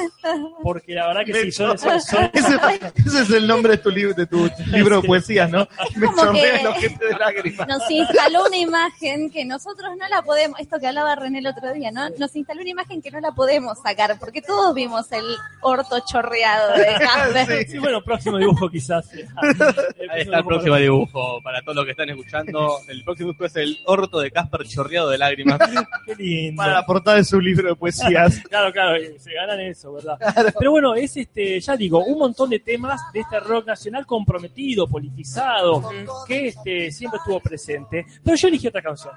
Porque la verdad que sí, son, son- son- Ese, ese es el nombre de tu, libro de tu libro de poesías, ¿no? Me Como chorrea que- el ojete de lágrimas. Nos instaló una imagen que nosotros no la podemos, esto que hablaba René el otro día, ¿no? Nos instaló una imagen que no la podemos sacar, porque todos vimos el orto chorreado de Casper. Sí, bueno, próximo dibujo quizás. Ahí está el próximo dibujo. Para todos los que están escuchando, el próximo dibujo es el orto de Casper chorreado de lágrimas. Qué lindo. Para la portada de su libro de poesías. Claro, claro, eh, se ganan eso, ¿verdad? Pero bueno, es este, ya digo, un montón de temas de este rock nacional comprometido, politizado, que este, siempre estuvo presente. Pero yo elegí otra canción.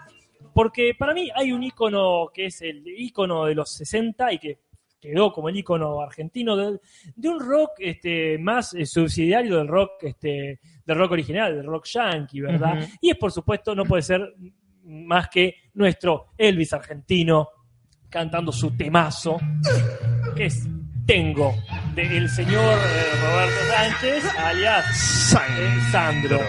Porque para mí hay un ícono que es el ícono de los 60 y que quedó como el ícono argentino de, de un rock este, más eh, subsidiario del rock este, del rock original, del rock yankee, ¿verdad? Y es por supuesto, no puede ser más que nuestro Elvis argentino cantando su temazo, que es Tengo, del señor eh, Roberto Sánchez, alias eh, Sandro.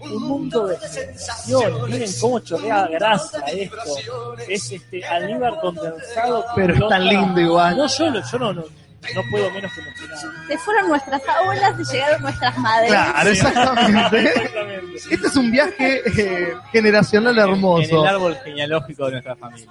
Un mundo de sensaciones, miren cómo chorrea grasa esto. Es este almíbar condensado. Pero es tan lindo igual. No, yo, yo no, no, no puedo menos que emocionar. Se fueron nuestras abuelas y llegaron nuestras madres. Claro, exactamente. Exactamente. Este es un viaje eh, generacional En el hermoso. árbol genealógico de nuestra familia.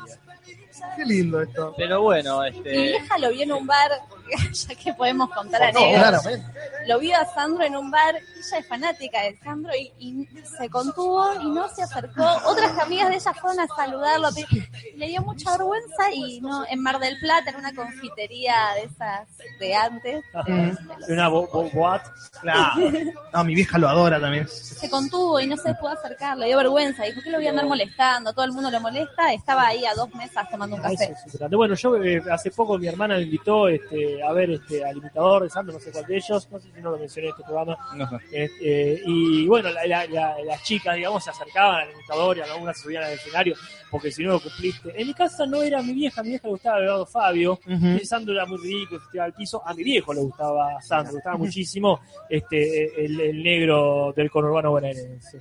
Qué lindo esto. Pero bueno, Mi este. vieja lo vio en un bar, ya que podemos contar No, anécdotas. claramente. Lo vio a Sandro en un bar, ella es fanática de Sandro y, y se contuvo y no se acercó. Otras amigas de ella fueron a saludarlo, pero le dio mucha vergüenza y no en Mar del Plata, en una confitería de esas de antes, de- los- una bo- bo- boat. Claro. No, mi vieja lo adora también. se contuvo y no se pudo acercar, le dio vergüenza, dijo que lo voy a andar molestando, todo el mundo lo molesta, estaba ahí a dos mesas tomando un café. Bueno, yo eh, hace poco mi hermana me invitó este, a ver este, al imitador de Sandro, no sé cuál de ellos, no sé si no lo mencioné en este programa. No sé. Este, y bueno, la- la- la- las chicas, digamos, se acercaban al imitador y algunas subían al escenario, porque si no lo cumpliste. En mi casa no era mi vieja, mi vieja le gustaba Eduardo Fabio, y Sandro era muy rico, se tiraba al piso. A mi viejo le gustaba Sandro, le gustaba muchísimo este, el, el negro del conurbano bonaerense.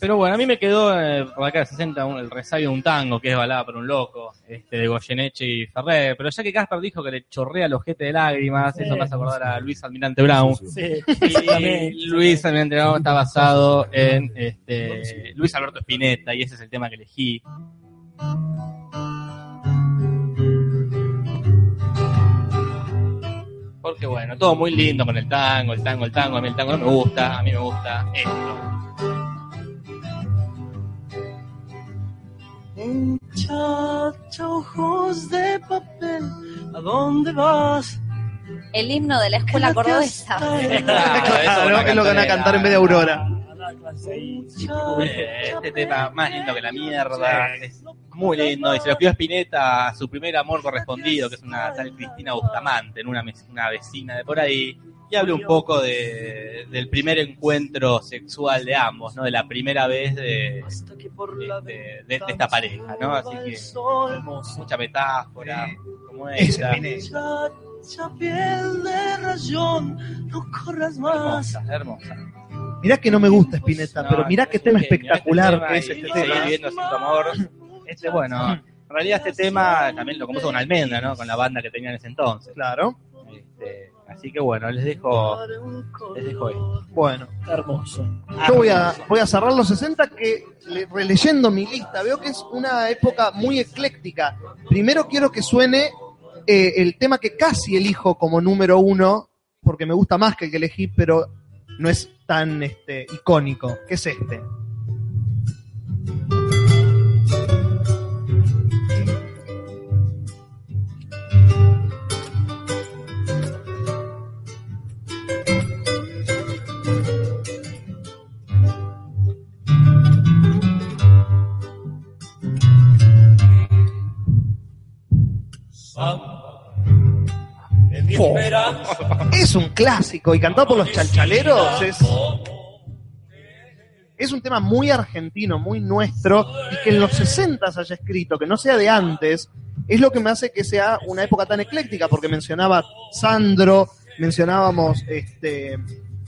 Pero bueno, a mí me quedó eh, por acá de 60 un- el resabio de un tango, que es balada por un loco, este, de Goyeneche y Ferrer. Pero ya que Casper dijo que le chorrea el ojete de lágrimas, Sí. eso me hace acordar a Luis Almirante Brown. Sí, Y exactamente. Luis Almirante Brown está basado en este, Luis Alberto Spinetta, y ese es el tema que elegí. Porque bueno, todo muy lindo con el tango, el tango, el tango, a mí el tango no me gusta, a mí me gusta esto. Muchacha, ojos de papel, ¿a dónde vas? El himno de la escuela cordobesa. Claro, que es lo que van a cantar en vez de Aurora. A Este tema más lindo que la mierda, es muy lindo, y se lo escribió Spinetta a su primer amor correspondido, que es una tal Cristina Bustamante, en una vecina de por ahí, y habla un poco de, del primer encuentro sexual de ambos, ¿no? De la primera vez de, de, de- de esta pareja, ¿no? Así que mucha metáfora, como esta. Piel de rayón, no corras más. Hermosa, hermosa. Mirá que no me gusta Spinetta, No, pero mirá qué tema espectacular este tema que es y- este y tema. sin tu amor. Este, bueno, en realidad este tema también lo compuso con Almendra, ¿no? Con la banda que tenía en ese entonces. Claro. Este, así que bueno, les dejo, les dejo esto. Bueno, Hermoso. yo voy a, voy a cerrar los 60 que le- releyendo mi lista veo que es una época muy ecléctica. Primero quiero que suene eh, el tema que casi elijo como número uno, porque me gusta más que el que elegí, pero no es tan este, icónico, que es este. Es un clásico y cantado por los chalchaleros es, es un tema muy argentino, muy nuestro y que en los 60 se haya escrito, que no sea de antes, es lo que me hace que sea una época tan ecléctica, porque mencionaba Sandro, mencionábamos este,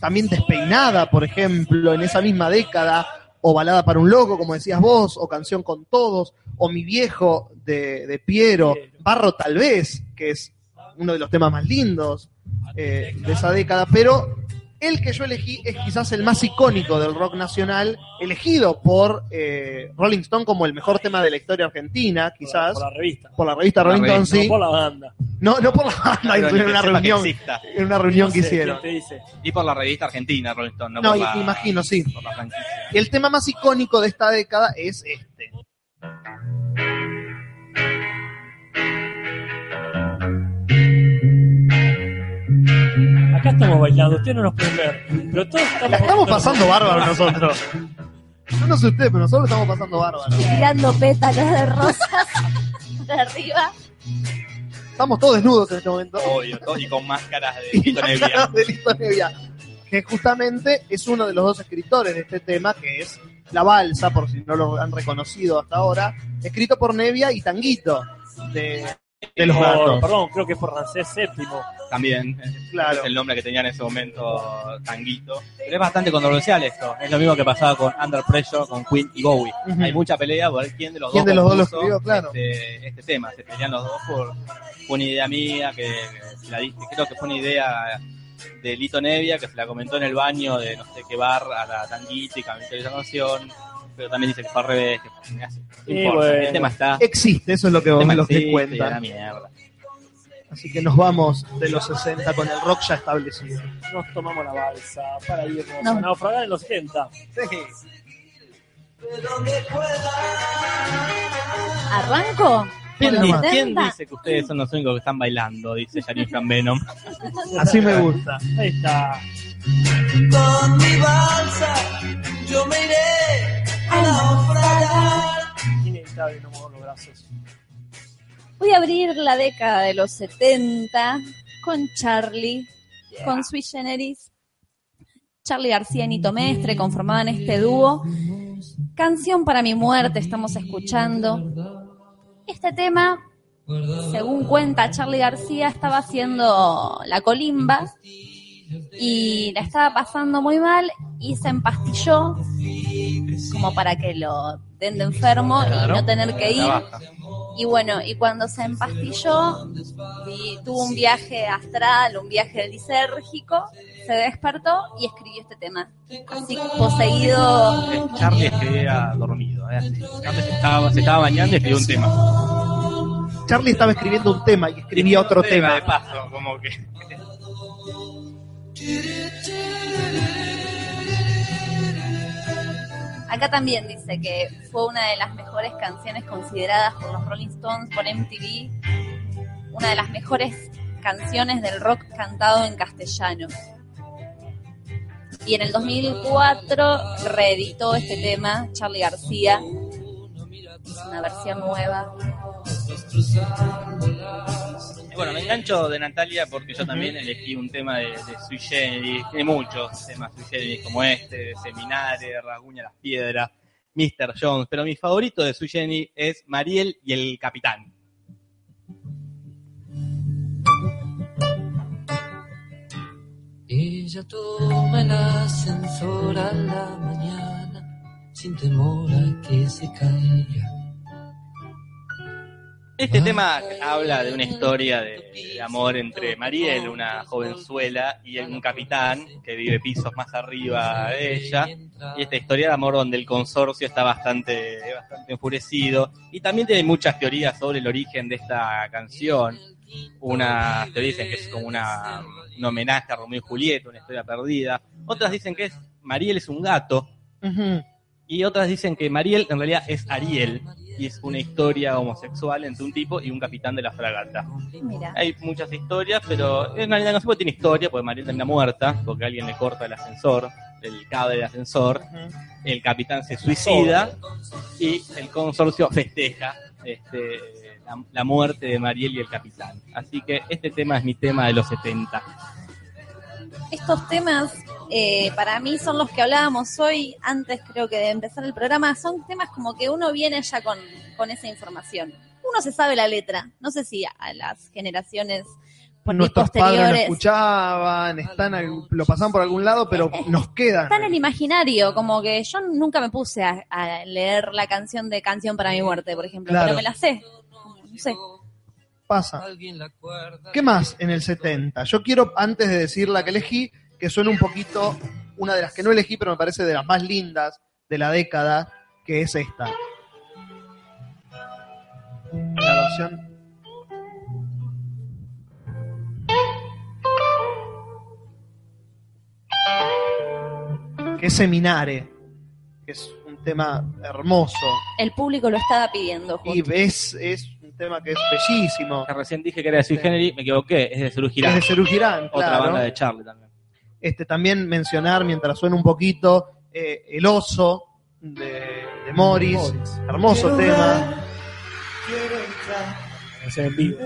también Despeinada, por ejemplo, en esa misma década, o Balada para un Loco, como decías vos, o Canción con Todos, o Mi Viejo de, de Piero, Barro tal vez, que es uno de los temas más lindos eh, de esa década, pero el que yo elegí es quizás el más icónico del rock nacional, elegido por eh, Rolling Stone como el mejor tema de la historia argentina, quizás, Por la revista. por la revista Rolling Stone, sí, No por la banda. No, no por la banda, en una reunión, en una reunión No que hicieron. ¿quién te dice? Y por la revista argentina, Rolling Stone, no, No, por, la, imagino, sí. por la franquicia. Y el tema más icónico de esta década es este. Acá estamos bailando, ustedes no nos pueden ver. Pero todos estamos, La estamos pasando bárbaro nosotros. Yo no sé usted, pero nosotros estamos pasando bárbaro. Tirando pétalos de rosas de arriba. Estamos todos desnudos en este momento. Obvio, todo- y con máscaras de Lito Nevia. máscaras de Lito Nevia, que justamente es uno de los dos escritores de este tema, que es La Balsa, por si no lo han reconocido hasta ahora, escrito por Nevia y Tanguito, de, de los por- gatos. Perdón, creo que es por Rancés VII. También, Claro. es el nombre que tenía en ese momento Tanguito. Pero es bastante controversial esto. Es lo mismo que pasaba con Under Pressure, con Queen y Bowie. Hay mucha pelea por ver quién de los ¿Quién dos de los dos lo escribió? Claro. este, este tema. Se pelean los dos por fue una idea mía que, que la dije. Creo que fue una idea de Lito Nevia que se la comentó en el baño de no sé qué bar a la Tanguito y cambió esa canción. Pero también dice que fue al revés. Que fue así. No Y importa, bueno. El tema está. Existe, eso es lo que vos tema me lo que existe y a la cuentan. mierda. Así que nos vamos de los 60 con el rock ya establecido. Nos tomamos la balsa para irnos No. a naufragar en los 70. ¿Arranco? ¿Quién, Dale di- nomás. quién 70? dice que ustedes son los únicos que están bailando? Dice Janine Van Venom. Así me gusta. Ahí está. Con mi balsa yo me iré a naufragar. Inevitable no mover los brazos. Voy a abrir la década de los 70 con Charlie, con Sui Generis. Charlie García y Nito Mestre conformaban este dúo. Canción para mi muerte estamos escuchando. Este tema, según cuenta Charlie García, estaba haciendo la colimba y la estaba pasando muy mal y se empastilló como para que lo den de enfermo y no tener que ir. Y bueno, y cuando se empastilló, y tuvo un viaje astral, un viaje lisérgico, se despertó y escribió este tema. Así poseído. Eh, Charlie escribía dormido. ¿eh? Charlie se estaba, se estaba bañando y escribió un tema. Charlie estaba escribiendo un tema y escribía otro De tema. paso, como que. Acá también dice que fue una de las mejores canciones consideradas por los Rolling Stones, por MTV, una de las mejores canciones del rock cantado en castellano. Y en el 2004 reeditó este tema Charlie García. Hizo una versión nueva. Bueno, me engancho de Natalia porque yo también elegí un tema de, de Sui Generis. Tiene muchos temas Sui Generis como este, de Seminare, Rasguña las Piedras, Mr. Jones. Pero mi favorito de Sui Generis es Mariel y el Capitán. Ella toma el ascensor a la mañana sin temor a que se caiga. Este tema habla de una historia de, de amor entre Mariel, una jovenzuela, y un capitán que vive pisos más arriba de ella. Y esta historia de amor donde el consorcio está bastante, bastante enfurecido. Y también tiene muchas teorías sobre el origen de esta canción. Unas te dicen que es como una, un homenaje a Romeo y Julieta, una historia perdida. Otras dicen que es Mariel es un gato. Y otras dicen que Mariel en realidad es Ariel. Y es una historia homosexual entre un tipo y un capitán de la fragata. Mira. Hay muchas historias, pero en realidad no se puede tiene historia, porque Mariel termina muerta, porque alguien le corta el ascensor, el cable del ascensor, el capitán se suicida y el consorcio festeja este, la, la muerte de Mariel y el capitán. Así que este tema es mi tema de los 70. Estos temas, eh, para mí, son los que hablábamos hoy, antes creo que de empezar el programa. Son temas como que uno viene ya con, con esa información. Uno se sabe la letra. No sé si a las generaciones Nuestros padres lo posteriores. escuchaban, están, al- lo pasaban por algún lado, pero nos quedan. Está en el imaginario, como que yo nunca me puse a, a leer la canción de Canción para mi muerte, por ejemplo, Claro. pero me la sé. No sé. Pasa. ¿Qué más en el 70? Yo quiero, antes de decir la que elegí, que son un poquito una de las que no elegí, pero me parece de las más lindas de la década, que es esta. La versión que Seminare, que es un tema hermoso. El público lo estaba pidiendo. Justo. Y ves, es un tema que es bellísimo. Recién dije que era de Sui Generis, me equivoqué, es de Serú Es de Serú claro. Otra banda de Charlie también. Este, también mencionar, mientras suena un poquito, eh, El Oso de, de Morris. Morris. Hermoso tema. Versión en vivo.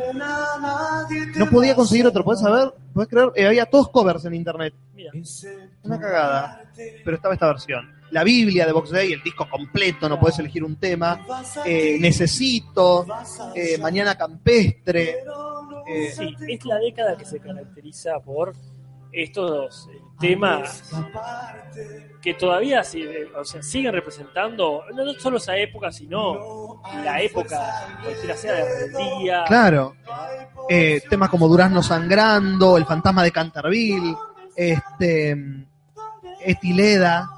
No podía conseguir otro, ¿puedes saber? ¿Puedes creer? Eh, había todos covers en internet. Mira. Una cagada. Pero estaba esta versión. La Biblia de Box Day, el disco completo, no puedes elegir un tema. Eh, Necesito, eh, Mañana Campestre. eh, Sí, es la década que se caracteriza por estos eh, temas que todavía o sea, siguen representando no solo esa época, sino la época, cualquiera sea, de rebeldía. Claro. Eh, temas como Durazno Sangrando, El Fantasma de Canterville, este, Etileda.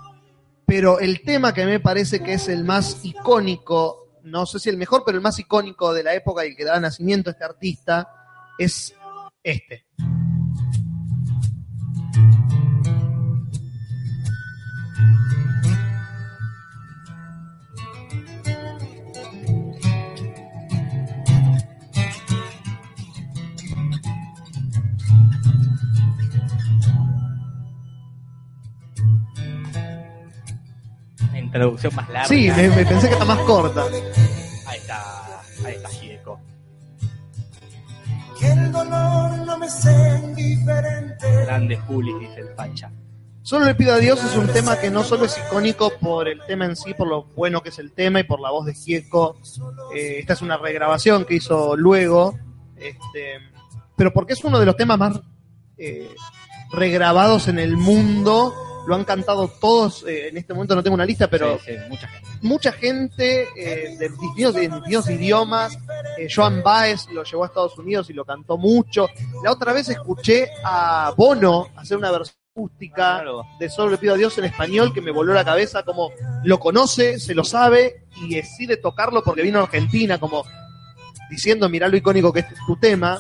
Pero el tema que me parece que es el más icónico, no sé si el mejor, pero el más icónico de la época y que da nacimiento a este artista, es este. Introducción más larga. Sí, me, me pensé que era más corta. Ahí está, ahí está. Que el dolor no me sea indiferente. Grande Juli, dice el Facha. Solo le pido a Dios es un tema que no solo es icónico por el tema en sí, por lo bueno que es el tema y por la voz de Gieco. Eh, esta es una regrabación que hizo luego, este, pero porque es uno de los temas más eh, regrabados en el mundo. Lo han cantado todos, eh, en este momento no tengo una lista, pero Sí, sí, mucha gente. mucha gente eh, de distintos, de distintos idiomas. Eh, Joan Baez lo llevó a Estados Unidos y lo cantó mucho. La otra vez escuché a Bono hacer una versión acústica Claro. de Solo le pido a Dios en español que me voló la cabeza, como lo conoce, se lo sabe y decide tocarlo porque vino a Argentina, como diciendo, mirá lo icónico que es tu tema.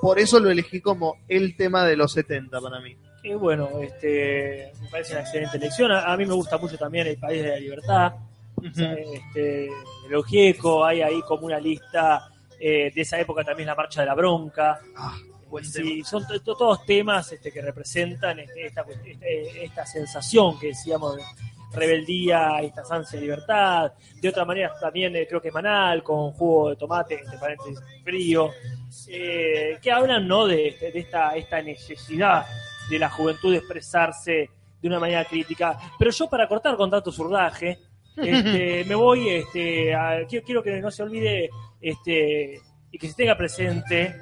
Por eso lo elegí como el tema de los 70 para mí. Y bueno, este, me parece una excelente elección. A, a mí me gusta mucho también El País de la Libertad. Este, el Ogieco, hay ahí como una lista eh, de esa época también la Marcha de la Bronca. Sí, son to- to- todos temas este, que representan este, esta, este, esta sensación que decíamos de rebeldía, esta ansia de libertad. De otra manera también eh, creo que Manal con jugo de tomate, entre paréntesis, frío, eh, que hablan ¿no? de, de esta, esta necesidad de la juventud de expresarse de una manera crítica. Pero yo para cortar con tanto surdaje, este, me voy, este, a- quiero, quiero que no se olvide este, y que se tenga presente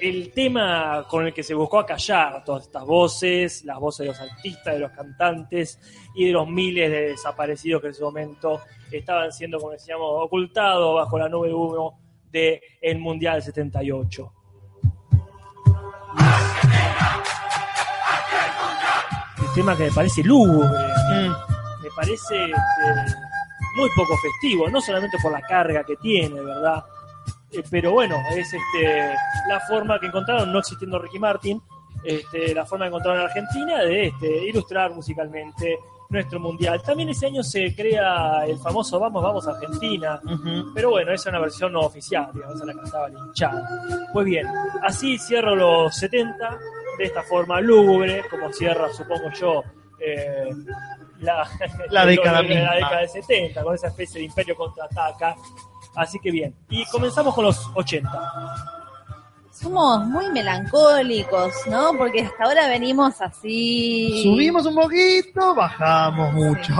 el tema con el que se buscó acallar todas estas voces, las voces de los artistas, de los cantantes y de los miles de desaparecidos que en ese momento estaban siendo, como decíamos, ocultados bajo la nube 1 del Mundial 78. Tema que me parece lúgubre, me parece este, muy poco festivo, no solamente por la carga que tiene, ¿verdad? Eh, pero bueno, es este, la forma que encontraron, no existiendo Ricky Martin, este, la forma que encontraron en Argentina de este, ilustrar musicalmente nuestro mundial. También ese año se crea el famoso Vamos, vamos a Argentina, pero bueno, esa es una versión no oficial, digamos, la cantaba la hinchada. Pues bien, así cierro los 70 de esta forma lúgubre, como cierra, supongo yo, eh, la, La década la misma. década de 70, con esa especie de imperio contraataca. Así que bien, y comenzamos con los 80. Somos muy melancólicos, ¿no? Porque hasta ahora venimos así. Subimos un poquito, bajamos mucho.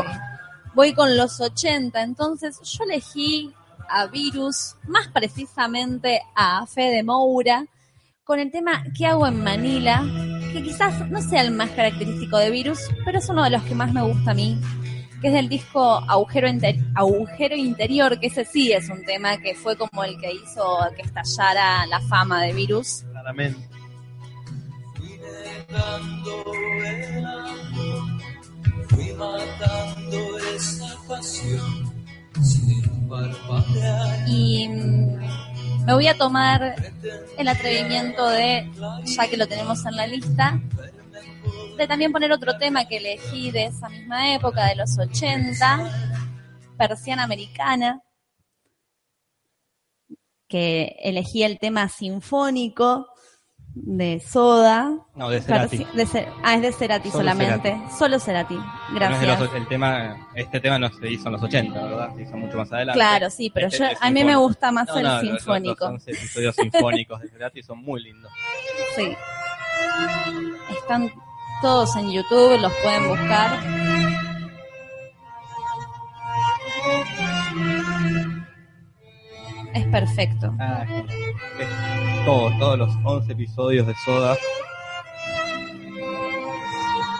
Voy con los 80, entonces yo elegí a Virus, más precisamente a Fede Moura, con el tema ¿Qué hago en Manila? Que quizás no sea el más característico de Virus, pero es uno de los que más me gusta a mí, que es del disco Agujero, Inter- Agujero Interior, que ese sí es un tema que fue como el que hizo que estallara la fama de Virus. Claramente. negando el amor, fui matando esa pasión sin parpadear. Y mm, me voy a tomar el atrevimiento de, ya que lo tenemos en la lista, de también poner otro tema que elegí de esa misma época, de los 80, Persiana Americana, que elegí el tema sinfónico de Soda. No, de Cerati. De Cer- ah, es de Cerati Solo solamente. Solo Cerati. No es de Gracias. los- el tema, este tema no se hizo en los 80, ¿verdad? Se hizo mucho más adelante. Claro, sí, pero Este yo, a mí me gusta más No, el no, los- sinfónico. Los 11 episodios sinfónicos de Cerati son muy lindos. Sí. Están todos en YouTube, los pueden buscar. Es perfecto. Ah, es todo, todos los 11 episodios de Soda.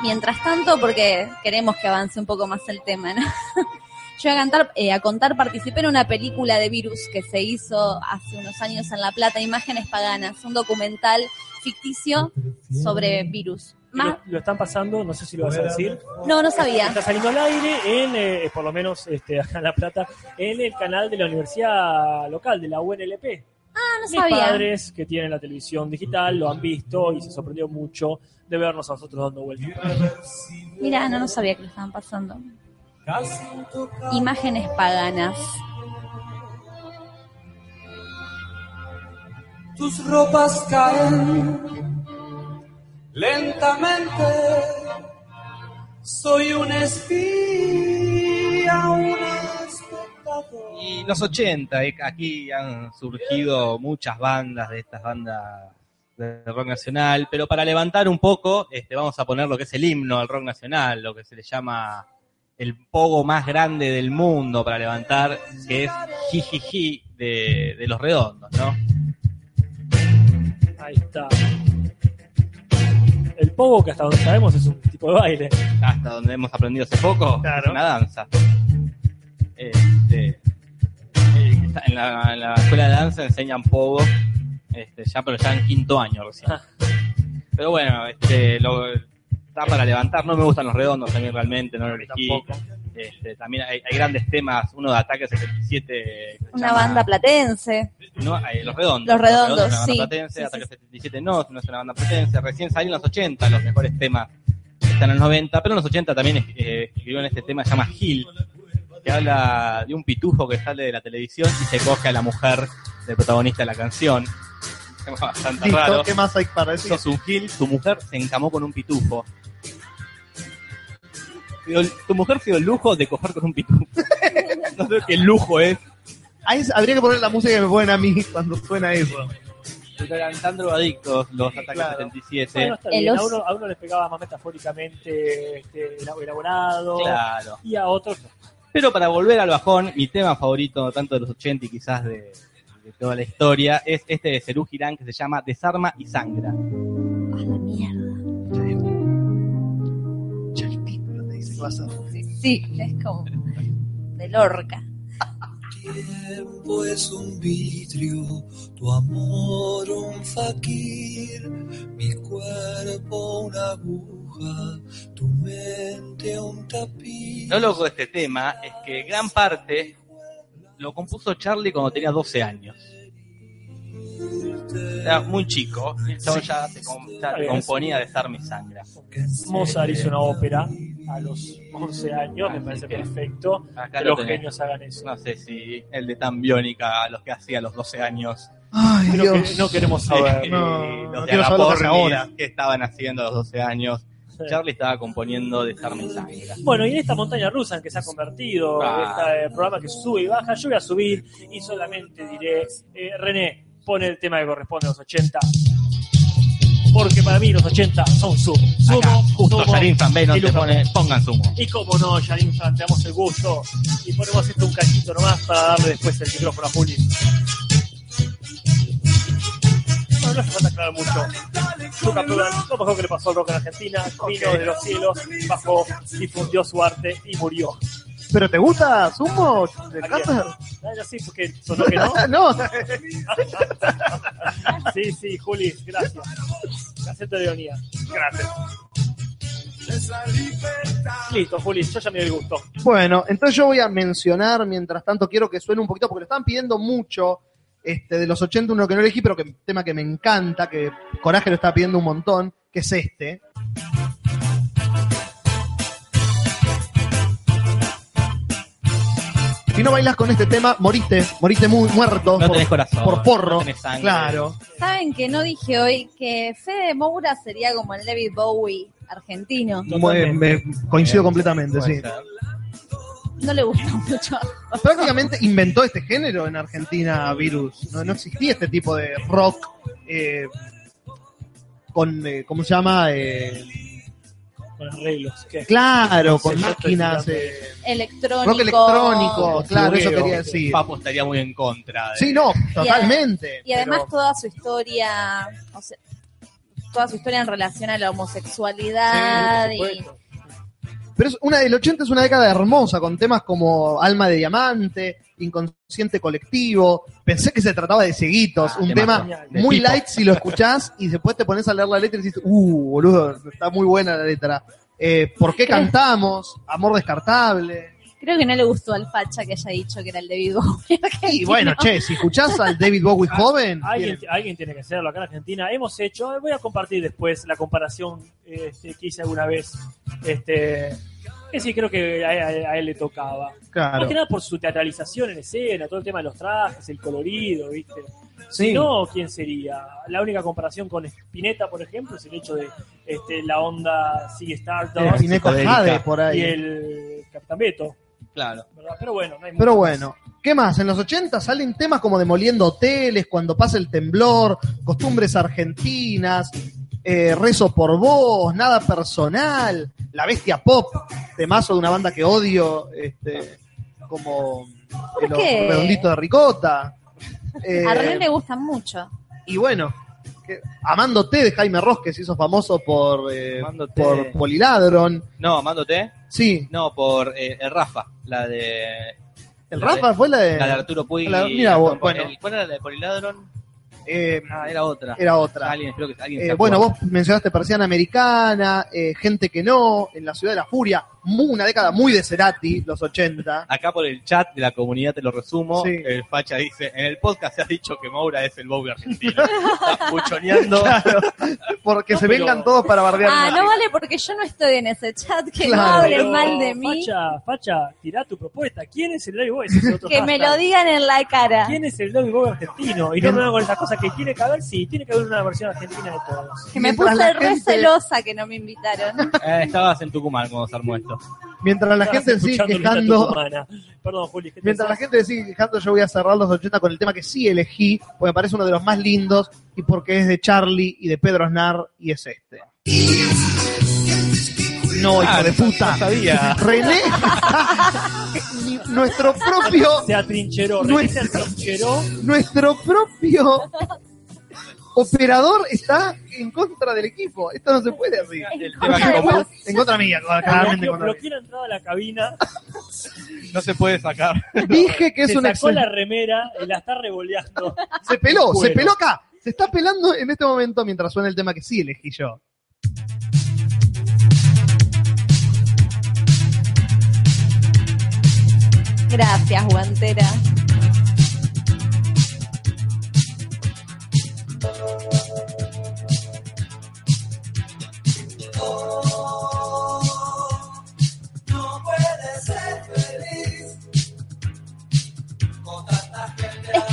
Mientras tanto, porque queremos que avance un poco más el tema, ¿no? Yo a, cantar, eh, a contar participé en una película de virus que se hizo hace unos años en La Plata, Imágenes Paganas, un documental ficticio sobre virus. Más, Lo, lo están pasando, no sé si lo vas a decir. no, no sabía. Está saliendo al aire en, eh, por lo menos este, acá en La Plata, en el canal de la universidad local, de la UNLP. Ah, no Mis sabía. padres que tienen la televisión digital lo han visto y se sorprendió mucho de vernos a nosotros dando vueltas. Mira, no, no sabía que lo estaban pasando. Imágenes paganas. Tus ropas caen lentamente. Soy un espía, un espectador. Y los 80, eh, aquí han surgido muchas bandas de estas bandas de rock nacional, pero para levantar un poco, este, vamos a poner lo que es el himno al rock nacional, lo que se le llama el pogo más grande del mundo para levantar, que es Jijiji de, de los redondos, ¿no? Ahí está. El pogo, que hasta donde sabemos es un tipo de baile. Hasta donde hemos aprendido hace poco, Claro. es una danza. Este, eh, en, la, en la escuela de danza enseñan pogo, este, ya pero ya en quinto año recién. Pero bueno, este, lo, está para levantar, no me gustan los redondos a mí realmente, no lo elegí. Este, también hay, hay grandes temas, uno de Ataque 77. que se Una llama- banda platense. no, eh, los redondos. Los Redondos, una banda sí. platense, Sí, Ataque 77 no, no es una banda platense. Recién salieron en los 80 los mejores temas están en los 90, pero en los 80 también eh, escribieron este tema que se llama Gil, que habla de un pitufo que sale de la televisión y se coge a la mujer del protagonista de la canción. Bastante Listo, raro. ¿qué más hay para decir? Sos un Gil, tu mujer se encamó con un pitufo. Tu mujer se dio el lujo de coger con un pitufo. no sé qué lujo es. Ahí habría que poner la música que me ponen a mí cuando suena eso. Eran tan drogadictos los ataques Claro. 77. Bueno, está El bien. A uno, a uno les pegaba más metafóricamente este, elaborado Claro. y a otros no. Pero para volver al bajón, mi tema favorito, tanto de los 80 y quizás de, de toda la historia, es este de Cerú Girán que se llama Desarma y Sangra. A la mierda. Sí, es como de Lorca. tiempo es un vidrio, tu amor un fakir, mi cuerpo una aguja, tu mente un tapiz. Lo loco de este tema es que gran parte lo compuso Charlie cuando tenía 12 años. Era muy chico, ya, se com- ya bien, componía Desarma y Sangra. Mozart hizo una ópera a los 11 años, me parece perfecto. Acá Que lo los tenés. genios hagan eso. No sé si el de tan biónica los que hacía a los 12 años. Ay, Creo que Dios. no queremos saber. No, los no de ahora. que estaban haciendo a los 12 años. Charlie estaba componiendo Desarma y Sangra. Bueno, y en esta montaña rusa en que se ha convertido Ah. este programa que sube y baja, yo voy a subir y solamente diré, eh, René, pone el tema que corresponde a los 80. Porque para mí los 80 son sumo. Sumo, Acá, justo Yarin Zambeno y te Luca pone, pongan sumo. Y como no, Yarin Fan, te damos el gusto y ponemos esto un cachito nomás para darle después el micrófono a Juli. No, no hace falta aclarar mucho. Luca Prodan, lo mejor que le pasó al rock en Argentina, vino de los cielos, bajó, difundió su arte y murió. ¿Pero te gusta Sumo de Aquí Carter? Ah, ya sí, porque sonó que no. no. Sí, sí, Juli, gracias. Acepto de ironía. Gracias. Listo, Juli, yo ya me doy gusto. Bueno, entonces yo voy a mencionar, mientras tanto quiero que suene un poquito, porque lo están pidiendo mucho este, de los 80, uno que no elegí, pero que tema que me encanta, que Coraje lo está pidiendo un montón, que es este. No bailas con este tema, moriste, moriste mu- muerto. No por, tenés corazón. por porro. no tenés sangre. Claro. Saben que no dije hoy que Fede Moura sería como el David Bowie argentino. Me- coincido completamente, sí. ser. No le gusta mucho. Prácticamente inventó este género en Argentina, Virus. No, no existía este tipo de rock eh, con, eh, ¿cómo se llama? Con arreglos. ¿qué? claro, con máquinas. eh, Electrónico. rock electrónico, claro, eso quería que decir. Papo estaría muy en contra. de- Sí, no, totalmente. Y además pero- toda su historia, o sea, toda su historia en relación a la homosexualidad Sí, y. Pero es una, el 80 es una década hermosa, con temas como Alma de Diamante, Inconsciente Colectivo. Pensé que se trataba de Cieguitos, Ah, un tema muy light si lo escuchás y después te pones a leer la letra y dices, uh, boludo, está muy buena la letra. Eh, ¿Por qué cantamos? Amor descartable. creo que no le gustó al Facha que haya dicho que era el David Bowie. Y bueno, che, si escuchás al David Bowie joven, Alguien, tiene- alguien tiene que hacerlo acá en Argentina. Hemos hecho, voy a compartir después la comparación este, que hice alguna vez. Este, que sí, creo que a, a- a él le tocaba. claro. Más que nada por su teatralización en escena, todo el tema de los trajes, el colorido, ¿viste? Sí. Si no, ¿quién sería? La única comparación con Spinetta, por ejemplo, es el hecho de este, la onda Sigue Stardust con Jade por ahí. y el Capitán Beto, Claro. ¿verdad? Pero bueno, no hay Pero bueno, ¿qué más? En los 80 salen temas como demoliendo hoteles, cuando pasa el temblor, costumbres argentinas, eh, rezo por vos, nada personal, la bestia pop, temazo de una banda que odio, este, como ¿Por los qué? redonditos de ricota. Eh, A René le gustan mucho. y bueno, que- Amándote de Jaime Ross, que se hizo famoso por, eh, Amándote. por Poliladron. No, amándote. Sí, No, por eh, el Rafa. La de. el la Rafa de- fue la de... La de Arturo Puig. la- mira bueno. ¿Cuál era la de Poliladron? Eh, Ah, era otra. era otra. Alguien, espero que alguien Eh, bueno, vos mencionaste Persiana Americana, eh, Gente que no, en la Ciudad de la Furia, una década muy de Cerati, los 80. Acá por el chat de la comunidad te lo resumo. Sí. El Facha dice: En el podcast se ha dicho que Moura es el Bowie argentino. Puchoneando. Claro, porque No, se pero- vengan todos para bardear. Ah, no vale porque yo no estoy en ese chat, que Claro. no hablen mal de mí, Facha, Facha, tirá tu propuesta. ¿Quién es el es otro que me lo digan en la cara. ¿Quién es el David Bowie argentino? Y no me hagan con esas cosas que tiene que haber, sí, tiene que haber una versión argentina de todos. Que me Mientras puse re gente- celosa que no me invitaron. Eh, estabas en Tucumán cuando se armó esto. Mientras la gente sigue quejando, Tucumana. Perdón, Juli. ¿qué te mientras la gente sigue quejando, yo voy a cerrar los 80 con el tema que sí elegí, porque me parece uno de los más lindos y porque es de Charlie y de Pedro Aznar y es este. No, hijo Ah, de puta. no sabía. René, nuestro propio Se atrincheró, René es- se atrincheró. nuestro propio operador está en contra del equipo. Esto no se puede así. El tema que compu- En contra mía, claramente en contra mía. bloqueó la entrada a la cabina. no se puede sacar. Dije que es se un sacó la remera y la está revoleando. Se peló, se Bueno. peló acá. Se está pelando en este momento mientras suena el tema que sí elegí yo. Gracias, guantera.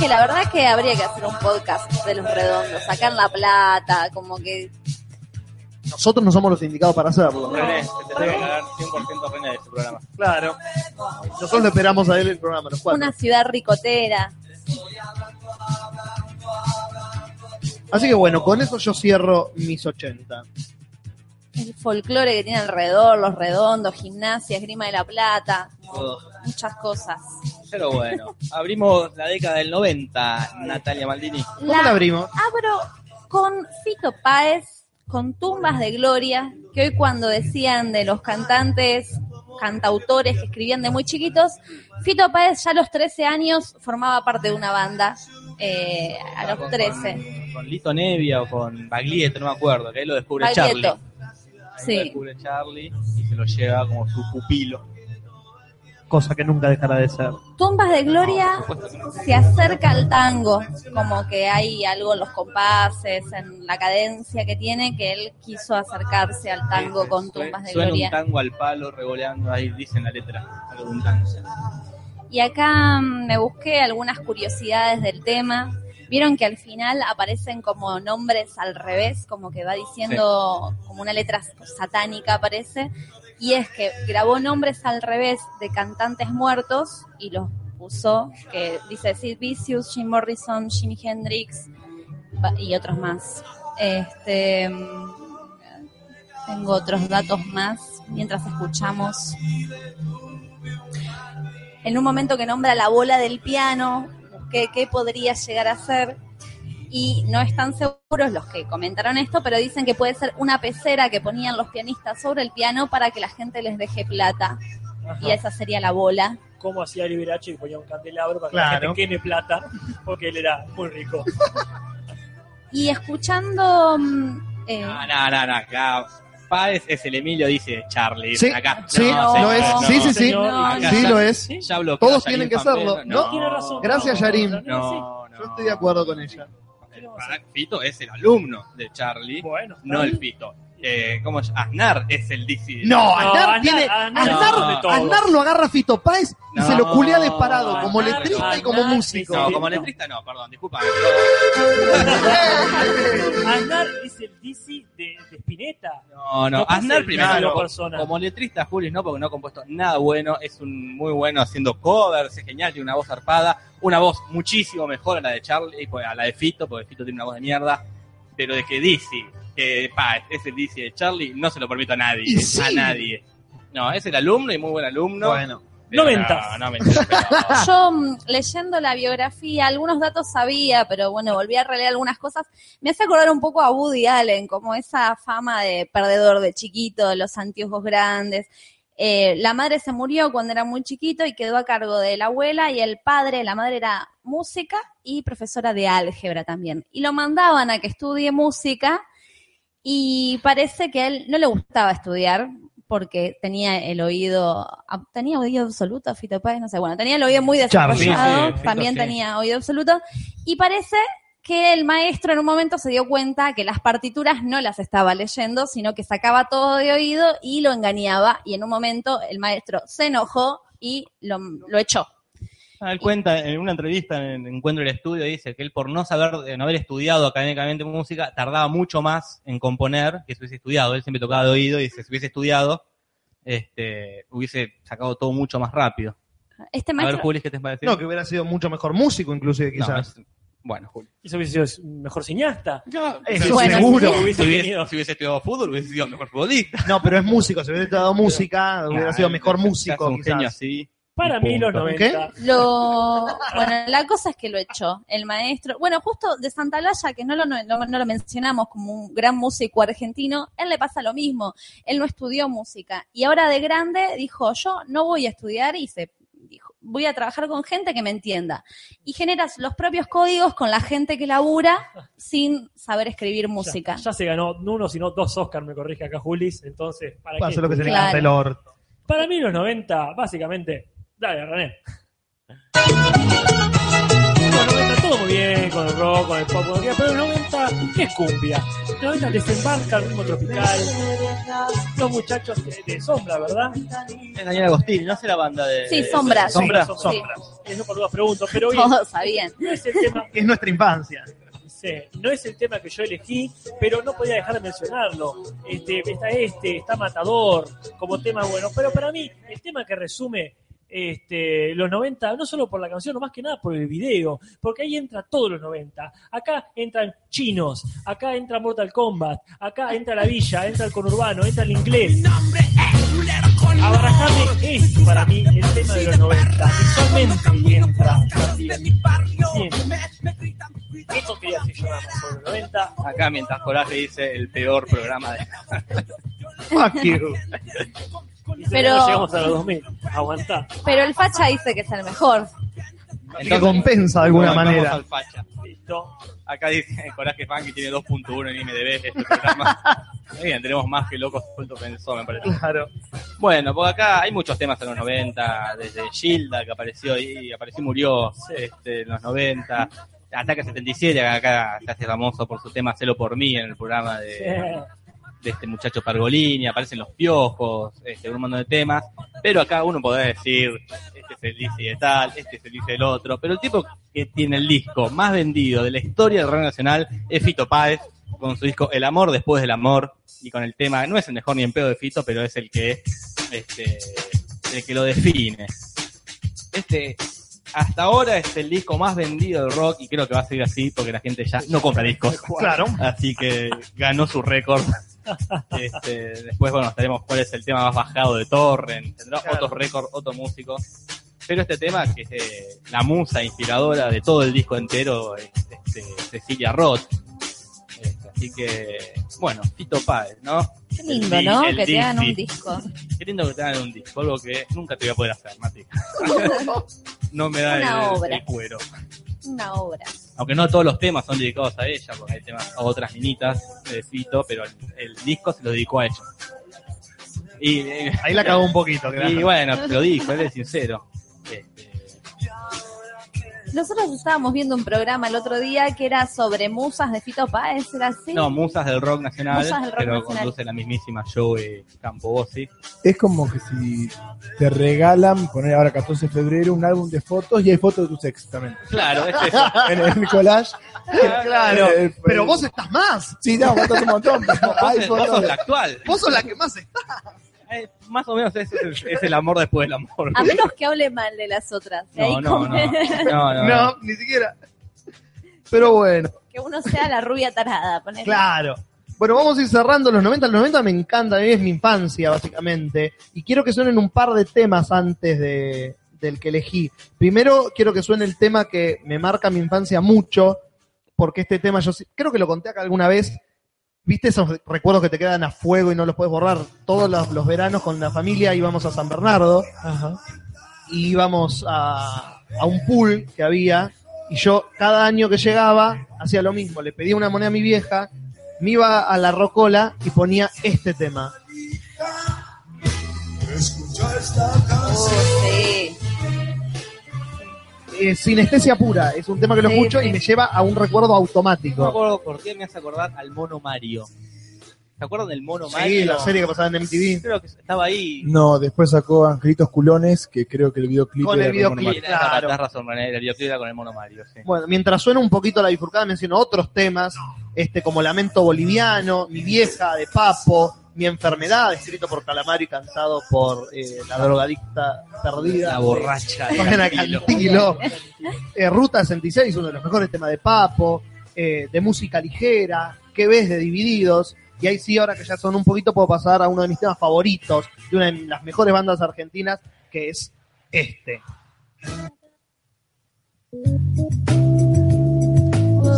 Que la verdad que habría que hacer un podcast de los redondos, sacar la plata, como que Nosotros no somos los indicados para hacerlo. René, te tendría que cagar 100% René de este programa. Claro. Nosotros le esperamos a él el programa, los cuatro. una ciudad ricotera. Así que bueno, con eso yo cierro mis 80. el folclore que tiene alrededor, los redondos, gimnasia, esgrima de la plata, muchas cosas. Pero bueno, abrimos la década del 90, Natalia Maldini. ¿Cómo la abrimos? abro con Fito Páez, con Tumbas de Gloria, que hoy cuando decían de los cantantes, cantautores que escribían de muy chiquitos, Fito Páez ya a los 13 años formaba parte de una banda, eh, a los Con- 13. Con, con Lito Nevia o con Baglietto, no me acuerdo, que ahí lo descubre Baglietto. Charlie. Ahí Sí. Lo descubre Charlie y se lo lleva como su pupilo. Cosa que nunca dejará de ser. Tumbas de Gloria se acerca al tango, como que hay algo en los compases, en la cadencia que tiene, que él quiso acercarse al tango con Tumbas de Suena Gloria. un tango al palo revoleando, ahí dice en la letra, algo un tango. Y acá mm, me busqué algunas curiosidades del tema. Vieron que al final aparecen como nombres al revés, como que va diciendo como una letra satánica aparece. Y es que grabó nombres al revés de cantantes muertos y los puso, que dice Sid Vicious, Jim Morrison, Jimi Hendrix y otros más. Este, mm, tengo otros datos más mientras escuchamos. En un momento que nombra la bola del piano, busqué qué podría llegar a ser. Y no están seguros los que comentaron esto, pero dicen que puede ser una pecera que ponían los pianistas sobre el piano para que la gente les deje plata. Y esa sería la bola. Como hacía Liberace que ponía un candelabro para que Claro. la gente queme plata, porque él era muy rico. Y escuchando. mm, eh, No, no, no, no, acá Páez es el Emilio, dice Charlie. Sí, acá, sí, no, lo es. no, Sí, sí, sí. señor, No, acá Sí, lo es. Ya Todos tienen que serlo. No, Tiene razón. Gracias, no, no, no, No, no. Yo estoy de acuerdo con ella. Fito es el alumno de Charlie, Bueno, no el Fito. Eh, ¿Cómo es? Aznar es el DC. No, No, Aznar Aznar- tiene. Aznar lo agarra a Fito Páez y No, se lo culea de parado, como Aznar- letrista y como músico. No, como letrista no, perdón, disculpa. Aznar es el DC de, de Spinetta. No, no, No Aznar el primero, diálogo como- letrista Juli no, porque no ha compuesto nada bueno, es un muy bueno haciendo covers, es genial, tiene una voz zarpada, una voz muchísimo mejor a la de Charlie, pues, a la de Fito, porque Fito tiene una voz de mierda, pero de que Dizzy, que pa, es el Dizzy de Charlie, no se lo permito a nadie, Y sí. a nadie. No, es el alumno y muy buen alumno. Bueno. pero. No, no, mentira, pero- Yo mm, leyendo la biografía, algunos datos sabía, pero bueno, volví a releer algunas cosas. Me hace acordar un poco a Woody Allen, como esa fama de perdedor de chiquito, de los anteojos grandes. Eh, la madre se murió cuando era muy chiquito y quedó a cargo de la abuela y el padre, la madre era música y profesora de álgebra también. Y lo mandaban a que estudie música y parece que a él no le gustaba estudiar porque tenía el oído, tenía oído absoluto, Fito Páez, no sé, bueno, tenía el oído muy desarrollado, sí, también tenía oído absoluto, y parece que el maestro en un momento se dio cuenta que las partituras no las estaba leyendo, sino que sacaba todo de oído y lo engañaba, y en un momento el maestro se enojó y lo, lo echó. Ah, Él cuenta en una entrevista en Encuentro el Estudio, dice que él por no saber, no haber estudiado académicamente música, tardaba mucho más en componer que si hubiese estudiado. Él siempre tocaba de oído y dice, si hubiese estudiado, este, hubiese sacado todo mucho más rápido. Este A ver, Juli, ¿qué te parece? No, que hubiera sido mucho mejor músico, inclusive, No, quizás. es- bueno, Juli. Eso hubiese sido mejor cineasta. Eso Bueno, seguro. sí. Hubiese Si hubiese, tenido- si hubiese estudiado fútbol, hubiese sido mejor futbolista. No, pero es músico. Si hubiera estudiado música, hubiera Nah, sido mejor músico, un genio quizás. así. Para mí, los punto. 90. Lo, bueno, la cosa es que lo echó. El maestro, bueno, justo de Santalaya, que no lo, no, no lo mencionamos como un gran músico argentino, él le pasa lo mismo. Él no estudió música. Y ahora de grande dijo, yo no voy a estudiar y se dijo, voy a trabajar con gente que me entienda. Y generas los propios códigos con la gente que labura sin saber escribir música. Ya, ya se ganó no uno, sino dos Oscar, me corrige acá Julis. Entonces, ¿para qué? Hace lo que se le Claro. canta el orto. Para mí, los 90, básicamente. Dale, René. Los 90 todo muy bien, con el rock, con el pop, con lo que quiera, pero los 90 es cumbia. Los 90 desembarca el ritmo tropical. Los muchachos de, de sombra, ¿verdad? Es Daniel Agostini, no sé la banda de... Sí, Sombras. Sombra. Sí, Sí. Eso por dudas pregunto, pero hoy Todos sabían. no es el tema. Es nuestra infancia. Sí, no es el tema que yo elegí, pero no podía dejar de mencionarlo. Este, está este, está Matador como tema bueno, pero para mí el tema que resume este, los 90, no solo por la canción, no más que nada por el video, porque ahí entra todos los 90. Acá entran chinos, acá entra Mortal Kombat, acá entra la villa, entra el conurbano, entra el inglés. A barajarme es para mí el tema de los 90. Visualmente entra. Eso quería decir yo sobre los 90. Acá mientras Coraje dice el peor programa de... Fuck you. Pero- no llegamos a los 2000. Aguantá. Pero el facha dice que es el mejor. que compensa de alguna Vamos manera. al facha. Listo. Acá dice Coraje Fan que tiene 2.1 en IMDB este programa. Bien, tenemos más que locos suelto pensó, me parece. Claro. Bueno, porque acá hay muchos temas en los 90, desde Gilda, que apareció y apareció y murió este, en los 90. Ataque 77, que acá se hace famoso por su tema Celo por mí en el programa de, de este muchacho Pargolini, aparecen los piojos, este, un montón de temas, pero acá uno podrá decir, este es el Lizzy de tal, este es el Lizzy del otro, pero el tipo que tiene el disco más vendido de la historia del rock nacional es Fito Páez, con su disco El amor después del amor, y con el tema, no es el mejor ni en pedo de Fito, pero es el que, este, el que lo define. Este, hasta ahora es el disco más vendido del rock y creo que va a seguir así porque la gente ya no compra discos. Claro. Así que ganó su récord. Este, después, bueno, estaremos cuál es el tema más bajado de Torrent. Tendrá Claro. otros récords, otro músico. Pero este tema, que es eh, la musa inspiradora de todo el disco entero, es este, Cecilia Roth. Este, así que, bueno, Fito Páez, ¿no? Qué lindo, El ¿no? el Que te hagan un disco. Qué lindo que te hagan un disco, algo que nunca te voy a poder hacer, Mati. no me da Una el, obra. el cuero. Una obra. Aunque no todos los temas son dedicados a ella, porque hay temas a otras minitas de Fito, pero el, el disco se lo dedicó a ella. Y, eh, Ahí la cagó un poquito. y claro. bueno, te lo dijo, él es sincero. Nosotros estábamos viendo un programa el otro día que era sobre musas de Fito Páez, ¿era así? No, Musas del Rock Nacional, Musas del Rock pero Nacional. conduce la mismísima Joey Campobossi. Es como que si te regalan, poner ahora 14 de febrero, un álbum de fotos y hay fotos de tus ex también. Claro, es eso. En el collage. Claro. Eh, Pero vos estás más. Sí, no, faltas un montón. pero Vos, hay vos sos fotos. la actual. Vos sos la que más está. Eh, más o menos ese es, es el amor después del amor. A menos que hable mal de las otras. De ahí No, no, no. No, no, No, ni siquiera. Pero bueno, que uno sea la rubia tarada. ponele. claro. Bueno, vamos a ir cerrando los 90. Los 90 me encanta, a mí es mi infancia, básicamente. Y quiero que suenen un par de temas antes de, del que elegí. Primero, quiero que suene el tema que me marca mi infancia mucho, porque este tema yo sí- creo que lo conté acá alguna vez. ¿Viste esos recuerdos que te quedan a fuego y no los puedes borrar? Todos los, los veranos con la familia íbamos a San Bernardo Ajá. y íbamos a, a un pool que había y yo cada año que llegaba hacía lo mismo, le pedía una moneda a mi vieja, me iba a la rocola y ponía este tema. Oh, sí. Eh, sinestesia pura, es un tema que lo Sí, escucho sí. y me lleva a un recuerdo No me automático. acuerdo por qué me hace acordar al mono Mario. ¿Se acuerdan del mono Mario? Sí, la serie que pasaba en MTV. Creo que estaba ahí. No, después sacó Angelitos Culones, que creo que el videoclip Con era el videoclip. Mono Y Mario. tenés claro. tenés razón, René, el videoclip era con el mono Mario, sí. Bueno, mientras suena un poquito la bifurcada, menciono otros temas, este como Lamento Boliviano, Mi vieja de Papo, Mi enfermedad, escrito por Calamari y cantado por eh, la drogadicta perdida. La borracha. de. Cantilo. Eh, Ruta 66, uno de los mejores temas de Papo, eh, de música ligera, ¿qué ves de Divididos? Y ahí sí, ahora que ya son un poquito, puedo pasar a uno de mis temas favoritos, de una de las mejores bandas argentinas, que es este.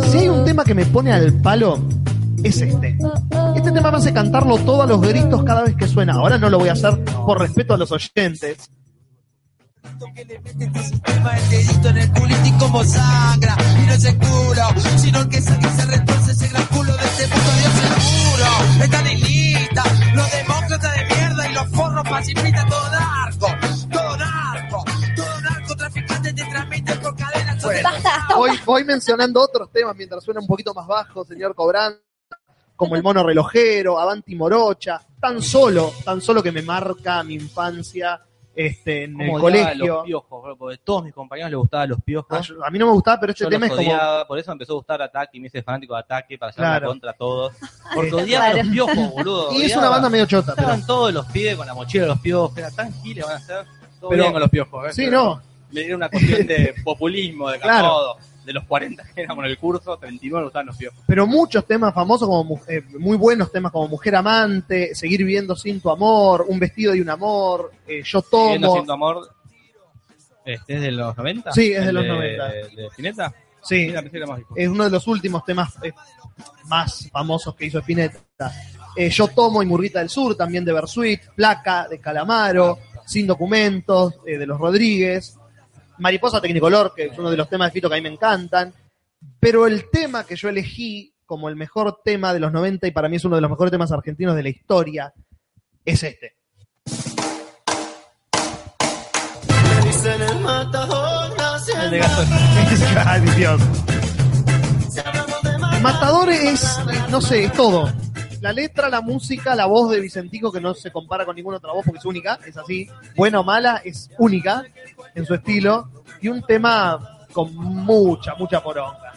Si hay un tema que me pone al palo, es este. Este tema me hace cantarlo todo a los gritos cada vez que suena. Ahora no lo voy a hacer por respeto a los oyentes. que le mete tu sistema el dedito en el culito y como sangra y no es el culo sino que se, que se retorce ese gran culo de este puto dios seguro están en lista los demócratas de mierda y los forros pacifistas todo narco todo narco todo narco traficante te transmiten por cadenas Bueno, Basta, basta. voy, voy mencionando otros temas mientras suena un poquito más bajo, señor Cobran, como el mono relojero, Avanti Morocha, tan solo, tan solo que me marca mi infancia este, en el colegio. los piojos, bro, porque todos mis compañeros les gustaban los piojos. Ah, yo- A mí no me gustaba, pero este Yo tema los es como. por eso me empezó a gustar Ataque y me hice fanático de Ataque para llevar Claro. contra todos. Porque odiaba Claro. los piojos, boludo. Y es una banda medio chota, pero. Estaban todos los pibes con la mochila de los piojos, era tan giles van a ser. Todo Pero- bien con los piojos, ¿eh? Sí, Pero no. Me dieron una cuestión de populismo, de Claro. todo. De los 40 que éramos en el curso, 39 me gustaban los piojos. Pero muchos temas famosos, como eh, muy buenos temas como Mujer Amante, Seguir viviendo sin tu amor, Un vestido de un amor, eh, Yo Viviendo tomo. sin tu amor. Este, ¿Es de los 90? Sí, es de ¿El los 90. ¿De Spinetta? Sí, Mira, es uno de los últimos temas eh, más famosos que hizo Spinetta. Eh, Yo tomo y Murguita del Sur, también de Bersuit, Placa de Calamaro, Sin documentos de los Rodríguez, Mariposa Tecnicolor, que es uno de los temas de Fito que a mí me encantan. Pero el tema que yo elegí como el mejor tema de los 90 y para mí es uno de los mejores temas argentinos de la historia es este. El de Gastón. Ay, Dios. Matador es, no sé, es todo. La letra, la música, la voz de Vicentico, que no se compara con ninguna otra voz porque es única, es así, buena o mala, es única en su estilo, y un tema con mucha, mucha poronga.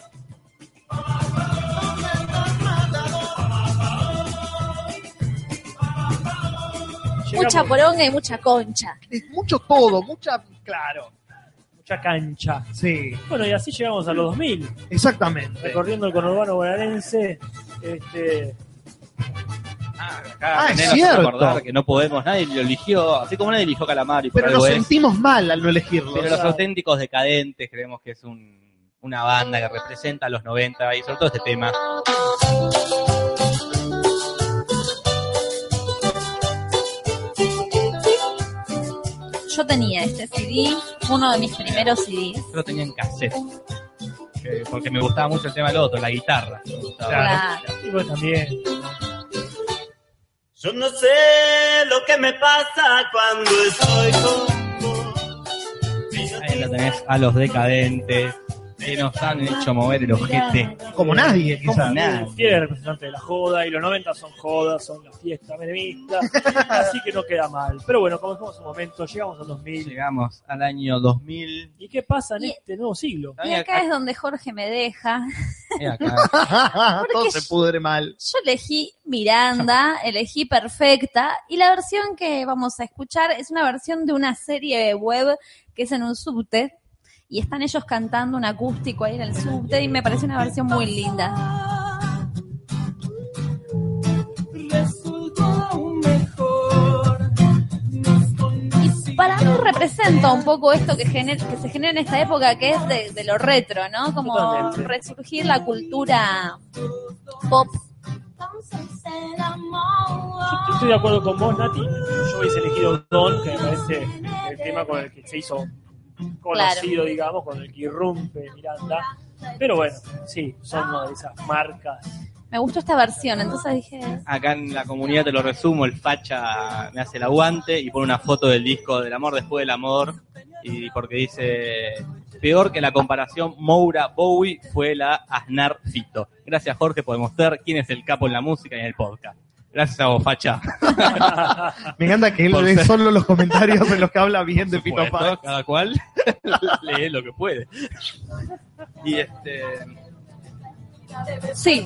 Mucha poronga y mucha concha. Es mucho todo, mucha, claro, Mucha cancha. sí, Bueno, y así llegamos a los 2000, exactamente. recorriendo el conurbano bonaerense. Este, Ah, Ah, acá es nos hace cierto. que no podemos, nadie lo eligió, así como nadie eligió Calamari, por Pero algo nos es. sentimos mal al no elegirlo. Pero los auténticos decadentes creemos que es un- una banda que representa a los 90 y sobre todo este tema. Yo tenía este CD, uno de mis primeros CDs. Yo lo tenía en cassette. Que- Porque me gustaba mucho el tema del otro, la guitarra. Me gustaba. Claro. y también. Yo no sé lo que me pasa cuando estoy con vos. Ahí lo tenés a los decadentes que nos han hecho mover el ojete. Como nadie, Como quizás. nada. Tiene representante de la joda y los 90 son jodas, son la fiesta menemista, así que no queda mal. Pero bueno, como dijimos un momento, llegamos al 2000. Llegamos al año 2000. ¿Y qué pasa en Y- este nuevo siglo? Y acá es donde Jorge me deja. Y acá. Todo se pudre mal. Yo elegí Miranda, elegí Perfecta, y la versión que vamos a escuchar es una versión de una serie web que es en un subte, y están ellos cantando un acústico ahí en el subte, y me parece una versión muy linda. Y para mí representa un poco esto que, gener- que se genera en esta época, que es de, de lo retro, ¿no? Como resurgir la cultura pop. Yo estoy de acuerdo con vos, Nati. Yo hubiese elegido Don, que me parece el tema con el que se hizo conocido, digamos, con el que irrumpe Miranda. Pero bueno, sí, son una de esas marcas. Me gustó esta versión, entonces dije, Acá en la comunidad te lo resumo, el facha me hace el aguante y pone una foto del disco del amor después del amor y porque dice peor que la comparación Moura Bowie fue la Aznar Fito. Gracias Jorge por demostrar quién es el capo en la música y en el podcast. Gracias a vos, facha. Me encanta que él Por lee ser- solo los comentarios en los que habla bien de Pito Páez. cada cual lee lo que puede. Y este sí,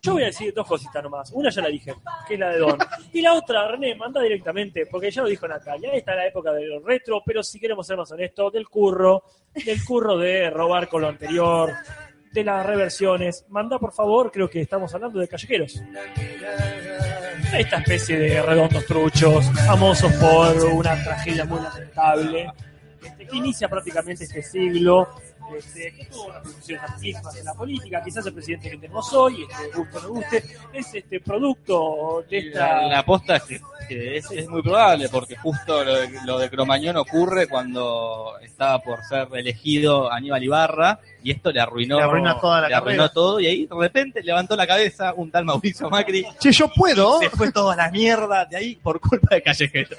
yo voy a decir dos cositas nomás. Una ya la dije, que es la de Don. Y la otra, René, manda directamente, porque ya lo dijo Natalia. Está la época de lo retro, pero si queremos ser más honestos, del curro, del curro de robar con lo anterior, de las reversiones. Manda, por favor, creo que estamos hablando de callejeros. Esta especie de redondos truchos, famosos por una tragedia muy lamentable, este, que inicia prácticamente este siglo, este, que tuvo repercusiones amplísimas en la política, quizás el presidente que tenemos hoy, este, guste o no guste, es este producto de esta... la, que es, es muy probable porque justo lo de, lo de Cromañón ocurre cuando estaba por ser elegido Aníbal Ibarra y esto le arruinó, Le arruina toda la le arruinó todo y ahí de repente levantó la cabeza un tal Mauricio Macri Che, yo puedo. se fue toda la mierda de ahí por culpa de Callejeros.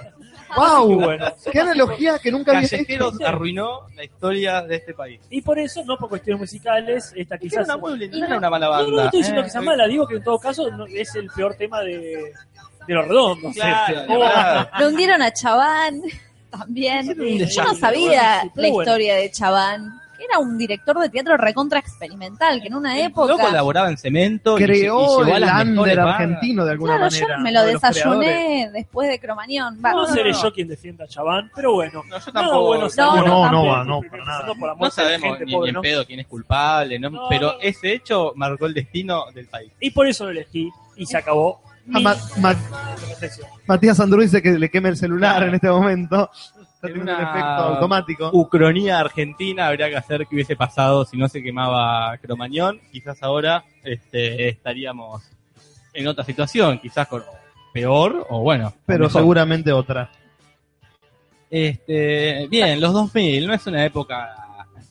¡Wow! Qué bueno. ¡Qué analogía que nunca había! Callejeros arruinó la historia de este país. Y por eso, no por cuestiones musicales, esta Era quizás... una, muy- no era una mala banda. no, no estoy diciendo eh, que sea mala, digo que en todo caso no- es el peor tema de, de los redondos. Claro, este. claro. lo hundieron a Chabán también. Yo no sabía la bueno. historia de Chabán, que era un director de teatro recontra experimental, que en una época... Luego colaboraba en Cemento y- y, Creó llegó a el under argentino de alguna Claro, manera. yo me lo de desayuné después de Cromañón. Va, No, no, seré no. yo quien defienda a Chabán, pero bueno. No, yo tampoco. bueno No, no, no va, no, para nada. por la No muerte de sabemos gente ni, pobre, ni en ¿no? pedo quién es culpable, ¿no? No, pero no. ese hecho marcó el destino del país. Y por eso lo elegí y se acabó. Ah, Ma- Ma-. Matías Andrú dice que le queme el celular Claro. en este momento. Está En teniendo un una- efecto automático. Ucronía argentina habría que hacer que hubiese pasado si no se quemaba Cromañón. Quizás ahora este, estaríamos en otra situación, quizás con peor o bueno. Pero mejor. seguramente otra. Este, bien, los 2000 no es una época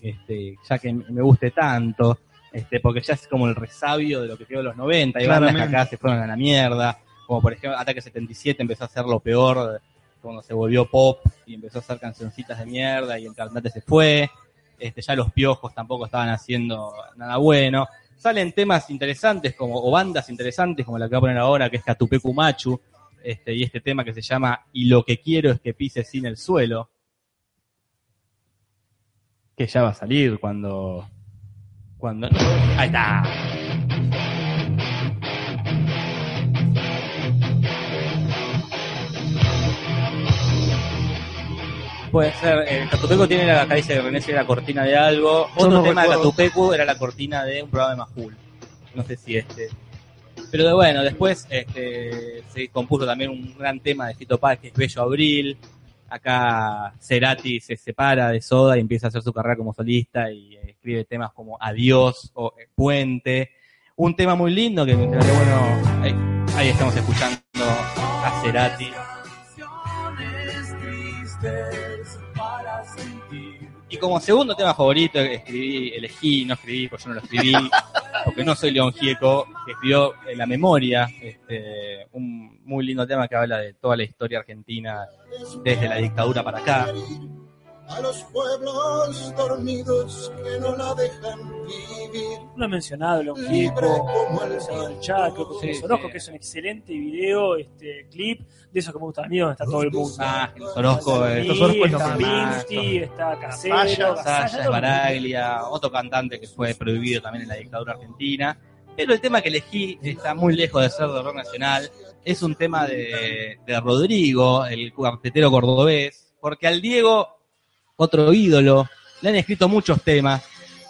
este, ya que me guste tanto, este, porque ya es como el resabio de lo que quedó de los 90. Hay bandas que acá se fueron a la mierda, como por ejemplo Ataque 77 empezó a hacer lo peor cuando se volvió pop y empezó a hacer cancioncitas de mierda y el cantante se fue. Este, ya los piojos tampoco estaban haciendo nada bueno. salen temas interesantes como, o bandas interesantes como la que va a poner ahora, que es Catupecu Machu, este, y este tema que se llama Y lo que quiero es que pise sin el suelo, que ya va a salir cuando... cuando Ahí está. Puede ser, eh, Catupecu tiene la, dice que René era la cortina de algo. Yo Otro no tema de. Catupecu era la cortina de un programa de Majul. No sé si este. Pero de bueno, después este, se compuso también un gran tema de Fito Páez que es Bello Abril. Acá Cerati se separa de Soda y empieza a hacer su carrera como solista y eh, escribe temas como Adiós o eh, Puente. Un tema muy lindo que, bueno, ahí, ahí estamos escuchando a Cerati. Y como segundo tema favorito escribí, elegí, no escribí, porque yo no lo escribí, porque no soy León Gieco, que escribió La Memoria, este, un muy lindo tema que habla de toda la historia argentina desde la dictadura para acá. A los pueblos dormidos que no la dejan vivir. Lo he mencionado, el Ongico, lo he mencionado en el chat, creo que Sí, es Orozco, sí. que es un excelente video, este clip, de esos que me gustan a mí, donde está todo el mundo. Ah, los Orozco, eh, Orozco es lo está Vinci, está Casero, mundo. Baraglia, otro cantante que fue prohibido también en la dictadura argentina. Pero el tema que elegí está muy lejos de ser de rock nacional. Es un tema de, de Rodrigo, el cuartetero cordobés, porque al Diego, otro ídolo, le han escrito muchos temas.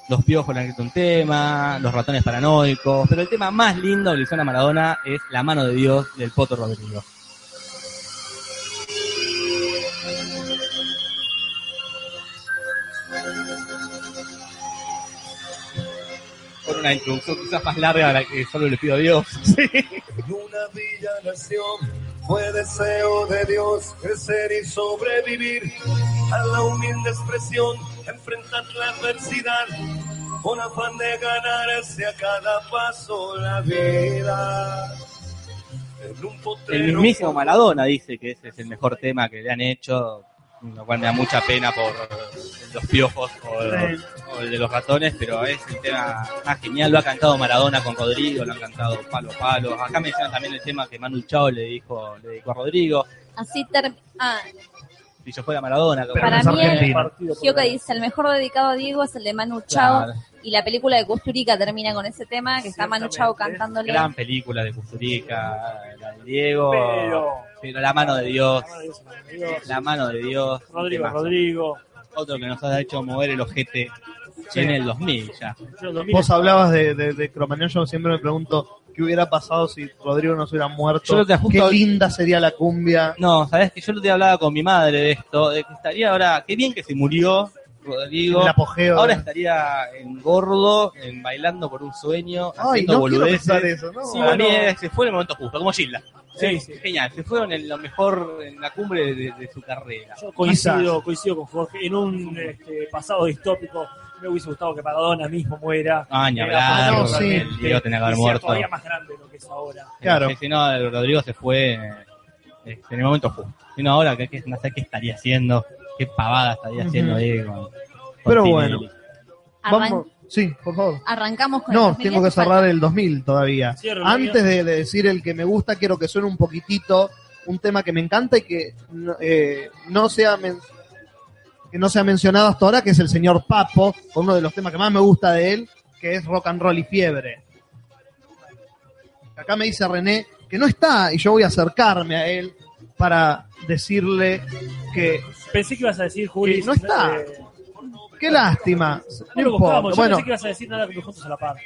Los piojos le han escrito un tema, los ratones paranoicos, pero el tema más lindo que le hicieron a Maradona es La mano de Dios del Poto Rodrigo. Con una introducción quizás más larga a la que solo le pido a Dios. En una villa fue deseo de Dios crecer y sobrevivir a la humilde expresión, enfrentar la adversidad con afán de ganarse a cada paso la vida. El mismísimo Maradona dice que ese es el mejor tema que le han hecho, lo cual me da mucha pena por los piojos o, o el de los ratones, pero es el tema más genial. Lo ha cantado Maradona con Rodrigo, lo han cantado Palo Palo. Acá mencionan también el tema que Manu Chao le dijo, le dedicó a Rodrigo. Así ter ah, Si yo fuera Maradona, Para mí el-. Gioca dice, el mejor dedicado a Diego es el de Manu Chao Claro, y la película de Kusturica termina con ese tema que está Manu Chao cantándole. gran película de Custurica, la de Diego, Pero, pero la mano de Dios, la mano de Dios. Rodrigo. Rodrigo. Otro que nos ha hecho mover el ojete en el 2000 ya. Yo, 2000, Vos hablabas de, de, de Cromañón, yo siempre me pregunto qué hubiera pasado si Rodrigo no se hubiera muerto. Yo Qué linda sería la cumbia. No, sabes que yo lo te hablaba con mi madre de esto, de que estaría ahora, qué bien que se murió Rodrigo. El apogeo. Ahora de- estaría en gordo, en bailando por un sueño, Ay, haciendo no boludeces. eso, ¿no? Sí, para mí es- se fue en el momento justo, como Gilda. Sí, sí. Genial, se fueron en lo mejor, en la cumbre de, de su carrera. Yo coincido, coincido con Jorge. En un este, pasado distópico me hubiese gustado que Maradona mismo muera. Ah, ni hablar, no, para- sí. el Diego tenía que haber muerto. todavía más grande de lo que es ahora. Claro. Sí, Si no, el Rodrigo se fue eh, en el momento justo. Si no, ahora que, que no sé qué estaría haciendo, qué pavada estaría haciendo ahí con, con Pero Tinelli. bueno. Arran- Vamos. Sí, por favor. Arrancamos con el No, 2010, tengo que cerrar el 2000 todavía. Cierro el Antes de, de decir el que me gusta, quiero que suene un poquitito un tema que me encanta y que no, eh, no sea men- que no se ha mencionado hasta ahora, que es el señor Papo, uno de los temas que más me gusta de él, que es Rock and Roll y Fiebre. Acá me dice René que no está y yo voy a acercarme a él para decirle que Pensé que ibas a decir, Juli. Que no está. eh, qué lástima. no No lo buscamos. importa. Yo Bueno, pensé que ibas a decir nada que juntos a la par.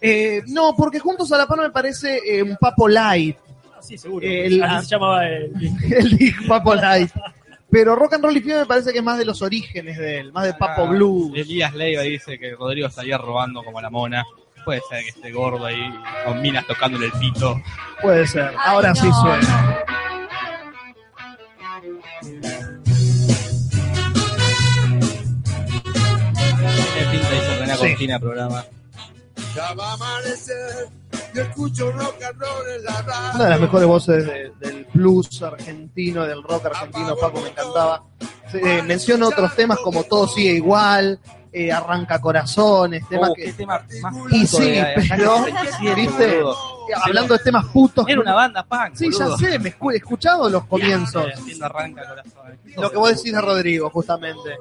eh, no, porque Juntos a la Par me parece eh, un Papo Light. Ah, sí, seguro. El- Así se llamaba el. el Papo Light. Pero Rock and Roll y Fiebre me parece que es más de los orígenes de él, más de Papo Ah, Blues. Elías Leiva dice que Rodrigo estaría robando como la mona. Puede ser que esté gordo ahí, con minas tocándole el pito. Puede ser. Ay, Ahora no, sí suena. Tiene pinta Sí. Cortina programa. Ya va a amanecer y escucho rock and roll en la radio. Una de las mejores voces de- del blues argentino, del rock argentino, Papo, me encantaba. Eh, menciona otros temas como Todo sigue igual, eh, arranca corazones, temas Oh, que... qué tema más Y sí, de la- pero, de ¿viste? boludo. Hablando de temas putos. Era una banda punk, Sí, ya boludo. sé, me escu- he escuchado los comienzos. Haciendo arranca corazón. Lo que vos decís de Rodrigo, justamente.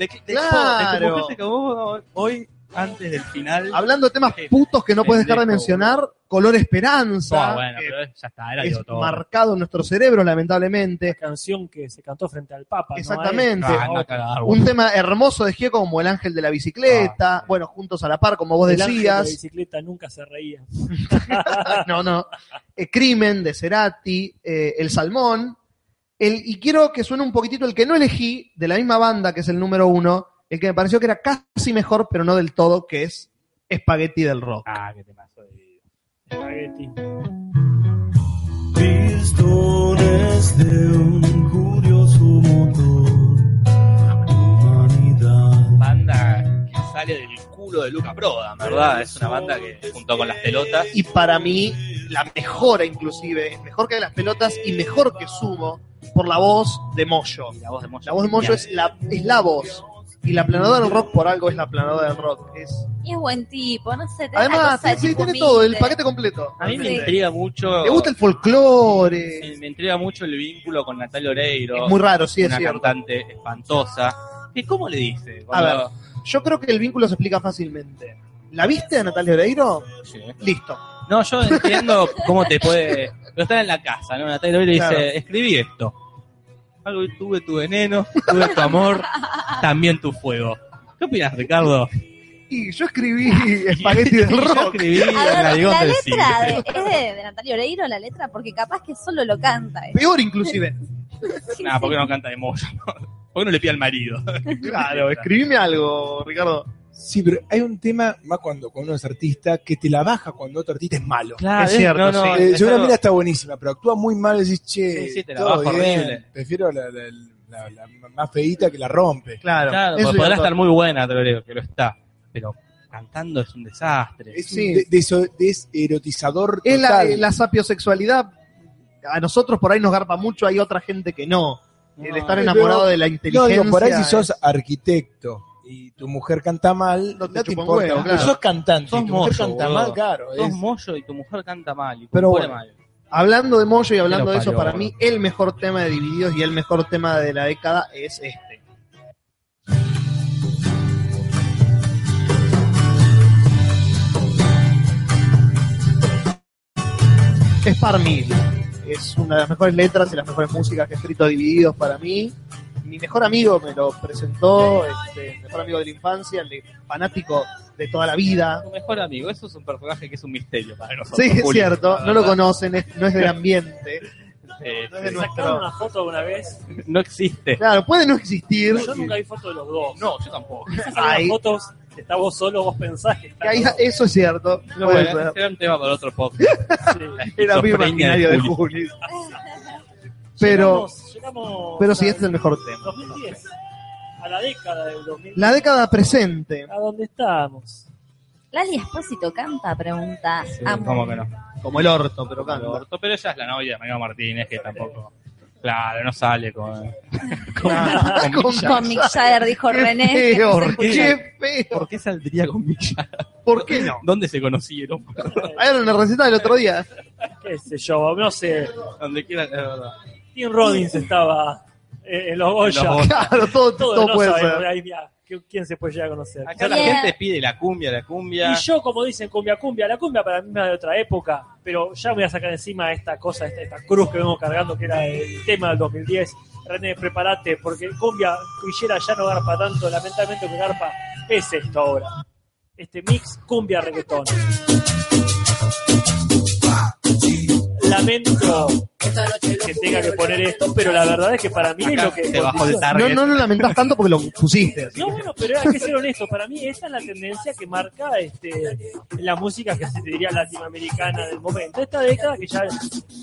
De, de, Claro. de hoy, antes del final. Hablando de temas putos que no puedes dejar de mencionar, Color Esperanza, Ah, bueno, pero ya está, era es todo. marcado en nuestro cerebro, lamentablemente. canción que se cantó frente al Papa. ¿no? Exactamente. Ah, Un tema hermoso de Gieco como El Ángel de la Bicicleta, bueno, juntos a la par, como vos El ángel de la decías. bicicleta nunca se reía. no, no. Eh, Crimen de Cerati, eh, El Salmón. El, y quiero que suene un poquitito el que no elegí, de la misma banda, que es el número uno, el que me pareció que era casi mejor, pero no del todo, que es Spaghetti del Rock. Ah, qué temazo de Spaghetti. Pistones de un curioso motor. Humanidad. Banda que sale del culo de Luca Prodan, ¿verdad? Es una banda que junto con las pelotas. Y para mí, la mejora inclusive, es mejor que las pelotas y mejor que Sumo, por la voz de Moyo. La voz de Moyo. La voz de Moyo es la, es la voz. Y la planadora del rock por algo es la planadora del rock. Es, Y es buen tipo, no sé. además, sí, tiene todo, el paquete completo. A mí me Sí. intriga mucho. Le gusta el folclore. Me, me intriga mucho el vínculo con Natalia Oreiro. Es muy raro, sí, es una cierto. cantante espantosa. ¿Y cómo le dice? A ver, yo creo que el vínculo se explica fácilmente. ¿La viste a Natalia Oreiro? Sí. Listo. No, yo entiendo cómo te puede. Pero están en la casa, ¿no? Natalia Oreiro dice: escribí esto. Algo tuve tu veneno, tuve tu amor, también tu fuego. ¿Qué opinas, Ricardo? Y yo escribí Espagueti del Yo Rock. escribí A el ver, la del letra de, es de, Natalia Oreiro, la letra, porque capaz que solo lo canta. ¿eh? Peor inclusive. Nah, ¿por qué no canta de Moyo? ¿Por qué no le pide al marido? Claro, escribime algo, Ricardo. Sí, pero hay un tema, más cuando, cuando uno es artista, que te la baja cuando otro artista es malo. Claro, Es cierto, no, no, sí. Eh, yo una mina está buenísima, pero actúa muy mal y decís, che, Sí, sí, te la todo bien, horrible. Prefiero la, la- la- la más feíta que la rompe. Claro, Claro, eso podrá estar muy buena, te lo digo, que lo está. Pero cantando es un desastre. Es Sí. un de- deserotizador Es la, total. la sapiosexualidad. A nosotros por ahí nos garpa mucho, hay otra gente que no. El No. estar Pero- enamorado de la No, inteligencia. digo, por ahí si sos arquitecto y tu mujer canta mal, No no te te, importa. huevo, claro. sos cantante Sos y tu mujer mozo, canta boludo. mal, claro. Sos es- mollo y tu mujer canta mal. Y Pero bueno. mal. Hablando de Moyo y hablando de eso, para mí el mejor tema de Divididos y el mejor tema de la década es este. Es par mil. Es una de las mejores letras y las mejores músicas que ha escrito Divididos para mí. Mi mejor amigo me lo presentó, este, mejor amigo de la infancia, el de- fanático de toda la vida. Tu mejor amigo, eso es un personaje que es un misterio para nosotros. Sí, es cierto, no lo conocen, es- no es del ambiente, Eh, no es de ¿Sacaron nuestro. una foto alguna vez? no existe. Claro, puede no existir. Yo nunca vi foto de los dos. No, yo tampoco. Esas Ay. fotos, está vos solo, vos pensás que está Que eso es cierto. Bueno, ser. era un tema para otro podcast. Sí. Era mi Esquizofrenia imaginario de Juli. Juli. Pero, Llegamos- llegamos pero sí, este es el mejor tema. 2010. A la década del 2010. La década presente. ¿A dónde estábamos? Lali Espósito canta, pregunta. Sí. ¿Cómo que no? Como el orto, pero canta. Orto, Pero ella es la novia de Manuel Martínez, que tampoco. Claro, no sale con. Con- con con- Mick Jagger, dijo Qué René. que feo, no escucha. qué feo. ¿Por qué saldría con Milla? ¿Por qué no? ¿Dónde se conocieron? Era una receta del otro día. ¿Qué sé yo? No sé. Donde quiera, es verdad. Tim Robbins estaba eh, en los Goya. En los Goya. Claro, todo, Todo, todo no puede sabemos, ser. ahí, mira, ¿qué- ¿Quién se puede llegar a conocer? Acá la Bien. gente pide la cumbia, la cumbia. Y yo, como dicen, cumbia, cumbia. La cumbia para mí es de otra época, pero ya me voy a sacar encima esta cosa, esta, esta cruz que vengo cargando, que era el tema del 2010. René, prepárate, porque cumbia villera ya no garpa tanto, lamentablemente lo que garpa es esto ahora. Este mix cumbia reggaetón. Lamento que tenga que poner esto, pero la verdad es que para mí es lo que te bajó el target. No, no lo lamentás tanto porque lo pusiste. así No, bueno, pero hay que ser honesto. Para mí, esta es la tendencia que marca este, la música que se diría latinoamericana del momento. Esta década que ya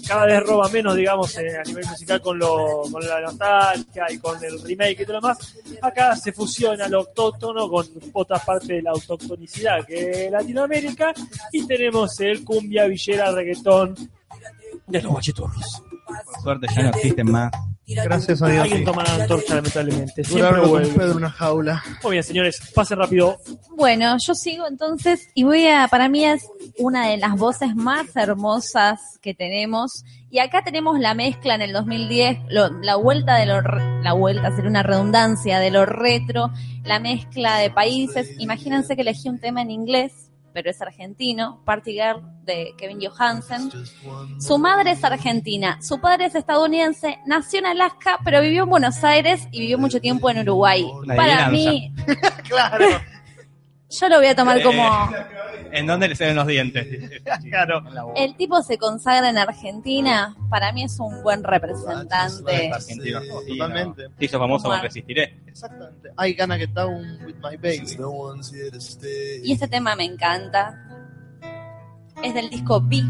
cada vez roba menos, digamos, eh, a nivel musical con, lo, con la nostalgia y con el remake y todo lo demás. Acá se fusiona lo autóctono con otra parte de la autoctonicidad que es Latinoamérica y tenemos el cumbia, villera, reggaetón de los guachiturros. Por suerte ya no existen más. Gracias a Dios. Alguien sí. toma la antorcha, lamentablemente. Siempre vuelve. una jaula. Muy bien, señores, pasen rápido. Bueno, yo sigo entonces y voy a, para mí es una de las voces más hermosas que tenemos. Y acá tenemos la mezcla en el 2010, lo- la vuelta de lo, la vuelta, sería una redundancia de lo retro, la mezcla de países. Imagínense que elegí un tema en inglés, pero es argentino, Party Girl de Kevin Johansen. Su madre es argentina, su padre es estadounidense, nació en Alaska, pero vivió en Buenos Aires y vivió mucho tiempo en Uruguay. Para adivinanza. mí, claro. Yo lo voy a tomar como... ¿En dónde le se ven los dientes? claro. El tipo se consagra en Argentina, para mí es un buen representante. Argentino. Sí, Totalmente. no. Se hizo famoso con. Resistiré. Exactamente. I gonna get down with my baby. Y este tema me encanta. Es del disco B,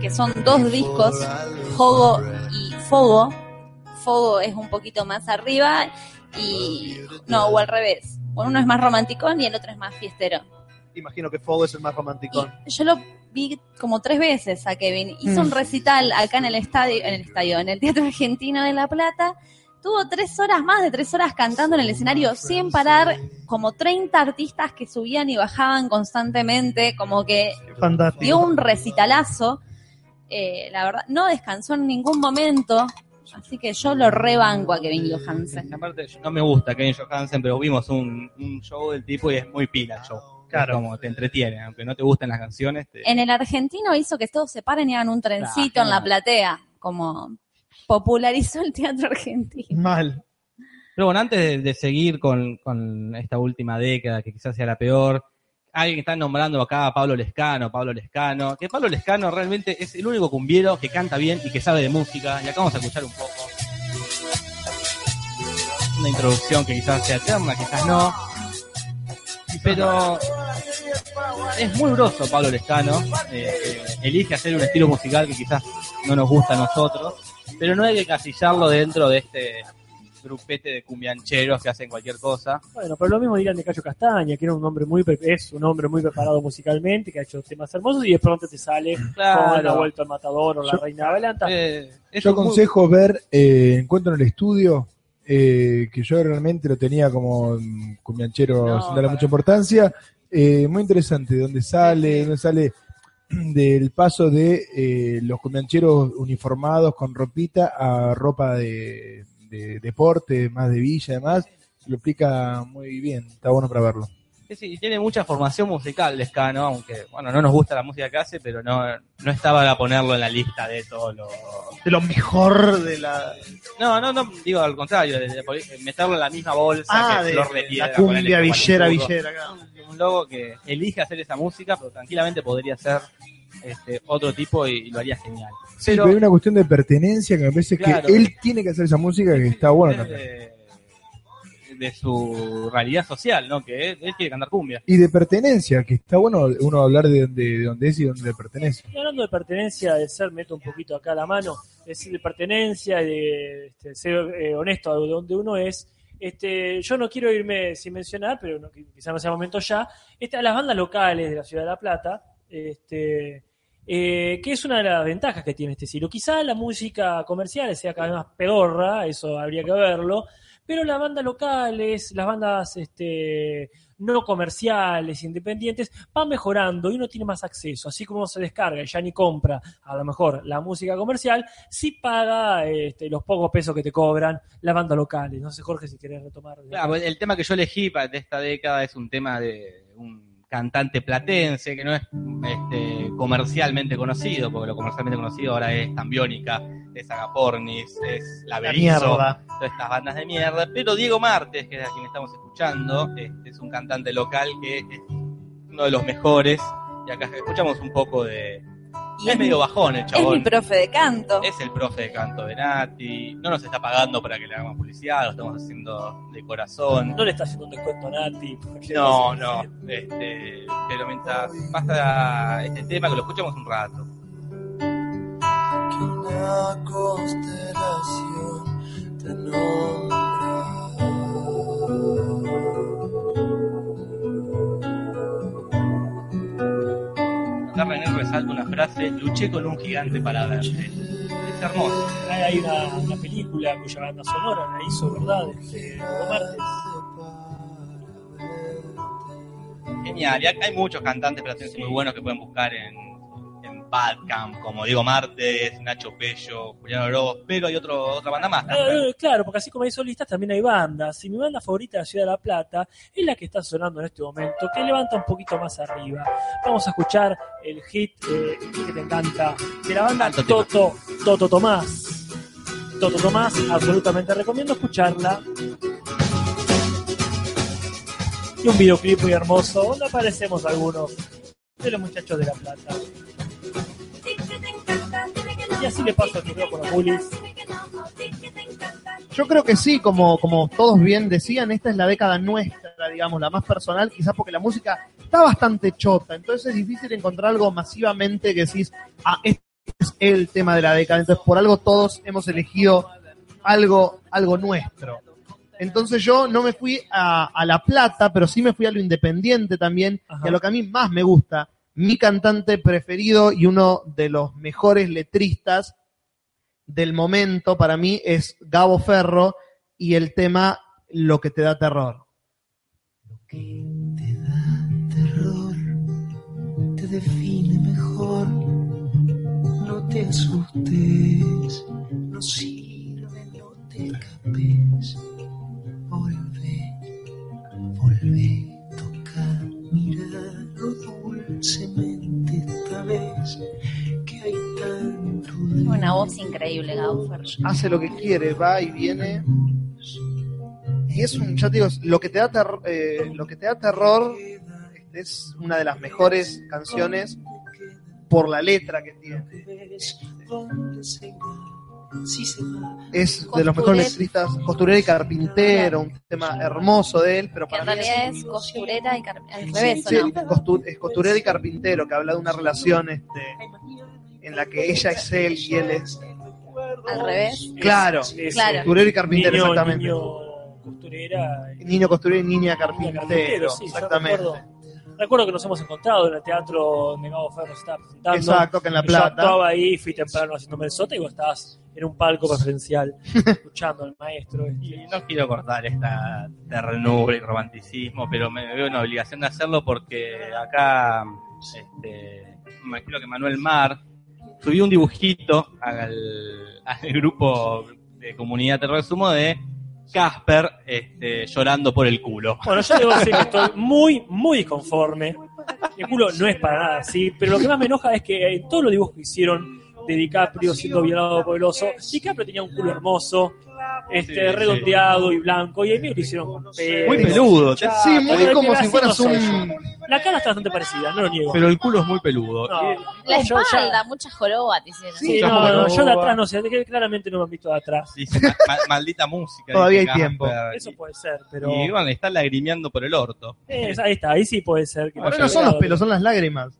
que son dos discos, Fogo y Fogo. Fogo es un poquito más arriba y... No, o al revés. Uno es más romanticón y el otro es más fiestero. Imagino que Fogo es el más romántico. Yo lo vi como tres veces a Kevin. Hizo Mm. un recital acá en el estadio, en el estadio, en el Teatro Argentino de La Plata. Tuvo tres horas, más de tres horas cantando en el escenario sin parar, como 30 artistas que subían y bajaban constantemente, como que Fantástico. dio un recitalazo. Eh, la verdad, no descansó en ningún momento, así que yo lo rebanco a Kevin Johansen. Aparte, no me gusta Kevin Johansen, pero vimos un, un show del tipo y es muy pila el show. Claro. Como te entretiene, aunque no te gusten las canciones. te- En el argentino hizo que todos se paren y hagan un trencito en la platea, como popularizó el teatro argentino. Mal. Pero bueno, antes de, de seguir con, con esta última década, que quizás sea la peor, alguien está nombrando acá a Pablo Lescano, Pablo Lescano, que Pablo Lescano realmente es el único cumbiero que canta bien y que sabe de música, y acá vamos a escuchar un poco. Una introducción que quizás sea eterna, quizás no. Pero es muy grosso Pablo Lescano, eh, elige hacer un estilo musical que quizás no nos gusta a nosotros, pero no hay que casillarlo dentro de este grupete de cumbiancheros que hacen cualquier cosa. Bueno, pero lo mismo dirán de Cacho Castaña, que era un hombre muy pre- es un hombre muy preparado musicalmente, que ha hecho temas hermosos y de pronto te sale Claro. con la vuelta al matador o la Yo- reina de Adelanta. Eh, Yo muy- aconsejo ver eh, Encuentro en el estudio, eh, que yo realmente lo tenía como cumbianchero No, sin darle para- mucha importancia. Eh, muy interesante, donde sale, donde sale del paso de eh, los cumbiancheros uniformados con ropita a ropa de, de deporte, más de villa, además. Lo explica muy bien, está bueno para verlo. Sí, sí, tiene mucha formación musical Lescano, aunque bueno, no nos gusta la música que hace, pero no, no estaba para ponerlo en la lista de todo lo... De lo mejor de la. No, no, no, digo al contrario, de, de meterlo en la misma bolsa Ah, que de, Flor de de Piedra. la cumbia villera, villera. acá. Un logo que elige hacer esa música, pero tranquilamente podría ser este, otro tipo y, y lo haría genial. Sí, pero hay una cuestión de pertenencia que me parece Claro. que él tiene que hacer esa música que está bueno también. de, de su realidad social, ¿no? Que él, él quiere cantar cumbia. Y de pertenencia, que está bueno uno hablar de, de, de dónde es y dónde le pertenece. Y hablando de pertenencia, de ser, meto un poquito acá la mano, es decir, de pertenencia, de este, ser eh, honesto a donde uno es. Este, yo no quiero irme sin mencionar, pero no, quizá no sea momento ya, este, a las bandas locales de la ciudad de La Plata, este, eh, que es una de las ventajas que tiene este estilo. Quizá la música comercial sea cada vez más pedorra, eso habría que verlo, pero las bandas locales, las bandas este, no comerciales, independientes, van mejorando y uno tiene más acceso. Así como se descarga y ya ni compra a lo mejor la música comercial, sí paga este, los pocos pesos que te cobran las bandas locales. No sé, Jorge, si querés retomar. Claro, el tema que yo elegí de esta década es un tema de un cantante platense que no es este, comercialmente conocido, porque lo comercialmente conocido ahora es Tambiónica, es Agapornis, es La Berizo, mierda. todas estas bandas de mierda. Pero Diego Martes, que es a quien estamos escuchando, este, es un cantante local que es uno de los mejores. Y acá escuchamos un poco de. Y es, es medio bajón el Es chabón. mi profe de canto. Es el profe de canto de Nati. No nos está pagando para que le hagamos publicidad, lo estamos haciendo de corazón. No le está haciendo un descuento a Nati. No, no. Este, pero mientras pasa este tema, que lo escuchamos un rato. una constelación te Acá Resalta una frase, luché con un gigante para verte. Es hermoso. Hay, una, una película cuya banda sonora la hizo, ¿verdad? Este, Martes. Genial. Y hay muchos cantantes platenses muy buenos que pueden buscar en Badcamp, como Diego Martes, Nacho Pello, Julián Oroz, pero hay otro, otra banda más. Eh, eh, claro, porque así como hay solistas, también hay bandas. Y mi banda favorita de la Ciudad de La Plata es la que está sonando en este momento, que levanta un poquito más arriba. Vamos a escuchar el hit eh, que te encanta de la banda Toto, Toto Tomás. Toto Tomás, absolutamente recomiendo escucharla. Y un videoclip muy hermoso, donde aparecemos algunos de los muchachos de La Plata. Y así le el correo con los bullies. Yo creo que sí, como, como todos bien decían, esta es la década nuestra, digamos, la más personal, quizás porque la música está bastante chota, entonces es difícil encontrar algo masivamente que decís, ah, este es el tema de la década, entonces por algo todos hemos elegido algo, algo nuestro. Entonces yo no me fui a, a La Plata, pero sí me fui a lo independiente también, y a lo que a mí más me gusta. Mi cantante preferido y uno de los mejores letristas del momento para mí es Gabo Ferro y el tema Lo que te da terror. te define mejor. No te asustes, no sirve, no te escapes. Volve, volve, toca, mirarlo dulcemente Una voz increíble, Gabo Ferro. Hace lo que quiere, va y viene. Y es un, ya te digo, lo que te da, ter- eh, lo que te da terror es una de las mejores canciones por la letra que tiene. Es de los mejores letristas, costurera y carpintero, un tema hermoso de él, pero Que para en mí es realidad es costurera y car- al revés, ¿o Sí, no? es costurero y carpintero, que habla de una relación este, en la que ella es él y él es. Al revés. Claro, Es, Claro. costurero y carpintero, niño, exactamente. niño costurera y Niño costurero y niña carpintero, carpintero, sí, yo exactamente. recuerdo, recuerdo que nos hemos encontrado en el teatro donde Gabo Ferro se estaba presentando. Exacto, que en La Yo Plata. actuaba ahí, fui temprano haciéndome el sota y vos estabas en un palco preferencial escuchando al maestro. Y no quiero cortar esta ternura y romanticismo, pero me veo una obligación de hacerlo porque acá, este, me imagino que Manuel Mar subió un dibujito al, al grupo de comunidad Te Resumo de Casper este, llorando por el culo. Bueno, yo debo decir que estoy muy, muy disconforme. El culo no es para nada así, pero lo que más me enoja es que en todos los dibujos que hicieron de DiCaprio siendo violado por el oso, DiCaprio tenía un culo hermoso, este, Sí, sí. redondeado y blanco, y el mío lo hicieron con pelo. Muy peludo, Sí, muy pero como si fueras no un-. La cara está bastante parecida, no lo niego. Pero el culo es muy peludo. No, Y- La yo ya- espalda, mucha joroba te hicieron. Sí, no, no, yo de atrás no sé, que claramente no me han visto de atrás. ma- maldita música. Todavía hay tiempo. Eso puede ser, pero. Y bueno, le está lagrimeando por el orto. Eh, ahí está, ahí sí puede ser. que Pero haya no son los pelos, son las lágrimas.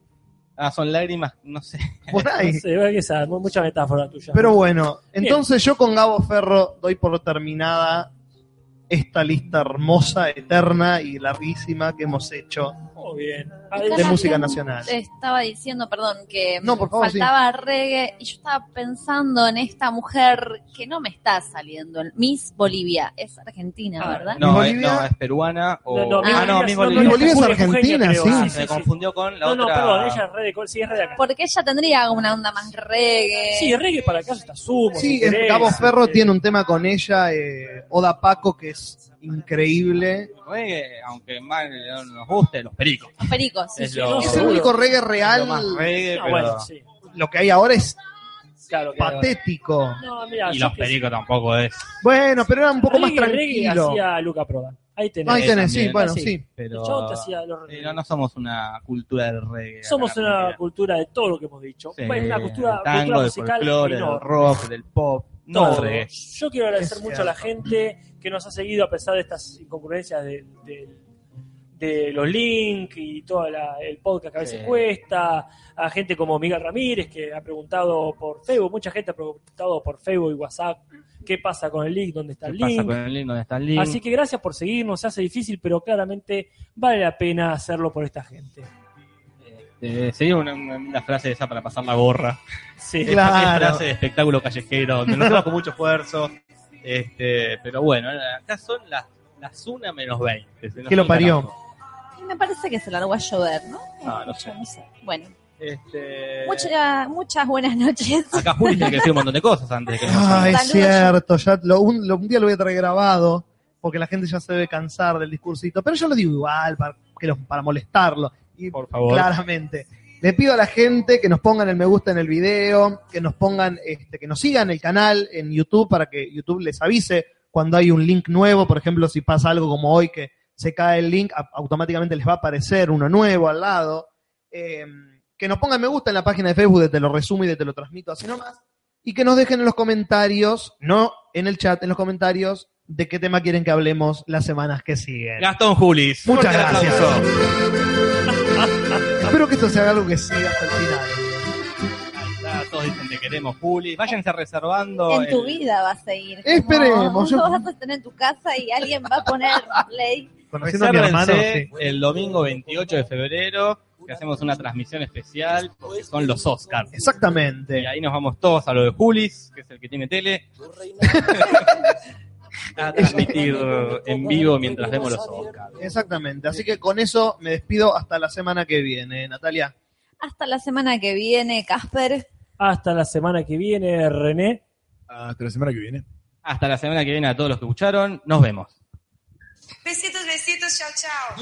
Ah, son lágrimas, no sé. Por ahí. No sé, que mucha metáfora tuya. Pero bueno, entonces yo con Gabo Ferro doy por terminada esta lista hermosa, eterna y larguísima que hemos hecho Muy bien. de música nacional. Te estaba diciendo, perdón, que No, por favor, faltaba reggae y yo estaba pensando en esta mujer que no me está saliendo, Miss Bolivia, es argentina, Ah, ¿verdad? No, Bolivia- no, es peruana o... No, no, ah, no, Miss no, Bolivia. Es argentina, sí. Ah, sí, se sí. confundió con la No, otra... no, perdón, ella es re de, sí, es acá. Porque ella tendría una onda más reggae. Sí, reggae para acá está sumo. Sí, si es- querés, Gabo Ferro tiene un tema con ella, eh, Oda Paco, que es increíble. reggae, aunque más nos guste, los pericos. Los pericos, sí, Es sí. lo- Es el único reggae Es real. lo más reggae, Ah, pero... bueno, sí. Lo que hay ahora es Claro que patético. No, mira, Y los pericos tampoco es... Bueno, pero era un poco más reggae, reggae tranquilo. hacía Luca Prodan. Ahí tenés. Ahí tenés, sí, bueno, Sí. sí. Pero... El chabón te hacía los Sí, no, no somos una cultura del reggae. Somos una cultura de todo lo que hemos dicho. Sí, Bueno, una cultura, del tango, cultura del musical folclore, del rock, del pop. No. Yo quiero agradecer Es mucho a la gente que nos ha seguido a pesar de estas incongruencias de, de- de los links y todo la- el podcast que a veces Sí. cuesta, a gente como Miguel Ramírez que ha preguntado por Facebook, mucha gente ha preguntado por Facebook y WhatsApp qué pasa con el link, dónde está ¿Qué el pasa link. con el link? ¿Dónde está el link? Así que gracias por seguirnos, se hace difícil, pero claramente vale la pena hacerlo por esta gente. Este, sería una, una, una frase esa para pasar la gorra. Sí, Claro. frase de espectáculo callejero, donde lo hacemos con mucho esfuerzo. Este, pero bueno, acá son las, las una menos 20. se nos ¿Qué lo parió? carajo. Y me parece que se largó a llover, ¿no? No, no sé. No sé. Bueno, Este, mucha- muchas buenas noches. acá Juli tiene que decir un montón de cosas antes de que nos Ah, es cierto, ya lo- un, lo- un día lo voy a traer grabado, porque la gente ya se debe cansar del discursito, pero yo lo digo igual, para, que lo- para molestarlo. Y Por favor. claramente. Le pido a la gente que nos pongan el me gusta en el video, que nos pongan, este, que nos sigan el canal en YouTube para que YouTube les avise cuando hay un link nuevo. Por ejemplo, si pasa algo como hoy que se cae el link, automáticamente les va a aparecer uno nuevo al lado. Eh, que nos pongan me gusta en la página de Facebook de Te lo resumo y de Te lo transmito así nomás. Y que nos dejen en los comentarios, no en el chat, en los comentarios, de qué tema quieren que hablemos las semanas que siguen. Gastón Julis. Muchas gracias. Espero que esto sea algo que siga hasta el final. Ahí está, todos dicen te queremos, Juli. Váyanse reservando. En tu el- vida va a seguir. Esperemos, yo- no vas a estar en tu casa y alguien va a poner play. Conociendo a mi hermano, sí. el domingo 28 de febrero, que hacemos una transmisión especial, porque son los Oscars. Exactamente. Y ahí nos vamos todos a lo de Julis, que es el que tiene tele, a transmitir en vivo mientras vemos los Oscars. Exactamente. Así que con eso me despido hasta la semana que viene, Natalia. Hasta la semana que viene, Casper. Hasta la semana que viene, René. Hasta la semana que viene. Hasta la semana que viene a todos los que escucharon, nos vemos. Besitos, besitos, chao, chao.